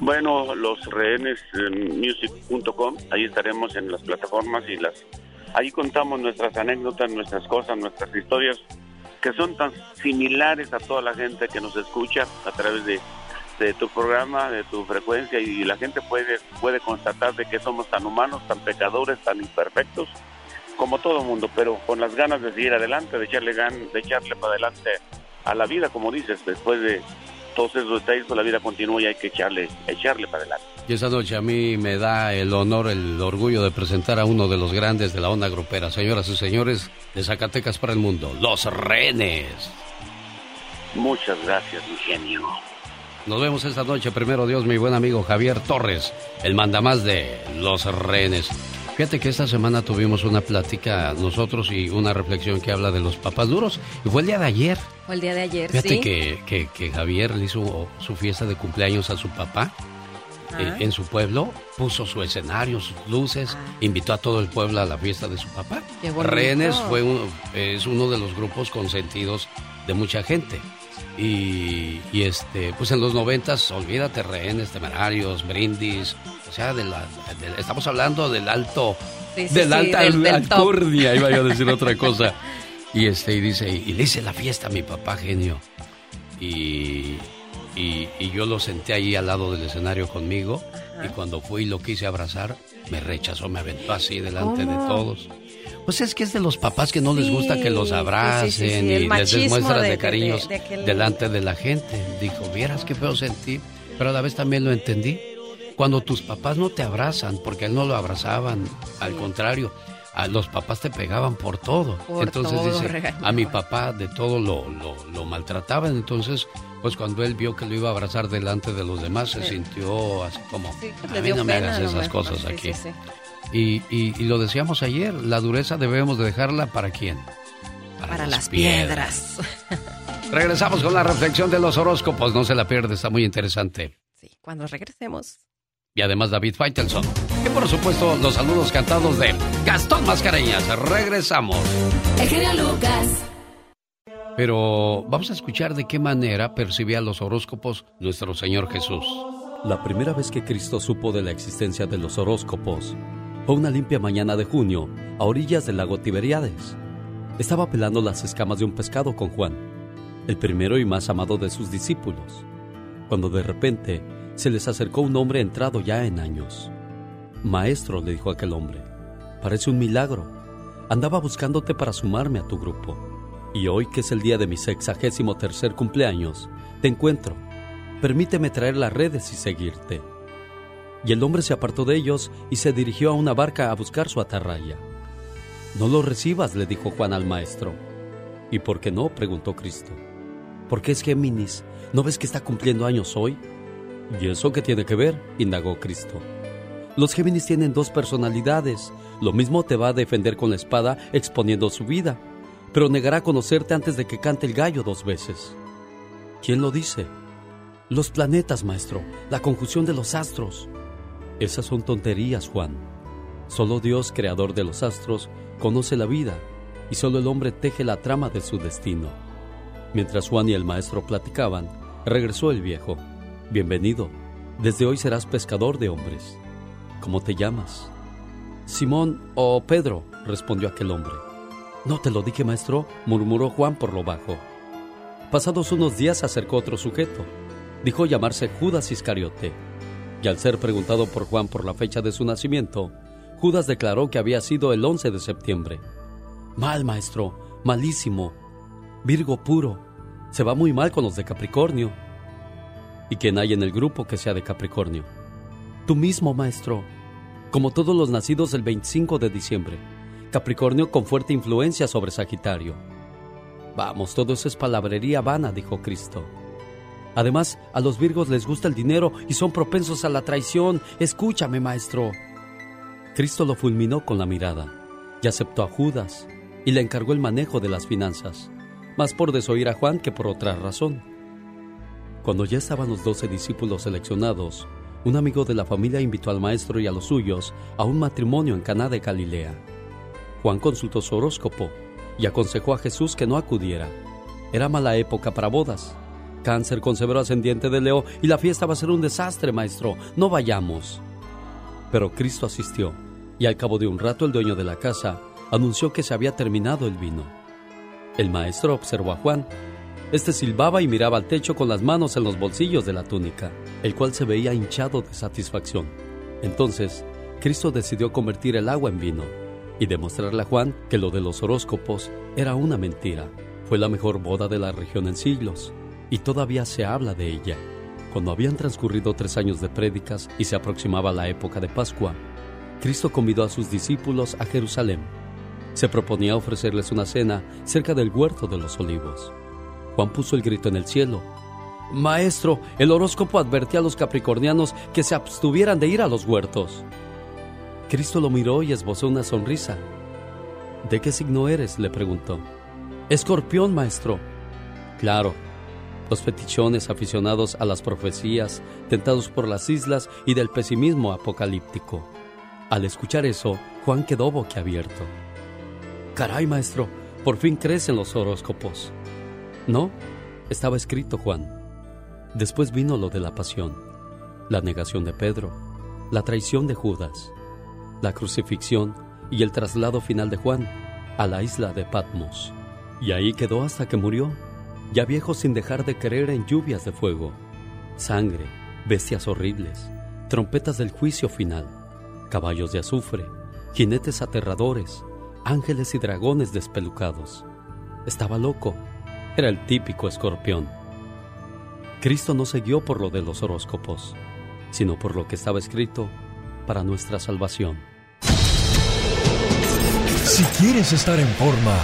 Bueno, los rehenes en music.com, ahí estaremos en las plataformas y las ahí contamos nuestras anécdotas, nuestras cosas, nuestras historias que son tan similares a toda la gente que nos escucha a través de, de tu programa, de tu frecuencia y la gente puede puede constatar de que somos tan humanos, tan pecadores, tan imperfectos como todo mundo, pero con las ganas de seguir adelante, de echarle gan, de echarle para adelante a la vida, como dices, después de todos esos detalles, pues la vida continúa y hay que echarle, echarle para adelante. Y esta noche a mí me da el honor, el orgullo de presentar a uno de los grandes de la onda grupera, señoras y señores, de Zacatecas para el mundo, Los Renes. Muchas gracias, mi genio. Nos vemos esta noche, primero Dios, mi buen amigo Javier Torres, el mandamás de Los Renes. Fíjate que esta semana tuvimos una plática nosotros y una reflexión que habla de los papás duros. Y fue el día de ayer. Fue el día de ayer, Fíjate sí. que, que- que Javier le hizo su fiesta de cumpleaños a su papá Ah. eh, en su pueblo, puso su escenario, sus luces, invitó a todo el pueblo a la fiesta de su papá. Qué. Rehenes fue un- es uno de los grupos consentidos de mucha gente. Y, este, pues en los noventas, olvídate, rehenes, temerarios, brindis, o sea, de la, estamos hablando del alto, del alta alcurnia, iba yo a decir [LAUGHS] otra cosa. Y este, y dice, y le hice la fiesta a mi papá genio. Y, y, yo lo senté ahí al lado del escenario conmigo. Y cuando fui y lo quise abrazar, me rechazó, me aventó así delante de todos. Pues es que es de los papás que no les gusta que los abracen y les des muestras de, cariños delante de la gente. Dijo, vieras qué feo sentí, pero a la vez también lo entendí. Cuando tus papás no te abrazan, porque él no lo abrazaban, al contrario, a los papás te pegaban por todo. entonces dice, [LAUGHS] a mi papá de todo lo, lo, maltrataban. Entonces, pues cuando él vio que lo iba a abrazar delante de los demás, se sintió así como, a mí no me hagas esas cosas aquí. Y, y, lo decíamos ayer, la dureza debemos de dejarla para quién? Para, las, piedras. Regresamos con la reflexión de los horóscopos, no se la pierde, está muy interesante. Sí, cuando regresemos. Y además David Faitelson. Y por supuesto los saludos cantados de Gastón Mascareñas. Regresamos. El Lucas. Pero vamos a escuchar de qué manera percibía los horóscopos nuestro Señor Jesús. La primera vez que Cristo supo de la existencia de los horóscopos fue una limpia mañana de junio, a orillas del lago Tiberiades. Estaba pelando las escamas de un pescado con Juan, el primero y más amado de sus discípulos, cuando de repente se les acercó un hombre entrado ya en años. Maestro, le dijo aquel hombre, parece un milagro. Andaba buscándote para sumarme a tu grupo. Y hoy, que es el día de mi sexagésimo tercer cumpleaños, te encuentro. Permíteme traer las redes y seguirte. Y el hombre se apartó de ellos y se dirigió a una barca a buscar su atarraya. No lo recibas, le dijo Juan al maestro. ¿Y por qué no? preguntó Cristo. Porque es Géminis. ¿No ves que está cumpliendo años hoy? ¿Y eso qué tiene que ver? indagó Cristo. Los Géminis tienen dos personalidades. Lo mismo te va a defender con la espada exponiendo su vida, pero negará conocerte antes de que cante el gallo dos veces. ¿Quién lo dice? Los planetas, maestro, la conjunción de los astros. Esas son tonterías, Juan. Solo Dios, creador de los astros, conoce la vida y solo el hombre teje la trama de su destino. Mientras Juan y el maestro platicaban, regresó el viejo. Bienvenido. Desde hoy serás pescador de hombres. ¿Cómo te llamas? Simón o Pedro, respondió aquel hombre. No te lo dije, maestro, murmuró Juan por lo bajo. Pasados unos días se acercó otro sujeto. Dijo llamarse Judas Iscariote y al ser preguntado por Juan por la fecha de su nacimiento, Judas declaró que había sido el 11 de septiembre. Mal, maestro, malísimo. Virgo puro. Se va muy mal con los de Capricornio. ¿Y quién hay en el grupo que sea de Capricornio? Tú mismo, maestro. Como todos los nacidos el 25 de diciembre. Capricornio con fuerte influencia sobre Sagitario. Vamos, todo eso es palabrería vana, dijo Cristo. Además, a los Virgos les gusta el dinero y son propensos a la traición. Escúchame, maestro. Cristo lo fulminó con la mirada y aceptó a Judas y le encargó el manejo de las finanzas, más por desoír a Juan que por otra razón. Cuando ya estaban los doce discípulos seleccionados, un amigo de la familia invitó al maestro y a los suyos a un matrimonio en Caná de Galilea. Juan consultó su horóscopo y aconsejó a Jesús que no acudiera. Era mala época para bodas Cáncer con severo ascendiente de Leo y la fiesta va a ser un desastre, maestro. No vayamos. Pero Cristo asistió y al cabo de un rato el dueño de la casa anunció que se había terminado el vino. El maestro observó a Juan. Este silbaba y miraba al techo con las manos en los bolsillos de la túnica, el cual se veía hinchado de satisfacción. Entonces, Cristo decidió convertir el agua en vino y demostrarle a Juan que lo de los horóscopos era una mentira. Fue la mejor boda de la región en siglos y todavía se habla de ella. Cuando habían transcurrido tres años de prédicas y se aproximaba la época de Pascua, Cristo convidó a sus discípulos a Jerusalén. Se proponía ofrecerles una cena cerca del huerto de los olivos. Juan puso el grito en el cielo. Maestro, el horóscopo advertía a los capricornianos que se abstuvieran de ir a los huertos. Cristo lo miró y esbozó una sonrisa. ¿De qué signo eres? le preguntó. Escorpión, maestro. Claro, los fetichones aficionados a las profecías, tentados por las islas y del pesimismo apocalíptico. Al escuchar eso, Juan quedó boquiabierto. Caray, maestro, por fin crecen los horóscopos. ¿No? Estaba escrito, Juan. Después vino lo de la pasión, la negación de Pedro, la traición de Judas, la crucifixión y el traslado final de Juan a la isla de Patmos. Y ahí quedó hasta que murió, ya viejo sin dejar de creer en lluvias de fuego, sangre, bestias horribles, trompetas del juicio final, caballos de azufre, jinetes aterradores, ángeles y dragones despelucados. Estaba loco, era el típico escorpión. Cristo no se guió por lo de los horóscopos, sino por lo que estaba escrito para nuestra salvación. Si quieres estar en forma,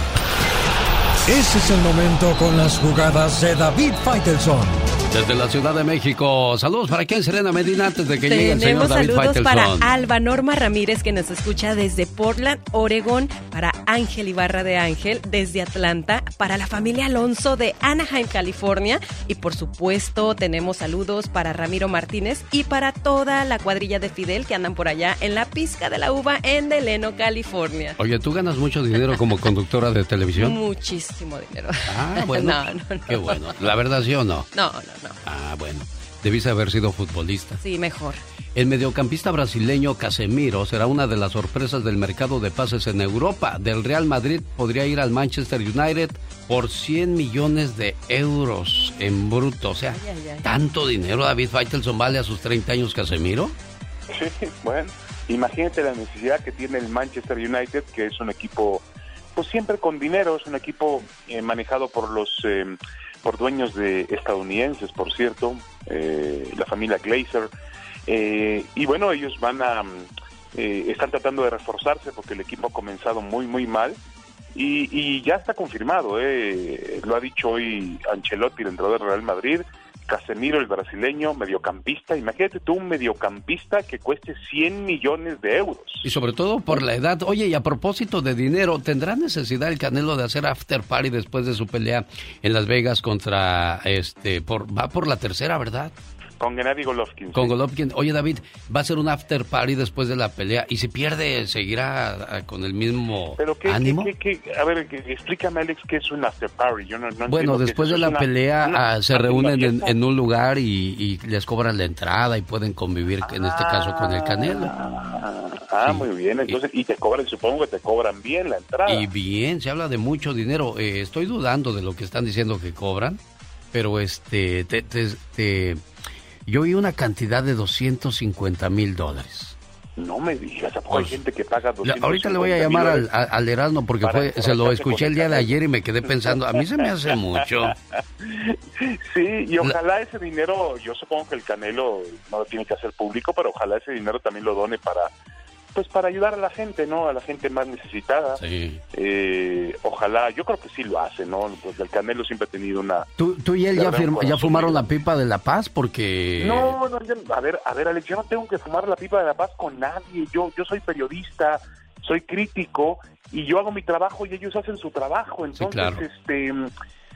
ese es el momento con las jugadas de David Faitelson. Desde la Ciudad de México, saludos para quién, Serena Medina, antes de que llegue el señor David saludos para Alba Norma Ramírez, que nos escucha desde Portland, Oregón, para Ángel Ibarra de Ángel, desde Atlanta, para la familia Alonso de Anaheim, California, y por supuesto tenemos saludos para Ramiro Martínez y para toda la cuadrilla de Fidel que andan por allá en la pizca de la uva en Deleno, California. Oye, ¿tú ganas mucho dinero como conductora de televisión? Muchísimo dinero. Ah, bueno. [LAUGHS] no, no, no. Qué bueno. ¿La verdad sí o no? No, no. Ah, bueno. Debiste haber sido futbolista. Sí, mejor. El mediocampista brasileño Casemiro será una de las sorpresas del mercado de pases en Europa. Del Real Madrid podría ir al Manchester United por 100 millones de euros en bruto. O sea, ¿tanto dinero David Faitelson vale a sus 30 años Casemiro? Sí, bueno, imagínate la necesidad que tiene el Manchester United, que es un equipo, pues siempre con dinero, es un equipo eh, manejado por los... Eh, por dueños de estadounidenses, por cierto, eh, la familia Glazer. Eh, y bueno, ellos van a, eh, están tratando de reforzarse porque el equipo ha comenzado muy, muy mal. Y, y ya está confirmado, lo ha dicho hoy Ancelotti, el entrenador del Real Madrid, Casemiro, el brasileño, mediocampista. Imagínate tú un mediocampista que cueste 100 millones de euros. Y sobre todo por la edad. Oye, y a propósito de dinero, ¿tendrá necesidad el Canelo de hacer after party después de su pelea en Las Vegas contra este por va por la tercera, ¿verdad? Con Gennady Golovkin. Con Golovkin. Oye, David, va a ser un after party después de la pelea. ¿Y si pierde, seguirá ah, con el mismo ¿Pero qué, ánimo? a ver, explícame, Alex, qué es un after party. Yo no, bueno, después de la pelea ah, se reúnen en, un lugar y, les cobran la entrada y pueden convivir, en este caso, con el Canelo. Ah, ah muy bien. Entonces, y, te cobran, supongo que te cobran bien la entrada. Y bien, se habla de mucho dinero. Eh, estoy dudando de lo que están diciendo que cobran, pero este, te, te yo oí una cantidad de 250 mil dólares. No me digas, ¿a hay gente que paga 250 Ahorita le voy a llamar al, al, Erasmo porque fue, se lo escuché el día de ayer y me quedé pensando, a mí se me hace mucho. [LAUGHS] Sí, y ojalá ese dinero, yo supongo que el Canelo no lo tiene que hacer público, pero ojalá ese dinero también lo done para pues para ayudar a la gente, ¿no? A la gente más necesitada. Sí. Eh, ojalá, yo creo que sí lo hace, ¿no? Pues el Canelo siempre ha tenido una... ¿Tú, tú y él ya, ya fumaron la pipa de la paz? Porque... No, no, a ver, a ver, Alex, yo no tengo que fumar la pipa de la paz con nadie. Yo, yo soy periodista, soy crítico y yo hago mi trabajo y ellos hacen su trabajo. Entonces, este...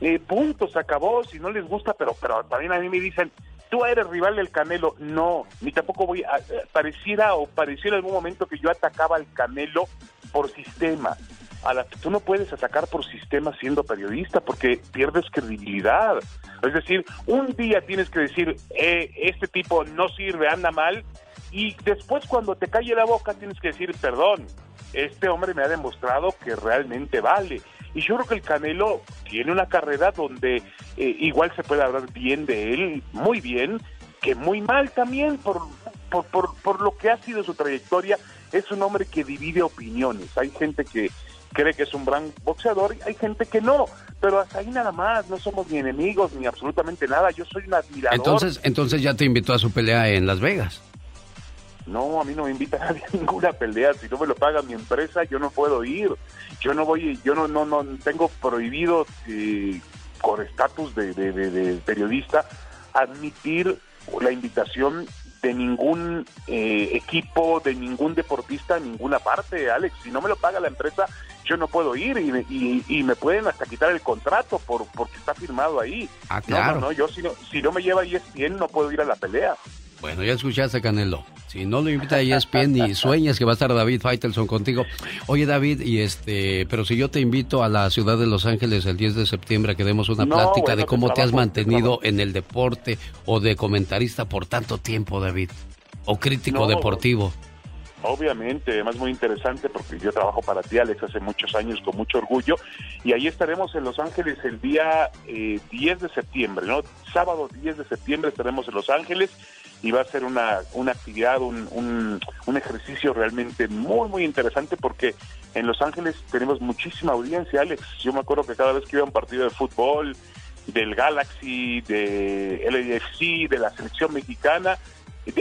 Eh, punto, se acabó, si no les gusta, pero, pero también a mí me dicen, tú eres rival del Canelo. No, ni tampoco voy a. Eh, pareciera o pareciera en algún momento que yo atacaba al Canelo por sistema. A la, tú no puedes atacar por sistema siendo periodista porque pierdes credibilidad. Es decir, un día tienes que decir, eh, este tipo no sirve, anda mal, y después cuando te calle la boca tienes que decir, perdón, este hombre me ha demostrado que realmente vale. Y yo creo que el Canelo tiene una carrera donde eh, igual se puede hablar bien de él, muy bien, que muy mal también por, por, por, lo que ha sido su trayectoria. Es un hombre que divide opiniones. Hay gente que cree que es un gran boxeador y hay gente que no. Pero hasta ahí nada más, no somos ni enemigos ni absolutamente nada. Yo soy un admirador. Entonces, entonces ya te invitó a su pelea en Las Vegas. No, a mí no me invita nadie a [LAUGHS] ninguna pelea. Si no me lo paga mi empresa, yo no puedo ir. Yo no voy, yo no, no, no tengo prohibido eh, con estatus de, de, periodista admitir la invitación de ningún eh, equipo, de ningún deportista en ninguna parte, Alex. Si no me lo paga la empresa, yo no puedo ir y, y, me pueden hasta quitar el contrato por porque está firmado ahí. Ah, claro. No, no, yo si no, si no me lleva ESPN no puedo ir a la pelea. Bueno, ya escuchaste, Canelo. Si no lo invita a ESPN ni sueñas que va a estar David Faitelson contigo. Oye David, y este, pero si yo te invito a la ciudad de Los Ángeles el 10 de septiembre que demos una plática de cómo te has mantenido en el deporte o de comentarista por tanto tiempo, David, o crítico deportivo. Obviamente, además muy interesante porque yo trabajo para ti, Alex, hace muchos años con mucho orgullo. Y ahí estaremos en Los Ángeles el día 10 eh, de septiembre, ¿no? Sábado 10 de septiembre estaremos en Los Ángeles y va a ser una, una actividad, un, un, un ejercicio realmente muy, muy interesante porque en Los Ángeles tenemos muchísima audiencia, Alex. Yo me acuerdo que cada vez que iba a un partido de fútbol, del Galaxy, de LAFC, de la selección mexicana,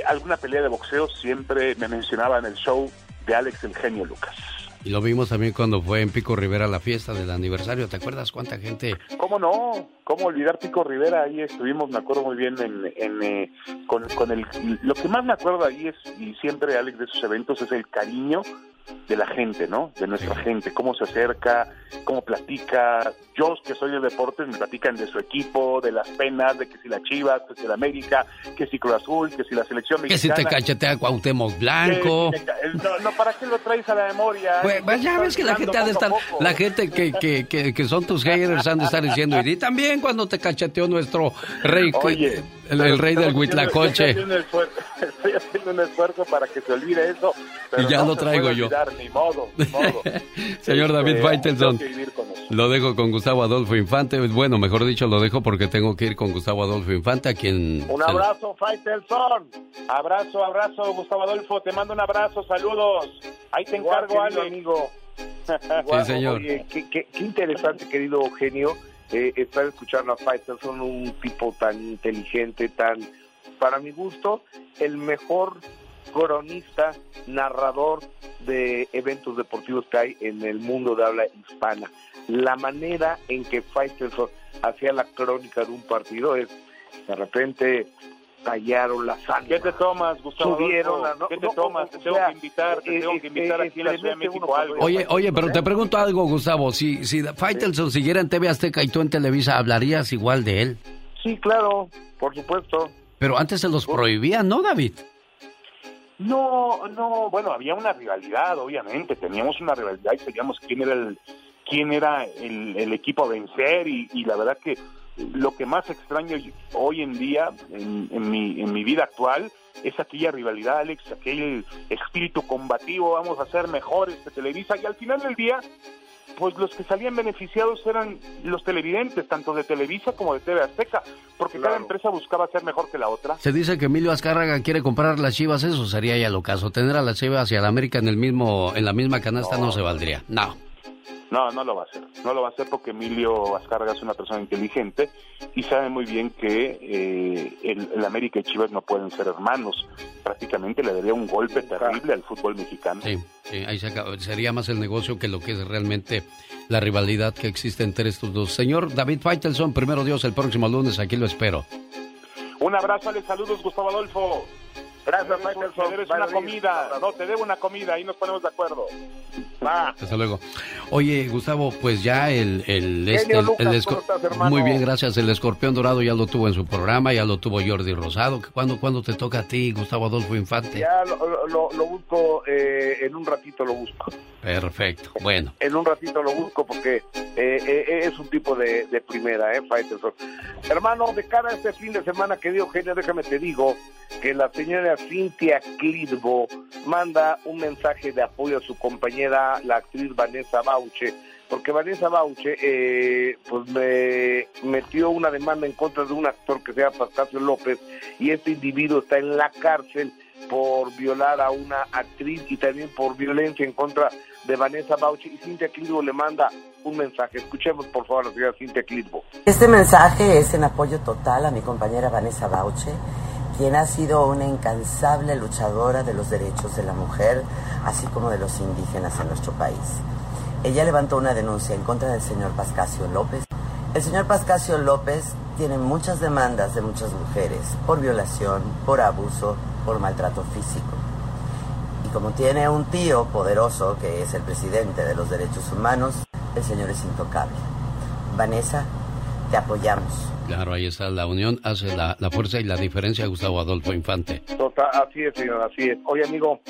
alguna pelea de boxeo siempre me mencionaba en el show de Alex el genio Lucas. Y lo vimos también cuando fue en Pico Rivera la fiesta del aniversario. ¿Te acuerdas cuánta gente? ¿Cómo no? ¿Cómo olvidar Pico Rivera? Ahí estuvimos, me acuerdo muy bien, en, eh, con, con el... Lo que más me acuerdo ahí es, y siempre Alex de esos eventos, es el cariño de la gente, ¿no? De nuestra gente, cómo se acerca, cómo platica. Yo, que soy de deportes, me platican de su equipo, de las penas, de que si la Chivas, que si la América, que si Cruz Azul, que si la selección mexicana. Que si te cachetea Cuauhtémoc Blanco. no, no, ¿para qué lo traes a la memoria? Pues, pues ya ves que la gente ha de estar, la gente que, que, que, que, son tus haters han de estar diciendo, y también cuando te cacheteó nuestro rey, el, rey del Huitlacoche. [LAUGHS] Estoy haciendo, un esfuerzo para que se olvide eso. y ya lo traigo yo. [LAUGHS] Señor David este, Faitelson, lo dejo con Gustavo Adolfo Infante. Bueno, mejor dicho, lo dejo porque tengo que ir con Gustavo Adolfo Infante, a quien... Un abrazo, Faitelson. Abrazo, abrazo, Gustavo Adolfo. Te mando un abrazo, saludos. Ahí te encargo, amigo. sí, señor. qué, interesante, querido Eugenio, eh, estar escuchando a Faitelson, un tipo tan inteligente, tan, para mi gusto, el mejor cronista, narrador de eventos deportivos que hay en el mundo de habla hispana. La manera en que Faitelson hacía la crónica de un partido es, de repente, tallaron la sangre. ¿Qué te tomas, Gustavo? Subieron la, ¿Qué te tomas? te tengo que invitar, te tengo que invitar aquí en la Ciudad de México algo. Oye, oye, pero te pregunto algo, Gustavo. Si, si Faitelson siguiera en TV Azteca y tú en Televisa, ¿hablarías igual de él? Sí, claro, por supuesto. Pero antes se los prohibía, ¿no, David? No, no, bueno, había una rivalidad, obviamente, teníamos una rivalidad y sabíamos quién era el quién era el, equipo a vencer y, la verdad que lo que más extraño hoy en día en, mi, en mi vida actual es aquella rivalidad, Alex, aquel espíritu combativo, vamos a ser mejores de Televisa y al final del día pues los que salían beneficiados eran los televidentes, tanto de Televisa como de TV Azteca, porque cada empresa buscaba ser mejor que la otra. Se dice que Emilio Azcárraga quiere comprar las Chivas, eso sería ya lo caso. Tener a las Chivas y a la América en el mismo, en la misma canasta no, se valdría. No. No, no lo va a hacer. No lo va a hacer porque Emilio Azcárraga es una persona inteligente y sabe muy bien que eh, el, América y Chivas no pueden ser hermanos. Prácticamente le daría un golpe terrible al fútbol mexicano. Sí, sí ahí se sería más el negocio que lo que es realmente la rivalidad que existe entre estos dos. Señor David Faitelson, primero Dios, el próximo lunes aquí lo espero. Un abrazo, les saludos, Gustavo Adolfo. Gracias, Michael. Te debes una comida. No, te debo una comida. Ahí nos ponemos de acuerdo. Va. Hasta luego. Oye, Gustavo, pues ya el... el, este, el, Muy bien, gracias. El escorpión dorado ya lo tuvo en su programa, ya lo tuvo Jordi Rosado. ¿Cuándo, cuándo te toca a ti, Gustavo Adolfo Infante? Ya lo, lo, busco, eh, en un ratito lo busco. Perfecto, bueno. En un ratito lo busco porque eh, eh, es un tipo de, de primera, ¿eh? Faitelson. Hermano, de cara a este fin de semana, querido Eugenio, déjame te digo que la señora Cintia Clitbo manda un mensaje de apoyo a su compañera, la actriz Vanessa Bauche, porque Vanessa Bauche eh, pues me metió una demanda en contra de un actor que se llama Pascasio López y este individuo está en la cárcel por violar a una actriz y también por violencia en contra de Vanessa Bauche y Cintia Clitbo le manda un mensaje. Escuchemos por favor a la señora Cintia Clitbo. Este mensaje es en apoyo total a mi compañera Vanessa Bauche quien ha sido una incansable luchadora de los derechos de la mujer, así como de los indígenas en nuestro país. Ella levantó una denuncia en contra del señor Pascasio López. El señor Pascasio López tiene muchas demandas de muchas mujeres por violación, por abuso, por maltrato físico. Y como tiene un tío poderoso que es el presidente de los derechos humanos, el señor es intocable. Vanessa te apoyamos. Claro, ahí está, la unión hace la, fuerza y la diferencia, Gustavo Adolfo Infante. Total, así es, señor, así es. Oye, amigo,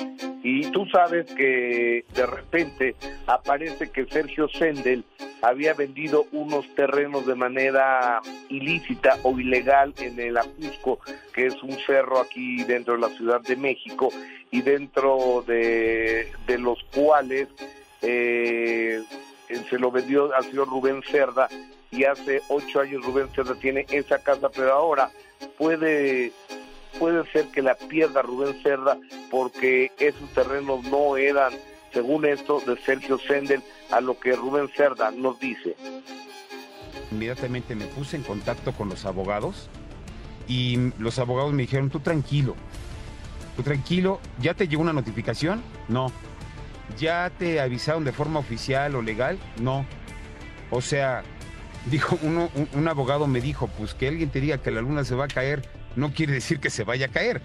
y tú sabes que de repente aparece que Sergio Sendel había vendido unos terrenos de manera ilícita o ilegal en el Ajusco, que es un cerro aquí dentro de la Ciudad de México, y dentro de, de los cuales eh, se lo vendió al señor Rubén Cerda y hace ocho años Rubén Cerda tiene esa casa, pero ahora puede puede ser que la pierda Rubén Cerda porque esos terrenos no eran, según esto, de Sergio Sendel, a lo que Rubén Cerda nos dice. Inmediatamente me puse en contacto con los abogados y los abogados me dijeron, tú tranquilo, tú tranquilo, ¿ya te llegó una notificación? No. ¿Ya te avisaron de forma oficial o legal? No. O sea, dijo uno, un, abogado me dijo, pues que alguien te diga que la luna se va a caer, no quiere decir que se vaya a caer.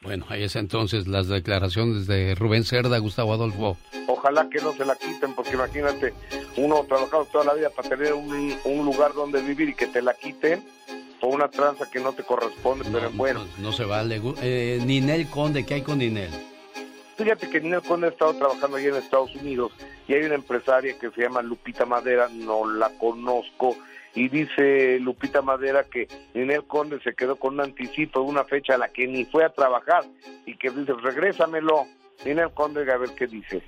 Bueno, ahí es entonces las declaraciones de Rubén Cerda, Gustavo Adolfo. Ojalá que no se la quiten, porque imagínate, uno trabajado toda la vida para tener un, lugar donde vivir y que te la quiten por una tranza que no te corresponde, pero bueno. No, se vale. Eh, Ninel Conde, ¿qué hay con Ninel? Fíjate que Ninel Conde ha estado trabajando allí en Estados Unidos y hay una empresaria que se llama Lupita Madera, no la conozco, y dice Lupita Madera que Ninel Conde se quedó con un anticipo de una fecha a la que ni fue a trabajar y que dice, regrésamelo. Ninel Conde, a ver qué dice.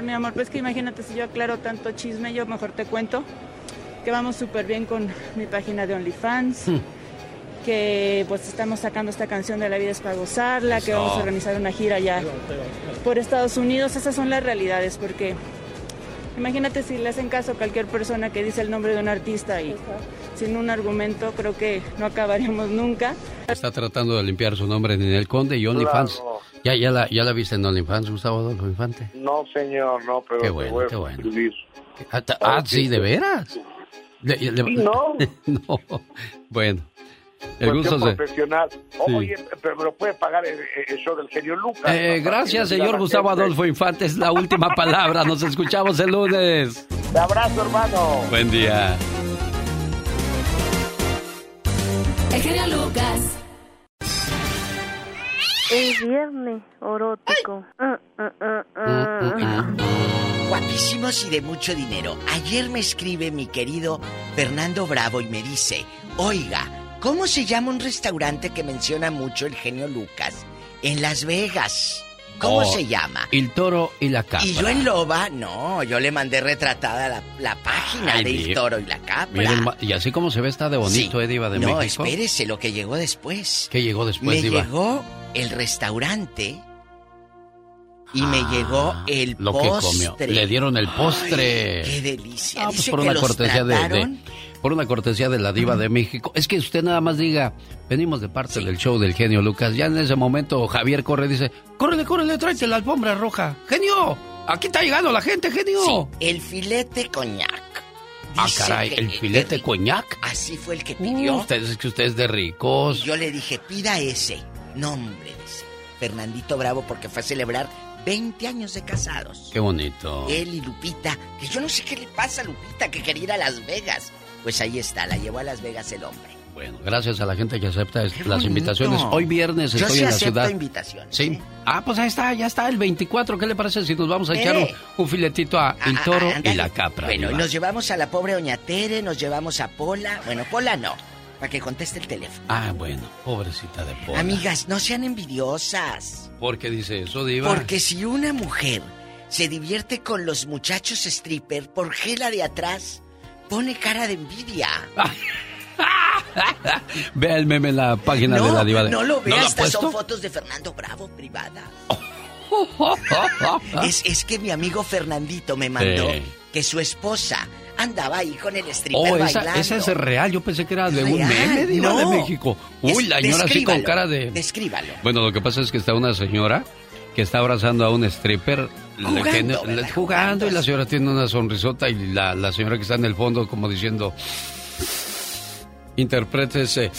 Mi amor, pues que imagínate si yo aclaro tanto chisme, yo mejor te cuento que vamos súper bien con mi página de OnlyFans. Hmm que pues estamos sacando esta canción de La vida es para gozarla, que vamos a organizar una gira ya por Estados Unidos. Esas son las realidades, porque imagínate si le hacen caso a cualquier persona que dice el nombre de un artista y sin un argumento, creo que no acabaríamos nunca. Está tratando de limpiar su nombre en el Conde y OnlyFans. ¿Ya, ya, la, ¿Ya la viste en OnlyFans, Gustavo Adolfo Infante? No, señor, no, pero qué bueno, qué bueno. Ah, ah sí, ¿de veras? no. [LAUGHS] no. Bueno. El gusto profesional. Oye, pero me lo puede pagar el, show del genio Lucas. Eh, gracias, señor Gustavo Adolfo Infante. Es la última palabra. Nos [LAUGHS] escuchamos el lunes. Te abrazo, hermano. Buen día. El genio Lucas. Es viernes orótico. Ah, ah, ah, Guapísimos y de mucho dinero. Ayer me escribe mi querido Fernando Bravo y me dice, oiga, ¿Cómo se llama un restaurante que menciona mucho el genio Lucas? En Las Vegas. ¿Cómo oh, se llama? El toro y la capra. Y yo en Loba, no, yo le mandé retratada la, página del toro y la capra. y así como se ve está de bonito, sí. de no, México. No, espérese lo que llegó después. ¿Qué llegó después, Me llegó el restaurante y me ah, llegó el lo postre. Que comió. Le dieron el postre. qué delicia. Ah, pues por una cortesía de, por una cortesía de la diva de México. Es que usted nada más diga, venimos de parte del show del genio Lucas. Ya en ese momento Javier corre y dice, córrele, córrele, tráete la alfombra roja. Genio, aquí está llegando la gente, genio. Sí, el filete coñac. ah, caray, ¿el filete coñac? Así fue el que pidió. usted es que usted es de ricos. yo le dije, pida ese. Nombre, dice. Fernandito Bravo, porque fue a celebrar 20 años de casados. Qué bonito. Él y Lupita, que yo no sé qué le pasa a Lupita, que quería ir a Las Vegas. Pues ahí está, la llevó a Las Vegas el hombre. Bueno, gracias a la gente que acepta las invitaciones. Hoy viernes estoy en la ciudad. invitaciones. Sí. ¿eh? Ah, pues ahí está, ya está el 24. ¿Qué le parece si nos vamos a echar eh. un, filetito a El ah, Toro y la Capra? Bueno, nos llevamos a la pobre Oñatere, nos llevamos a Pola. Bueno, Pola no, para que conteste el teléfono. Ah, bueno, pobrecita de Pola. Amigas, no sean envidiosas. ¿Por qué dice eso, Diva? Porque si una mujer se divierte con los muchachos stripper, ¿por qué la de atrás pone cara de envidia. [LAUGHS] Vea el meme en la página de la diva de... No lo veas, ¿No son fotos de Fernando Bravo privada. [LAUGHS] es, es, que mi amigo Fernandito me mandó que su esposa andaba ahí con el stripper oh, esa, bailando. esa es real, yo pensé que era de un meme de, de México. Uy, la señora así con cara de... Descríbalo. Bueno, lo que pasa es que está una señora que está abrazando a un stripper jugando, y la señora tiene una sonrisota y la, la, señora que está en el fondo como diciendo interprétese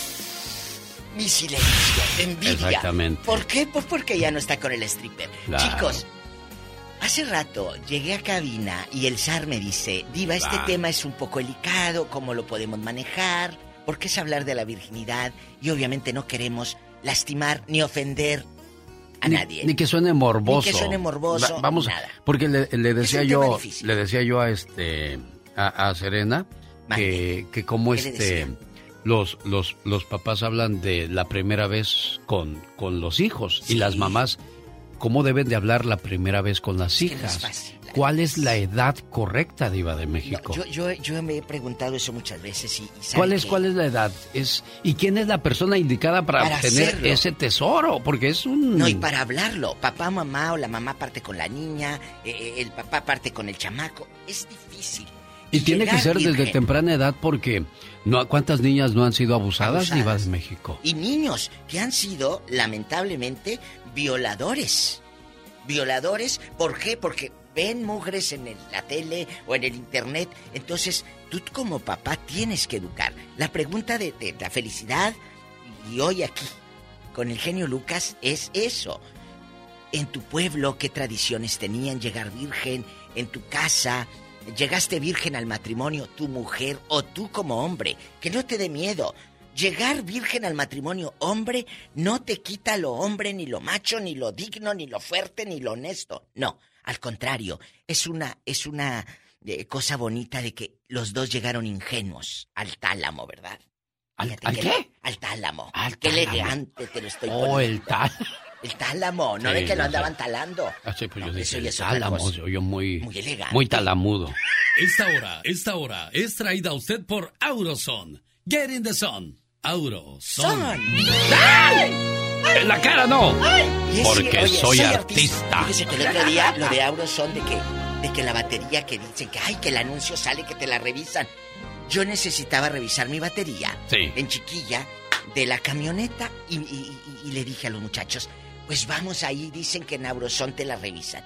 mi silencio envidia. Exactamente. ¿por qué? pues porque ya no está con el stripper. Chicos Hace rato llegué a cabina y el zar me dice, Diva, este Ah. tema es un poco delicado, ¿cómo lo podemos manejar? Porque es hablar de la virginidad y obviamente no queremos lastimar ni ofender a Ni, nadie. ni que suene morboso. Ni que suene morboso, Va- vamos, nada. porque le, le decía yo, le decía yo a este, a, a Serena que, que como ¿Qué le este, los, los, los papás hablan de la primera vez con, con los hijos y las mamás, cómo deben de hablar la primera vez con las no es hijas. fácil. ¿Cuál es la edad correcta, diva de México? Yo, yo, yo me he preguntado eso muchas veces y, y ¿sabe ¿Cuál es, qué? ¿Cuál es la edad? Es, ¿Y quién es la persona indicada para, Para obtener hacerlo. ese tesoro? Porque es un... No, y para hablarlo, papá, mamá o la mamá parte con la niña, eh, eh, el papá parte con el chamaco, es difícil. Y tiene que ser desde temprana edad porque no, ¿cuántas niñas no han sido abusadas, Abusadas. diva de México? Y niños que han sido, lamentablemente, violadores. Violadores, ¿por qué? Porque ven mugres en la tele o en el internet. Entonces, tú como papá tienes que educar. La pregunta de, de la felicidad, y hoy aquí, con el genio Lucas, es eso. En tu pueblo, ¿qué tradiciones tenían? Llegar virgen, en tu casa, llegaste virgen al matrimonio, tu mujer o tú como hombre. Que no te dé miedo. Llegar virgen al matrimonio hombre no te quita lo hombre, ni lo macho, ni lo digno, ni lo fuerte, ni lo honesto. No, al contrario, es una, es una eh, cosa bonita de que los dos llegaron ingenuos al tálamo, ¿verdad? ¿Al, al que- qué? Al tálamo. Al qué tálamo. elegante te lo estoy Oh, poniendo. el tal. El tálamo, no Sí, de que lo yo sé. andaban talando. Ah, sí, pues yo No, dije, eso ya el tálamo, se oyó muy, Muy elegante. muy talamudo. Esta hora, esta hora es traída a usted por Auroson. Get in the sun. Auroson. Son. En la cara no. Porque oye, soy artista. Fíjese que el otro día lo de Auroson de que, de que la batería que dicen que ay que el anuncio sale que te la revisan. Yo necesitaba revisar mi batería Sí. en chiquilla de la camioneta y, y- y- y le dije a los muchachos, pues vamos ahí, dicen que en Auroson te la revisan.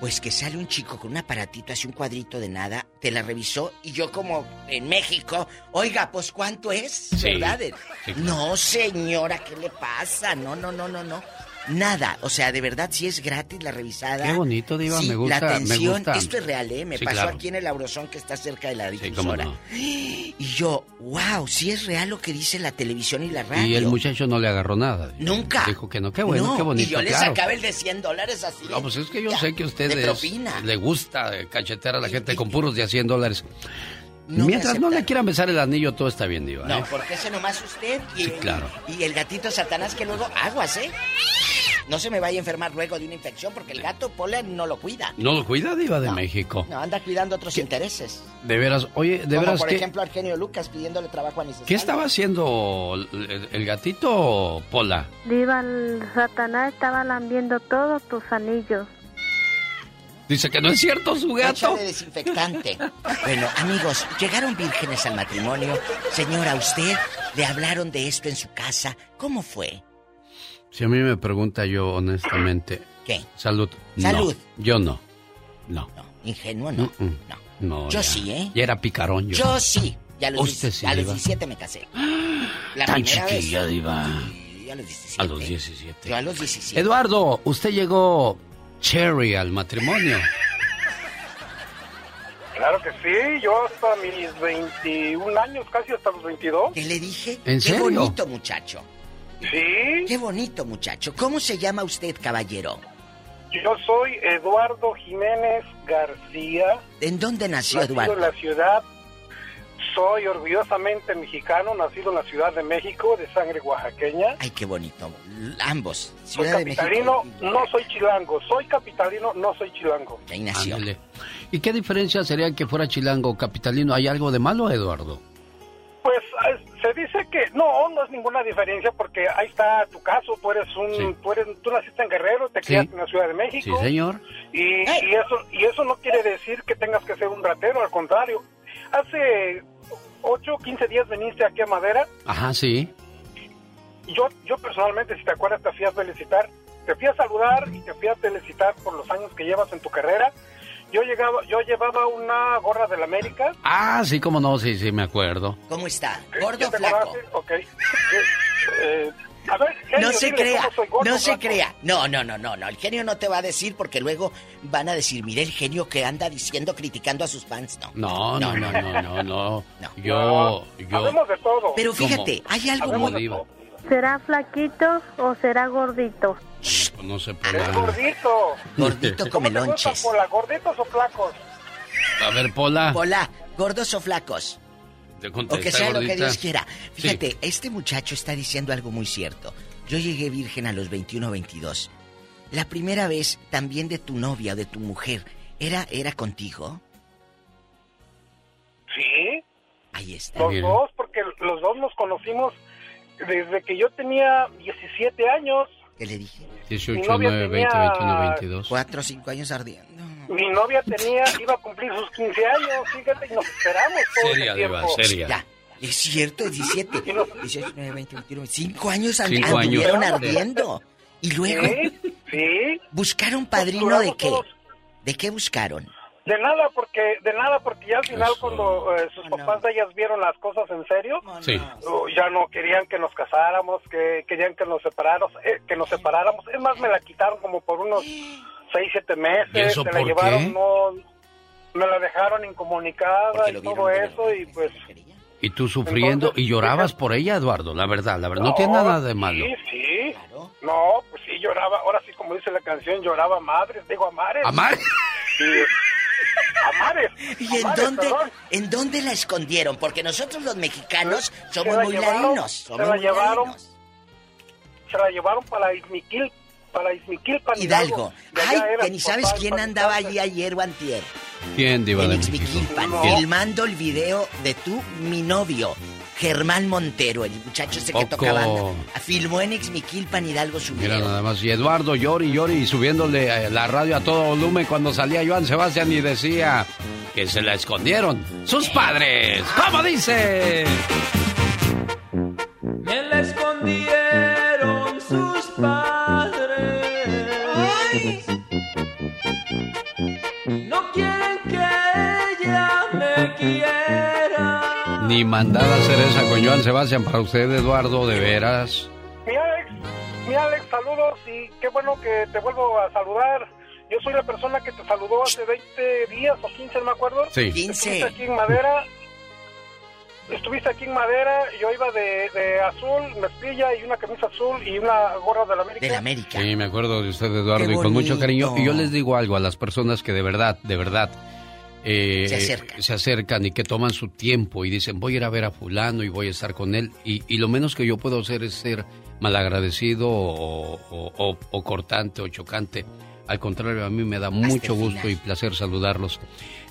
Pues que sale un chico con un aparatito, hace un cuadrito de nada, te la revisó y yo como en México, oiga, pues ¿cuánto es? Sí, ¿Verdad? sí. No, señora, ¿qué le pasa? No, no, no, no, no. Nada, o sea, de verdad sí es gratis la revisada. Qué bonito, Diva, Sí, me gusta, La me atención, gusta. esto es real, ¿eh? Me Sí, pasó claro. aquí en el Aurozón que está cerca de la Sí, cómo difusora. no. Y yo, wow, sí es real lo que dice la televisión y la radio. Y el muchacho no le agarró nada. Nunca. Dijo que no, qué bueno, No, qué bonito, Y yo le claro. sacaba el de 100 dólares así. No, pues es que yo Ya, sé que a usted de es- propina. le gusta cachetear a la gente con puros de a 100 dólares. No Mientras no le quieran besar el anillo, todo está bien, Diva. No, ¿eh? porque ese nomás usted y, Sí, claro. y el gatito Satanás que luego aguas, ¿eh? No se me vaya a enfermar luego de una infección porque el gato Pola no lo cuida. ¿No lo cuida, Diva de México? No, anda cuidando otros intereses. De veras, oye, de Como veras por que... ejemplo Argenio Lucas pidiéndole trabajo a mis ¿Qué estaba haciendo el, el gatito, Pola? Diva, el Satanás estaba lambiendo todos tus anillos. Dice que no es cierto su gato. Échale desinfectante. [LAUGHS] Bueno, amigos, llegaron vírgenes al matrimonio. Señora, ¿usted le hablaron de esto en su casa? ¿Cómo fue? Si a mí me pregunta yo honestamente... ¿Qué? Salud. No, Salud. yo no. No. Ingenuo, ¿no? Mm, mm. No, Yo ya. sí, ¿eh? Ya era picarón yo. Yo sí. Ya los, Usted 10 sí, a los Diva. 17 me casé. [GASPS] La Tan primera vez. chiquilla, Diva. Sí, a los 17. A los 17. Yo a los 17. Eduardo, usted llegó cherry al matrimonio. Claro que sí, yo hasta mis 21 años, casi hasta los 22. ¿Qué le dije? ¿En Qué serio? bonito muchacho. Sí. Qué bonito muchacho. ¿Cómo se llama usted, caballero? Yo soy Eduardo Jiménez García. ¿En dónde nació Eduardo? en la ciudad. Soy orgullosamente mexicano, nacido en la Ciudad de México, de sangre oaxaqueña. Ay, qué bonito. Ambos. Soy Ciudad de México. capitalino, no soy chilango. Soy capitalino, no soy chilango. Ahí nació. Ándele. ¿Y qué diferencia sería que fuera chilango o capitalino? ¿Hay algo de malo, Eduardo? Pues se dice que no, no es ninguna diferencia porque ahí está tu caso. Tú eres un, Sí. tú eres, tú naciste en Guerrero, te Sí. criaste en la Ciudad de Sí, México. señor. Y, y eso y eso no quiere decir que tengas que ser un ratero, al contrario. Hace 8 o 15 días viniste aquí a Madera Ajá, sí. y yo, yo personalmente, si te acuerdas, te fui a felicitar. Te fui a saludar y te fui a felicitar por los años que llevas en tu carrera. Yo, llegaba, yo llevaba una gorra del América. Ah, sí, cómo no, sí, sí, me acuerdo. ¿Cómo está? ¿Ya ¿Gordo o flaco? Ok. [LAUGHS] Eh, a ver, no se crea, no se crea. No, no, no, no, no. El genio no te va a decir porque luego van a decir, mire el genio que anda diciendo, criticando a sus fans. No, no, no, no, no, no. [LAUGHS] Yo, yo. de todo. Pero fíjate, hay algo muy... ¿Será flaquito o será gordito? Pues no sé por Es gordito. Gordito [LAUGHS] come lonches. Pola, gorditos o flacos? A ver, Pola. Pola, gordos o flacos. Te O que sea lo que Dios quiera. Fíjate, este muchacho está diciendo algo muy cierto. Yo llegué virgen a los 21 o 22. La primera vez también de tu novia o de tu mujer, ¿era, era contigo? Sí. Ahí está. Los dos, porque los dos nos conocimos desde que yo tenía 17 años. ¿Qué le dije? 18, Mi novia 9, 20, tenía- 21, 22. Cuatro o cinco años ardiendo. Mi novia tenía, iba a cumplir sus 15 años, fíjate, y nos esperamos todo Seria, ese tiempo. Diva, seria. Ya. Es cierto, 17. 18, 9, 20, 21. Cinco años anduvieron ardiendo. Y luego. Sí, sí. ¿Buscaron padrino de qué? ¿De qué buscaron? De nada, porque de nada porque ya al final cuando eh, sus papás de ellas vieron las cosas en serio, Sí. uh, ya no querían que nos casáramos, que querían que nos separáramos, eh, que nos separáramos. Es más, me la quitaron como por unos [GASPS] seis, siete meses. ¿Y eso se por la llevaron, qué? no, me la dejaron incomunicada y todo eso y pues Y tú sufriendo y llorabas por ella, Eduardo, la verdad, la verdad, no, tiene nada de malo. Sí, sí. No, pues sí, lloraba. Ahora sí, como dice la canción, lloraba a madres, digo a mares. ¿A mares? Sí. A mares. [LAUGHS] ¿Y en mares, dónde, perdón. en dónde la escondieron? Porque nosotros los mexicanos somos muy llevaron, ladinos. Se la muy llevaron, ladinos. se la llevaron para Izmiquil, para Izmiquilpan, Hidalgo. Ay, que ni sabes papá, quién andaba allí ayer o antier. ¿Quién, Diva En? Ixmiquilpan, No. filmando el video de tu, mi novio, Germán Montero, el muchacho ese que toca banda. Filmó en Ixmiquilpan, Hidalgo, su Mira video. nada más, y Eduardo llori llori subiéndole eh, la radio a todo volumen cuando salía Joan Sebastián y decía que se la escondieron sus padres. ¿Cómo dice? Me la escondieron quieren que ella me quiera. Ni mandada a hacer esa con Joan Sebastián para usted, Eduardo, de veras. Mi Alex, mi Alex, saludos y qué bueno que te vuelvo a saludar. Yo soy la persona que te saludó hace 20 días o 15, no me acuerdo. Sí. 15. Estuviste aquí en Madera. Estuviste aquí en Madera, yo iba de, de azul, mezclilla y una camisa azul y una gorra de la América. De la América. Sí, me acuerdo de usted, Eduardo, y con mucho cariño. Y yo les digo algo a las personas que de verdad, de verdad, eh, Se acercan. se acercan y que toman su tiempo y dicen, voy a ir a ver a fulano y voy a estar con él. Y, y lo menos que yo puedo hacer es ser malagradecido o, o- o- o cortante o chocante. Al contrario, a mí me da mucho gusto y placer saludarlos.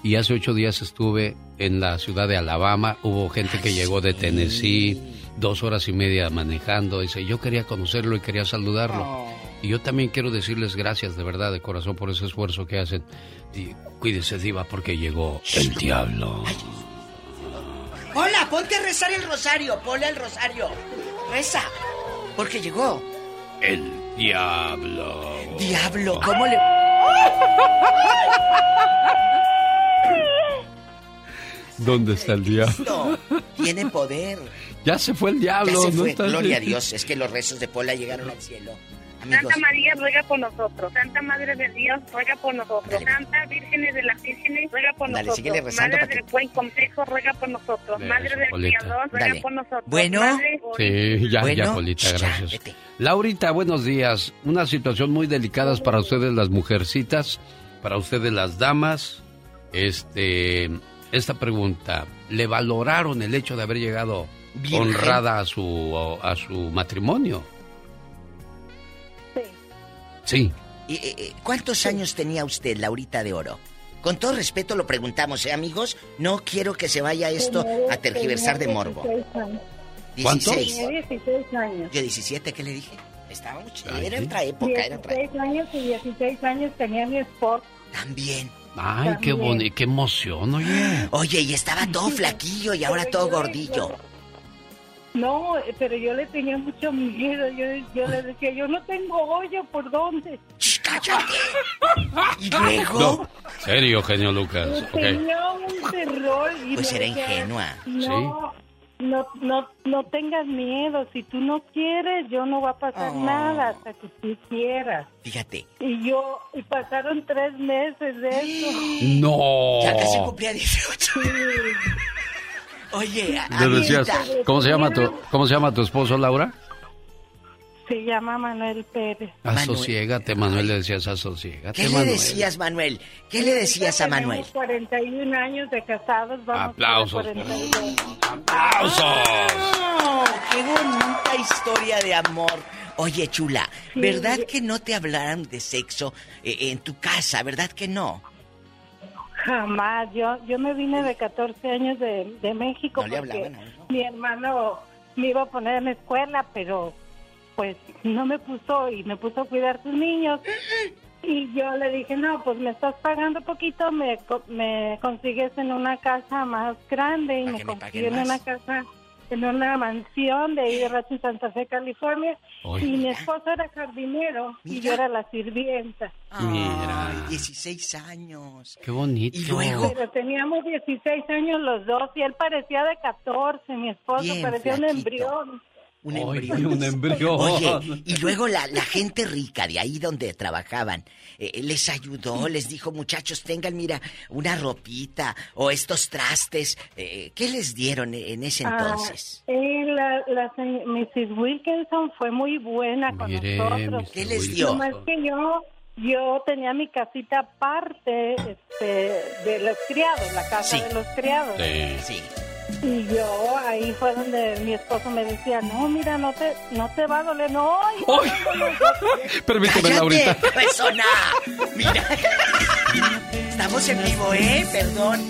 Y hace ocho días estuve en la ciudad de Alabama. Hubo gente que llegó de Tennessee, dos horas y media manejando. Dice, yo quería conocerlo y quería saludarlo. Y yo también quiero decirles gracias de verdad, de corazón, por ese esfuerzo que hacen. Y cuídese, Diva, porque llegó el diablo. Hola, ponte a rezar el rosario, ponle el rosario. Reza, porque llegó. El diablo. Diablo, ¿cómo le...? [LAUGHS] ¿Dónde está el diablo? Tiene poder. Ya se fue el Ya diablo. se ¿no fue. está el Gloria a? Dios, es que los rezos de Pola llegaron al cielo. Amigos, Santa María ruega por nosotros. Santa Madre de Dios ruega por nosotros. Santa Vírgenes de las Vírgenes ruega por Dale, nosotros. Madre para que- del buen consejo ruega por nosotros. Eso, Madre del. Criador ruega Dale. por nosotros. Bueno. Madre Sí, ya, Bueno, ya, Polita, ya, gracias. vete. Laurita, buenos días. Una situación muy delicada para ustedes las mujercitas, para ustedes las damas. Este, esta pregunta, ¿le valoraron el hecho de haber llegado Virgen. honrada a su a su matrimonio? Sí. ¿Y, eh, eh, ¿Cuántos años tenía usted, Laurita de Oro? Con todo respeto lo preguntamos, ¿eh, amigos? No quiero que se vaya esto a tergiversar de morbo. ¿Cuántos? 16. Tenía 16 años. Yo 17, ¿qué le dije? Estaba mucho. Era otra época, era otra 16 años y 16 años tenía mi esposo. También. Ay, qué bonito, qué emoción, oye. Oye, y estaba todo flaquillo y ahora todo gordillo. No, pero yo le tenía mucho miedo. Yo, yo le decía, yo no tengo hoyo, ¿por dónde? [LAUGHS] Y luego. No, serio, genio Lucas. Tenía un terror. Y Pues era decía, ingenua. No, no, no, no tengas miedo. Si tú no quieres, yo no va a pasar Oh. nada hasta que tú quieras. Fíjate. Y yo, y pasaron tres meses de eso. [GASPS] No. Ya casi cumplía 18. [LAUGHS] Oye, Le decías, Anita. ¿cómo se llama tu, cómo se llama tu esposo, Laura? Se llama Manuel Pérez. Asociégate, Manuel, le decías, asociégate, ¿Qué le decías, Manuel? ¿Qué le decías a Manuel? Tenemos 41 años de casados. Vamos Aplausos. 42. ¡Oh, ¡Qué bonita historia de amor! Oye, chula, ¿verdad que no te hablaran de sexo eh, en tu casa? ¿Verdad que no? Jamás. Yo, yo me vine de 14 años de, de México No le porque hablaban a mi hermano me iba a poner en la escuela, pero pues no me puso y me puso a cuidar sus niños. Y yo le dije, no, pues me estás pagando poquito, me, me consigues en una casa más grande y me consiguió en más. una casa, en una mansión de ahí de Rancho Santa Fe, California. Oye, y mi esposo era jardinero y yo era la sirvienta. Mira. Ay, 16 años. Qué bonito. Y luego, Pero teníamos 16 años los dos y él parecía de 14, mi esposo Bien parecía un embrión. Un embrión. [LAUGHS] un embrión. Oye, y luego la, la gente rica de ahí donde trabajaban, eh, les ayudó, les dijo, muchachos, tengan, mira, una ropita o estos trastes. eh, ¿Qué les dieron en ese Ah, entonces? eh, la, la Mrs. Wilkinson fue muy buena con Mire, nosotros. Mrs. ¿Qué les dio? Nomás que yo, yo tenía mi casita aparte este, de los criados, la casa Sí. de los criados. Sí. Y yo ahí fue donde mi esposo me decía, no, mira, no te, no te va a doler, no. y- [LAUGHS] Permíteme, ¡Cállate, Laurita. cabezona! Mira. Estamos en vivo, ¿eh? Perdón.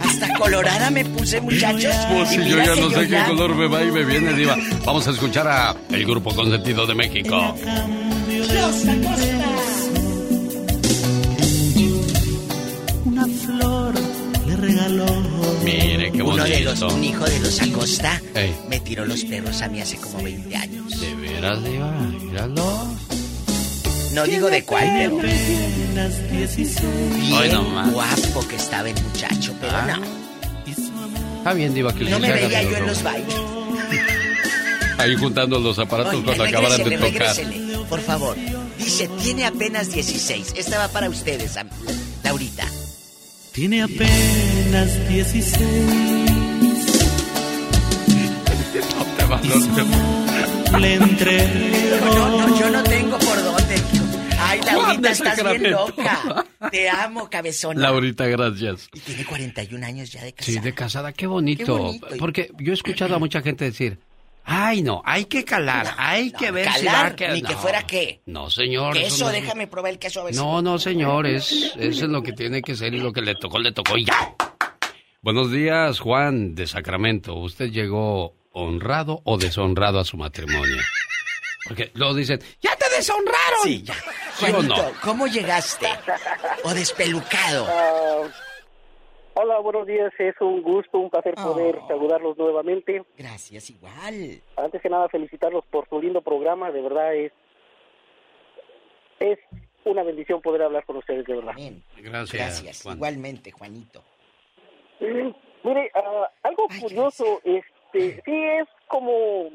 Hasta colorada me puse, muchachos. Pues si yo ya no sé qué color me va y me viene, Diva. Vamos a escuchar a el grupo consentido de México. Los Acosta. Una flor regaló. Mire, qué Uno de los, bonito. un hijo de los Acosta Ey. me tiró los perros a mí hace como 20 años. De veras, Diva, míralo. No digo de cuál, pero Apenas 16. Ay, bien no guapo que estaba el muchacho, pero Ah. no. Está bien, Diva, que No me se haga veía yo en los bailes. Ahí juntando los aparatos cuando acabaran de tocar. regrésele, por favor. Dice, tiene apenas 16. Esta va para ustedes, Laurita. Tiene apenas 16. Le entregó. No, no, yo no tengo por dónde. Ay, Laurita, estás bien loca. Te amo, cabezona. Laurita, gracias. Y tiene 41 años ya de casada. Sí, de casada, qué bonito. Qué bonito. Porque yo he escuchado a mucha gente decir, ay, no, hay que calar, hay que ver si va Calar, a quedar. ni que No. fuera qué. No, señor. eso Queso, no es- déjame probar el queso a ver si- No, no, señor, es, eso es lo que tiene que ser y lo que le tocó, le tocó y ya. Buenos días, Juan de Sacramento. ¿Usted llegó honrado o deshonrado a su matrimonio? Porque luego dicen, ¡ya te deshonraron! Sí, ya. ¿Sí o no? Juanito, ¿cómo llegaste? ¿O despelucado? Hola, buenos días. Es un gusto, un placer poder Oh. saludarlos nuevamente. Gracias, igual. Antes que nada, felicitarlos por su lindo programa. De verdad es es una bendición poder hablar con ustedes, de verdad. Gracias, Gracias, Juan. igualmente, Juanito. Mm, Mire, ah, algo curioso, este, [LAUGHS] sí es como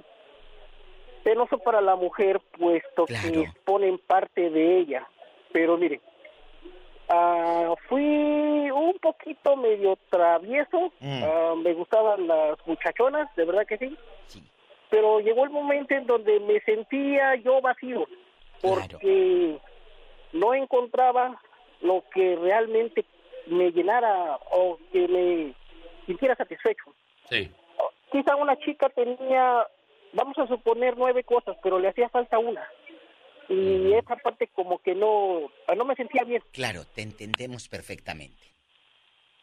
penoso para la mujer, puesto que ponen parte de ella. Pero mire, ah, fui un poquito medio travieso, Mm. ah, me gustaban las muchachonas, de verdad que sí. Pero llegó el momento en donde me sentía yo vacío, porque no encontraba lo que realmente me llenara o que me sintiera satisfecho. Sí. Quizá una chica tenía, vamos a suponer, nueve cosas, pero le hacía falta una. Y esa parte como que no, no me sentía bien. Claro, te entendemos perfectamente.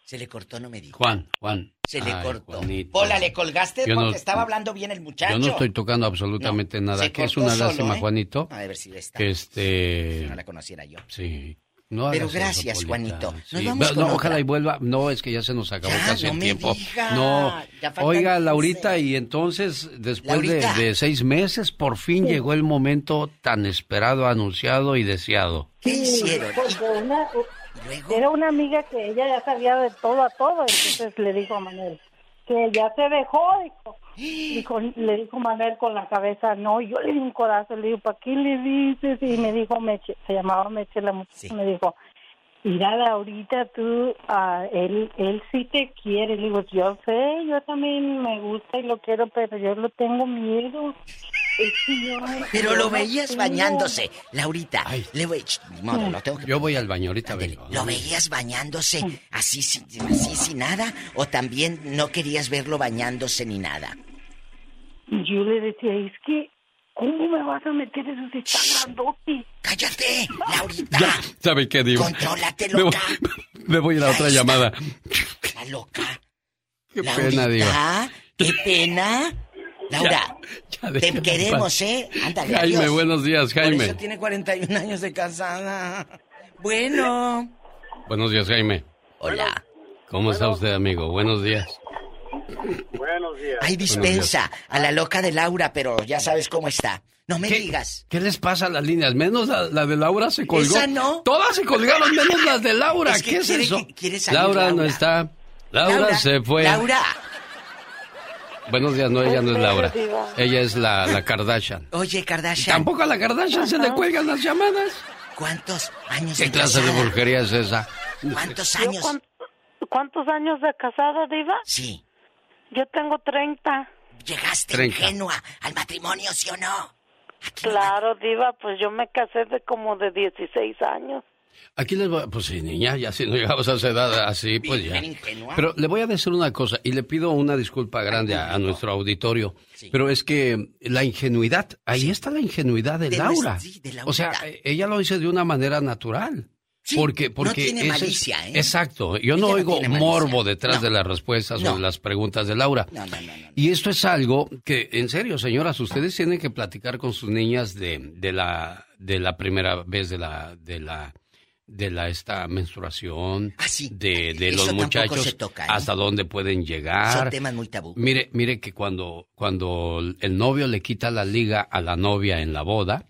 Se le cortó, no me dijo. Juan, Juan. Se le Ay, cortó. Juanito. Hola, ¿le colgaste? Yo porque no- estaba hablando bien el muchacho. Yo no estoy tocando absolutamente No, nada. Que es una solo, lástima, ¿eh? Juanito. A ver si está. Que este. Si no la conociera yo. Sí. No Pero gracias. Juanito. Nos Sí. vamos No, ojalá otra. y vuelva. No, es que ya se nos acabó Ya, casi no el me tiempo. diga. No. Oiga, 15. Laurita, y entonces, después de, Laurita. de seis meses, por fin llegó el momento tan esperado, anunciado y deseado. ¿Qué hicieron? Una- era una amiga que ella ya sabía de todo a todo, entonces le dijo a Manuel, que ya se dejó, dijo. [GASPS] Dijo, le dijo Manuel con la cabeza, no, yo le di un corazón, le digo, ¿para qué le dices? Y me dijo Meche, se llamaba Meche la mujer, me dijo, mira ahorita tú, ah, él, él sí te quiere, le digo, yo sé, yo también me gusta y lo quiero, pero yo lo tengo miedo. [LAUGHS] Pero lo veías bañándose, Laurita. Le voy, Yo voy al baño ahorita vengo. ¿Lo veías bañándose así, así sin nada? ¿O también no querías verlo bañándose ni nada? Yo le decía, es que, ¿cómo me vas a meter eso si está grandote? ¡Cállate, Laurita! Ya, ¿sabe qué digo? Contrólate, loca. Me voy, a la otra llamada. La loca. Qué pena, digo. ¡Qué pena! Laura, te queremos, ¿eh? Ándale, Jaime, buenos días, Jaime. Por eso tiene 41 años de casada. Bueno. Buenos días, Jaime. Hola. ¿Cómo está usted, amigo? Buenos días. Buenos días. Hay dispensa a la loca de Laura, pero ya sabes cómo está. No me digas. ¿Qué les pasa a las líneas? Menos la, de Laura se colgó. ¿Esa no? Todas se colgaron, menos las de Laura. ¿Qué es eso? Laura, no está. Laura, se fue. Laura. Buenos días, no, ella no es Laura. Ella es la, la Kardashian. Oye, Kardashian. Tampoco a la Kardashian se le cuelgan las llamadas. ¿Cuántos años ¿Qué clase de brujería es esa? ¿Cuántos años? ¿Cuántos años de casada, Diva? Sí. Yo tengo 30. ¿Llegaste ingenua al matrimonio, sí o no? claro, Diva, pues yo me casé de como de 16 años. Aquí les voy, pues sí, niña, ya si no llegamos a esa edad así, pues ya. Pero le voy a decir una cosa y le pido una disculpa grande a, nuestro auditorio, pero es que la ingenuidad, ahí está la ingenuidad de, Laura. o sea, ella lo dice de una manera natural. porque, porque no tiene malicia, ¿eh? Exacto. Yo no oigo morbo detrás de las respuestas o de las preguntas de Laura. Y esto es algo que, en serio, señoras, ustedes tienen que platicar con sus niñas de, de la, de la primera vez de la, de la, de la esta menstruación, ah, de, de los muchachos ¿eh? hasta dónde pueden llegar. Son temas muy tabú. Mire, mire que cuando, cuando el novio le quita la liga a la novia en la boda,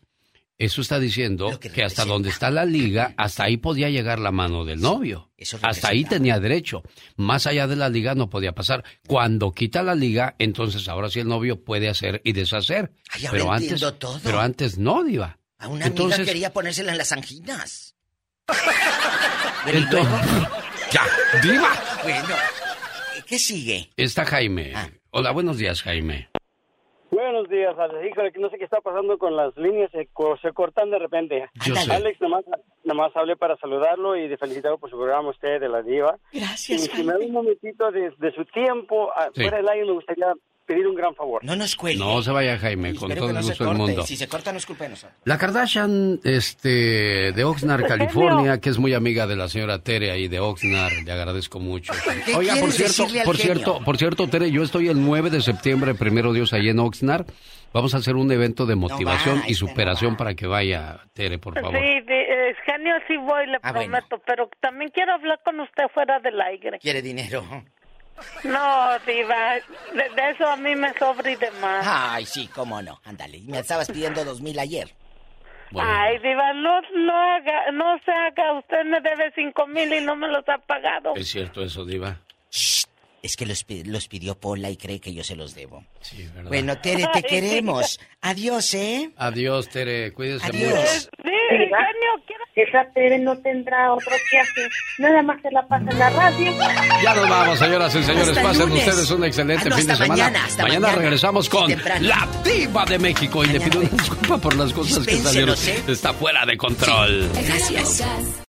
eso está diciendo que, hasta donde está la liga, hasta ahí podía llegar la mano del novio. hasta ahí tenía derecho. Más allá de la liga no podía pasar. Cuando quita la liga, entonces ahora sí el novio puede hacer y deshacer. pero antes, todo. pero antes no, diva. A una entonces, amiga quería ponérsela en las anginas. [LAUGHS] Entonces, ya, diva. Bueno, ¿qué sigue? Está Jaime. Ah. Hola, buenos días, Jaime. Buenos días, Alex. Híjole, no sé qué está pasando con las líneas, se, cortan de repente. Yo Alex, nomás, nomás hablé para saludarlo y de felicitarlo por su programa, usted, de la diva. Gracias, Y si me da un momentito de, su tiempo, ah, fuera del aire, me gustaría pedir un gran favor. No nos cuelgue. No se vaya, Jaime, con todo el gusto del mundo. Si se corta, no es culpa de La Kardashian este, de Oxnard, California, que es muy amiga de la señora Tere ahí de Oxnard, le agradezco mucho. Oiga, por cierto, por cierto, por cierto, Tere, yo estoy el 9 de septiembre, primero Dios, ahí en Oxnard. Vamos a hacer un evento de motivación y superación para que vaya, Tere, por favor. Sí, es genio, sí voy, le ah, prometo, pero también quiero hablar con usted fuera del aire. ¿Quiere dinero? No, Diva, de, eso a mí me sobra y demás. Ay, sí, cómo no. Ándale, me estabas pidiendo dos mil ayer. Ay, Diva, no, no, haga, no se haga. Usted me debe cinco mil y no me los ha pagado. Es cierto eso, Diva. Es que los, los pidió Pola y cree que yo se los debo. Sí, ¿verdad? Bueno, Tere, te queremos. Adiós, ¿eh? Adiós, Tere. Cuídese Adiós. mucho. Sí, genio, quiero... Esa Tere no tendrá otro que hacer. Nada más se la pasa en la radio. Ya nos vamos, señoras y señores. Pasen ustedes un excelente ah, fin de semana. Mañana, mañana, regresamos con la diva de México. Y le pido una disculpa por las cosas que salieron. ¿eh? Está fuera de control. Gracias.